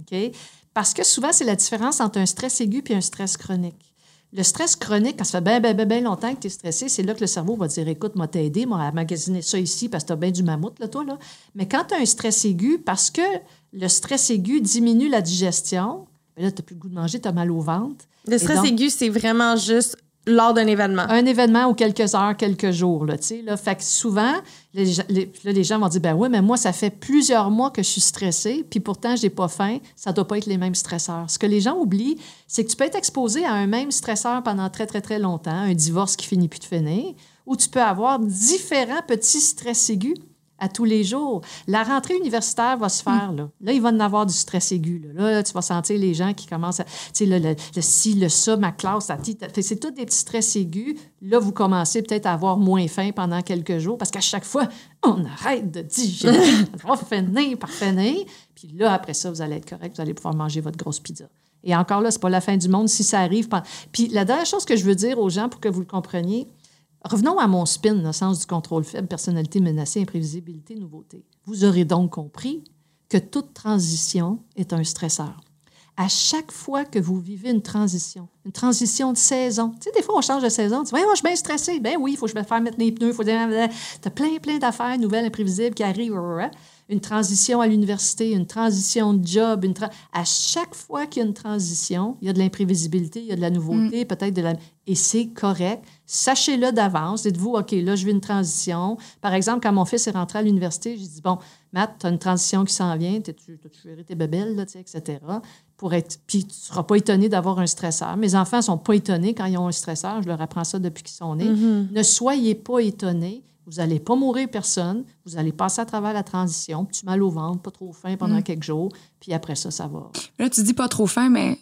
OK? Parce que souvent, c'est la différence entre un stress aigu et un stress chronique. Le stress chronique, quand ça fait bien, bien, bien, bien longtemps que tu es stressé, c'est là que le cerveau va dire Écoute, moi, t'aider, moi, à magasiner ça ici parce que t'as bien du mammouth, là, toi. Là. Mais quand tu as un stress aigu, parce que le stress aigu diminue la digestion, ben là, tu n'as plus le goût de manger, tu as mal au ventre. Le stress donc- aigu, c'est vraiment juste lors d'un événement. un événement ou quelques heures, quelques jours. Là, tu sais, là. Fait que souvent, les, là, les gens vont dire ben oui, mais moi, ça fait plusieurs mois que je suis stressée, puis pourtant, j'ai pas faim. Ça doit pas être les mêmes stresseurs. Ce que les gens oublient, c'est que tu peux être exposé à un même stresseur pendant très, très, très longtemps, un divorce qui finit plus de finir, ou tu peux avoir différents petits stress aigus à tous les jours. La rentrée universitaire va se faire, là. Là, il va en avoir du stress aigu. Là, Là, tu vas sentir les gens qui commencent à... Tu sais, le, le ci, le ça, ma classe, c'est tous des petits stress aigus. Là, vous commencez peut-être à avoir moins faim pendant quelques jours parce qu'à chaque fois, on arrête de digérer. ça va finir par finir. Puis là, après ça, vous allez être correct. Vous allez pouvoir manger votre grosse pizza. Et encore là, c'est pas la fin du monde si ça arrive. Puis la dernière chose que je veux dire aux gens pour que vous le compreniez, Revenons à mon spin, le sens du contrôle faible, personnalité menacée, imprévisibilité, nouveauté. Vous aurez donc compris que toute transition est un stresseur. À chaque fois que vous vivez une transition, une transition de saison, tu sais, des fois, on change de saison, tu dis, ouais, moi, je suis bien stressé. Ben oui, il faut que je me fasse mettre les pneus, il faut Tu as plein, plein d'affaires nouvelles, imprévisibles qui arrivent. Une transition à l'université, une transition de job, une tra- à chaque fois qu'il y a une transition, il y a de l'imprévisibilité, il y a de la nouveauté, peut-être de la... Et c'est correct. Sachez-le d'avance. Dites-vous, OK, là, je vis une transition. Par exemple, quand mon fils est rentré à l'université, j'ai dit, bon, Matt, tu as une transition qui s'en vient, t'as-tu t'as-tu géré tes bébelles, là, tu etc. Pour être... Puis tu ne seras pas étonné d'avoir un stresseur. Mes enfants ne sont pas étonnés quand ils ont un stresseur. Je leur apprends ça depuis qu'ils sont nés. Ne soyez pas étonnés. Vous n'allez pas mourir personne. Vous allez passer à travers la transition. Petit mal au ventre, pas trop faim pendant quelques jours. Puis après ça, ça va. Là, tu dis pas trop faim, mais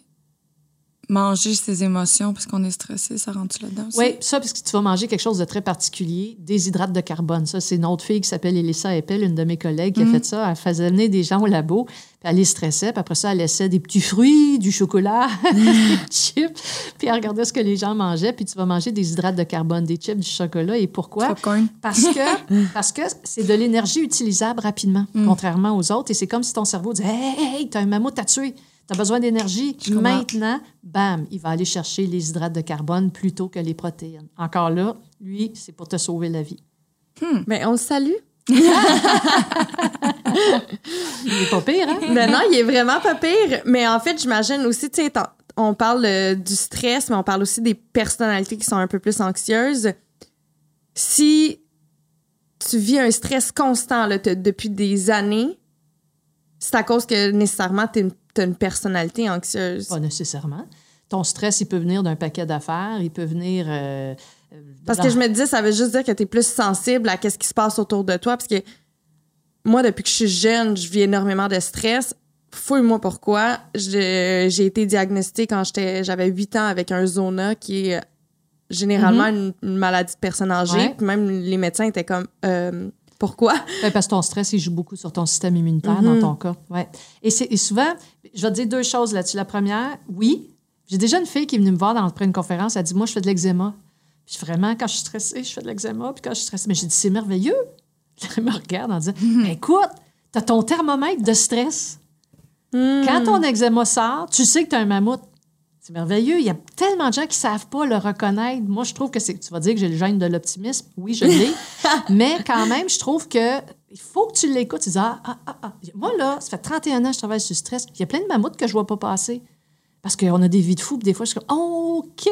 manger ses émotions parce qu'on est stressé, ça rentre là-dedans? Oui, ça, parce que tu vas manger quelque chose de très particulier, des hydrates de carbone. Ça, c'est une autre fille qui s'appelle Elissa Eppel, une de mes collègues, qui a fait ça. Elle faisait venir des gens au labo, puis elle les stressait, puis après ça, elle laissait des petits fruits, du chocolat, des chips, puis elle regardait ce que les gens mangeaient, puis tu vas manger des hydrates de carbone, des chips, du chocolat. Et pourquoi? Popcorn. Parce que parce que c'est de l'énergie utilisable rapidement, contrairement aux autres. Et c'est comme si ton cerveau disait Hey, hey, hey, t'as un mammouth à tuer. T'as besoin d'énergie? Maintenant, bam, il va aller chercher les hydrates de carbone plutôt que les protéines. Encore là, lui, c'est pour te sauver la vie. Ben, on le salue. Il est pas pire, hein? Ben non, il est vraiment pas pire. Mais en fait, j'imagine aussi, tu sais, on parle euh, du stress, mais on parle aussi des personnalités qui sont un peu plus anxieuses. Si tu vis un stress constant là, depuis des années, c'est à cause que nécessairement tu as une personnalité anxieuse. Pas nécessairement. Ton stress, il peut venir d'un paquet d'affaires, il peut venir. euh, euh, Parce que je me disais, ça veut juste dire que tu es plus sensible à ce qui se passe autour de toi. Parce que moi, depuis que je suis jeune, je vis énormément de stress. Fouille-moi pourquoi. J'ai été diagnostiquée quand j'étais- j'avais 8 ans avec un zona qui est euh, généralement une, une maladie de personnes âgées. Ouais. Puis même les médecins étaient comme euh, pourquoi? Ben, parce que ton stress, il joue beaucoup sur ton système immunitaire dans ton cas. Ouais. Et, c'est- et souvent, je vais te dire deux choses là-dessus. La première, oui, j'ai déjà une fille qui est venue me voir dans, après une conférence. Elle dit Moi, je fais de l'eczéma. Puis vraiment, quand je suis stressée, je fais de l'eczéma. Puis quand je suis stressée, mais j'ai dit C'est merveilleux. Elle me regarde en disant Ben, Écoute, tu as ton thermomètre de stress. Quand ton eczéma sort, tu sais que tu as un mammouth. C'est merveilleux. Il y a tellement de gens qui savent pas le reconnaître. Moi, je trouve que c'est. Tu vas dire que j'ai le gène de l'optimisme. Oui, je l'ai. mais quand même, je trouve que il faut que tu l'écoutes. Tu dis ah, ah, ah, ah. Moi, là, ça fait 31 ans que je travaille sur le stress. Il y a plein de mammouths que je vois pas passer. Parce qu'on a des vies de fous. Puis des fois, je suis comme OK,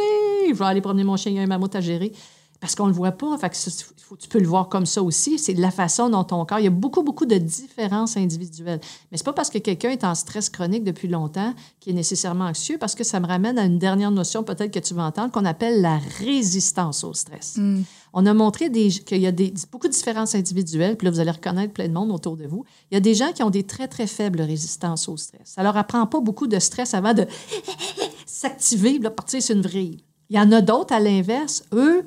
je vais aller promener mon chien. Il y a un mammouth à gérer. Parce qu'on le voit pas. Fait que ça, faut- tu peux le voir comme ça aussi. C'est de la façon dont ton corps. Il y a beaucoup, beaucoup de différences individuelles. Mais c'est pas parce que quelqu'un est en stress chronique depuis longtemps qu'il est nécessairement anxieux, parce que ça me ramène à une dernière notion peut-être que tu vas entendre, qu'on appelle la résistance au stress. On a montré qu'il y a des, beaucoup de différences individuelles, puis là, vous allez reconnaître plein de monde autour de vous. Il y a des gens qui ont des très, très faibles résistances au stress. Ça leur apprend pas beaucoup de stress avant de s'activer, partir sur une vrille. Il y en a d'autres, à l'inverse, eux,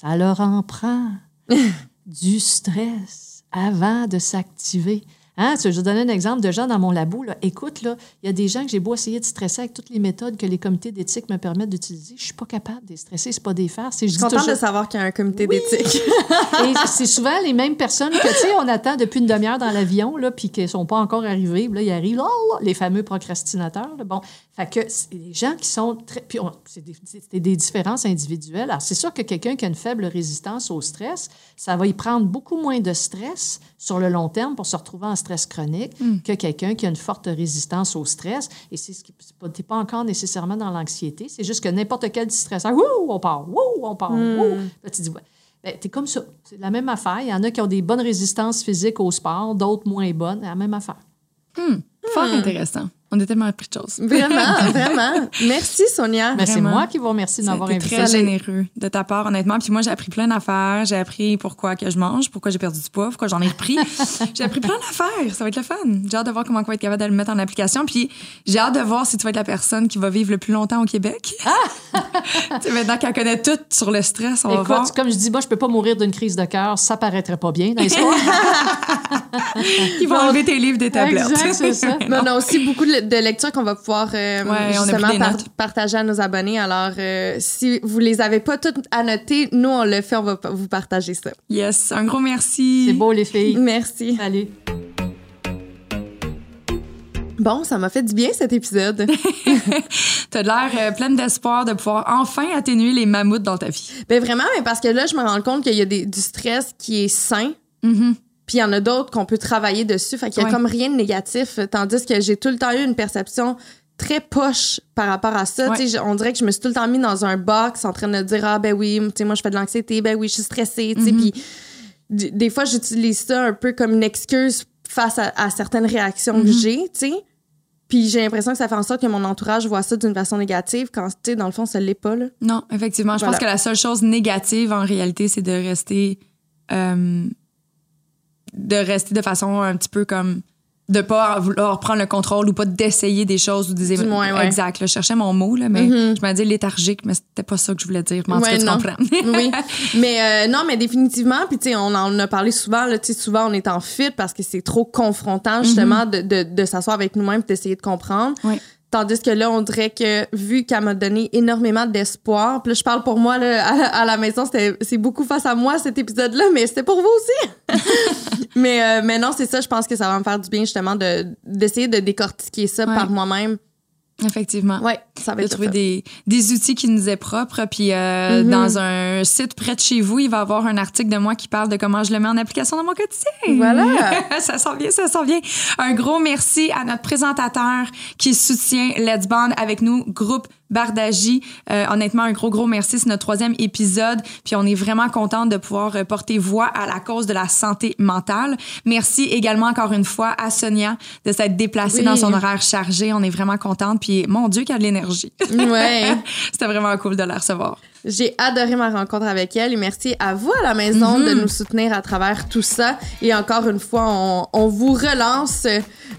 ça leur en prend du stress avant de s'activer. Hein? Je vais donner un exemple de gens dans mon labo. Là. Écoute, là, il y a des gens que j'ai beau essayer de stresser avec toutes les méthodes que les comités d'éthique me permettent d'utiliser. Je suis pas capable de les stresser, c'est pas des faire. C'est, Je suis contente de savoir qu'il y a un comité d'éthique. et c'est souvent les mêmes personnes que, tu sais, on attend depuis une demi-heure dans l'avion, puis qui sont pas encore arrivés. Puis Là, ils arrivent, oh, les fameux procrastinateurs. là. Bon, fait que des gens qui sont très... Puis on- c'est des, c'est des différences individuelles. Alors, c'est sûr que quelqu'un qui a une faible résistance au stress, ça va y prendre beaucoup moins de stress sur le long terme pour se retrouver en stress stress chronique Hmm. que quelqu'un qui a une forte résistance au stress. Et c'est ce qui n'est pas encore nécessairement dans l'anxiété. C'est juste que n'importe quel stresseur, wouh, on part, wouh, on part, Hmm. wouh. Là, tu dis, ouais. Ben, t'es comme ça. C'est la même affaire. Il y en a qui ont des bonnes résistances physiques au sport, d'autres moins bonnes. La même affaire. Fort intéressant. On a tellement appris de choses. Vraiment, vraiment. Merci, Sonia. Mais c'est moi qui vous remercie été invité. très généreux de ta part, honnêtement. Puis moi, j'ai appris plein d'affaires. J'ai appris pourquoi que je mange, pourquoi j'ai perdu du poids, pourquoi j'en ai repris. j'ai appris plein d'affaires. Ça va être le fun. J'ai hâte de voir comment on va être capable de le mettre en application. Puis j'ai hâte de voir si tu vas être la personne qui va vivre le plus longtemps au Québec. tu sais, maintenant qu'elle connaît tout sur le stress, on va voir. Écoute, comme je dis, moi, je peux pas mourir d'une crise de cœur. Ça paraîtrait pas bien, n'est-ce pas? Ils vont enlever tes livres des tablettes. Exact, c'est ça. Mais on a aussi beaucoup de lectures qu'on va pouvoir euh, Ouais, justement par- partager à nos abonnés. Alors, euh, si vous les avez pas toutes à noter, nous, on le fait, on va vous partager ça. Yes, un gros merci. C'est beau, les filles. Merci. Salut. Bon, ça m'a fait du bien cet épisode. T'as l'air euh, pleine d'espoir de pouvoir enfin atténuer les mammouths dans ta vie. ben vraiment, mais parce que là, je me rends compte qu'il y a des- du stress qui est sain. Puis il y en a d'autres qu'on peut travailler dessus. Fait qu'il y a Ouais. comme rien de négatif. Tandis que j'ai tout le temps eu une perception très poche par rapport à ça. Ouais. On dirait que je me suis tout le temps mis dans un box en train de dire ah ben oui, moi je fais de l'anxiété, ben oui, je suis stressée, Mm-hmm. puis des fois j'utilise ça un peu comme une excuse face à, à certaines réactions Mm-hmm. que j'ai, tu sais. Puis j'ai l'impression que ça fait en sorte que mon entourage voit ça d'une façon négative quand tu sais dans le fond ça l'est pas là. Non, effectivement. Je Voilà. pense que la seule chose négative en réalité, c'est de rester. euh, de rester de façon un petit peu comme. de pas vouloir prendre le contrôle ou pas d'essayer des choses ou des moins, ouais. Exact. là, je cherchais mon mot, là, mais je me dis léthargique, mais c'était pas ça que je voulais dire. Mais en tout Ouais, cas, tu non. comprends. oui. Mais euh, non, mais définitivement, puis tu sais, on en a parlé souvent, là, tu sais, souvent on est en fuite parce que c'est trop confrontant justement de, de, de s'asseoir avec nous-mêmes et d'essayer de comprendre. Tandis que là, on dirait que vu qu'elle m'a donné énormément d'espoir, puis là, je parle pour moi là, à, à la maison, c'était c'est beaucoup face à moi cet épisode-là, mais c'était pour vous aussi. mais euh, mais non, c'est ça, je pense que ça va me faire du bien justement de d'essayer de décortiquer ça Ouais. par moi-même. Effectivement. Ouais, ça va de être trouver des, des outils qui nous est propres. Puis euh, Mhm. dans un site près de chez vous, il va y avoir un article de moi qui parle de comment je le mets en application dans mon quotidien. Voilà. ça s'en vient, ça s'en vient. Un gros merci à notre présentateur qui soutient Let's Bond avec nous, groupe Bardagie. Euh, honnêtement, un gros, gros merci. C'est notre troisième épisode. Puis on est vraiment contente de pouvoir euh, porter voix à la cause de la santé mentale. Merci également encore une fois à Sonia de s'être déplacée Oui. dans son horaire chargé. On est vraiment contente. Puis mon Dieu, qu'il y a de l'énergie. Ouais. C'était vraiment cool de la recevoir. J'ai adoré ma rencontre avec elle et merci à vous à la maison de nous soutenir à travers tout ça. Et encore une fois, on, on vous relance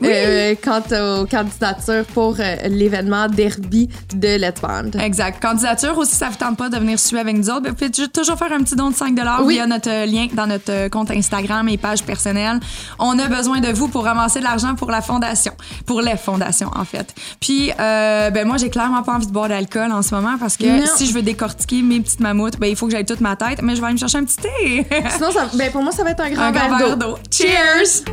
euh, quant aux candidatures pour euh, l'événement Derby de Let's Band. Exact. Candidature aussi, ça vous tente pas de venir suivre avec nous autres, vous pouvez toujours- faire un petit don de 5 Oui. via notre euh, lien dans notre euh, compte Instagram et page personnelle. On a besoin de vous pour ramasser de l'argent pour la fondation, pour les fondations en fait. Puis euh, ben moi j'ai clairement pas envie de boire d'alcool en ce moment parce que Non. si je veux décortiquer mes petites mammouths, ben il faut que j'aille toute ma tête, mais je vais aller me chercher un petit thé. Sinon, ça, ben pour moi, ça va être un grand, un grand verre d'eau. Cheers!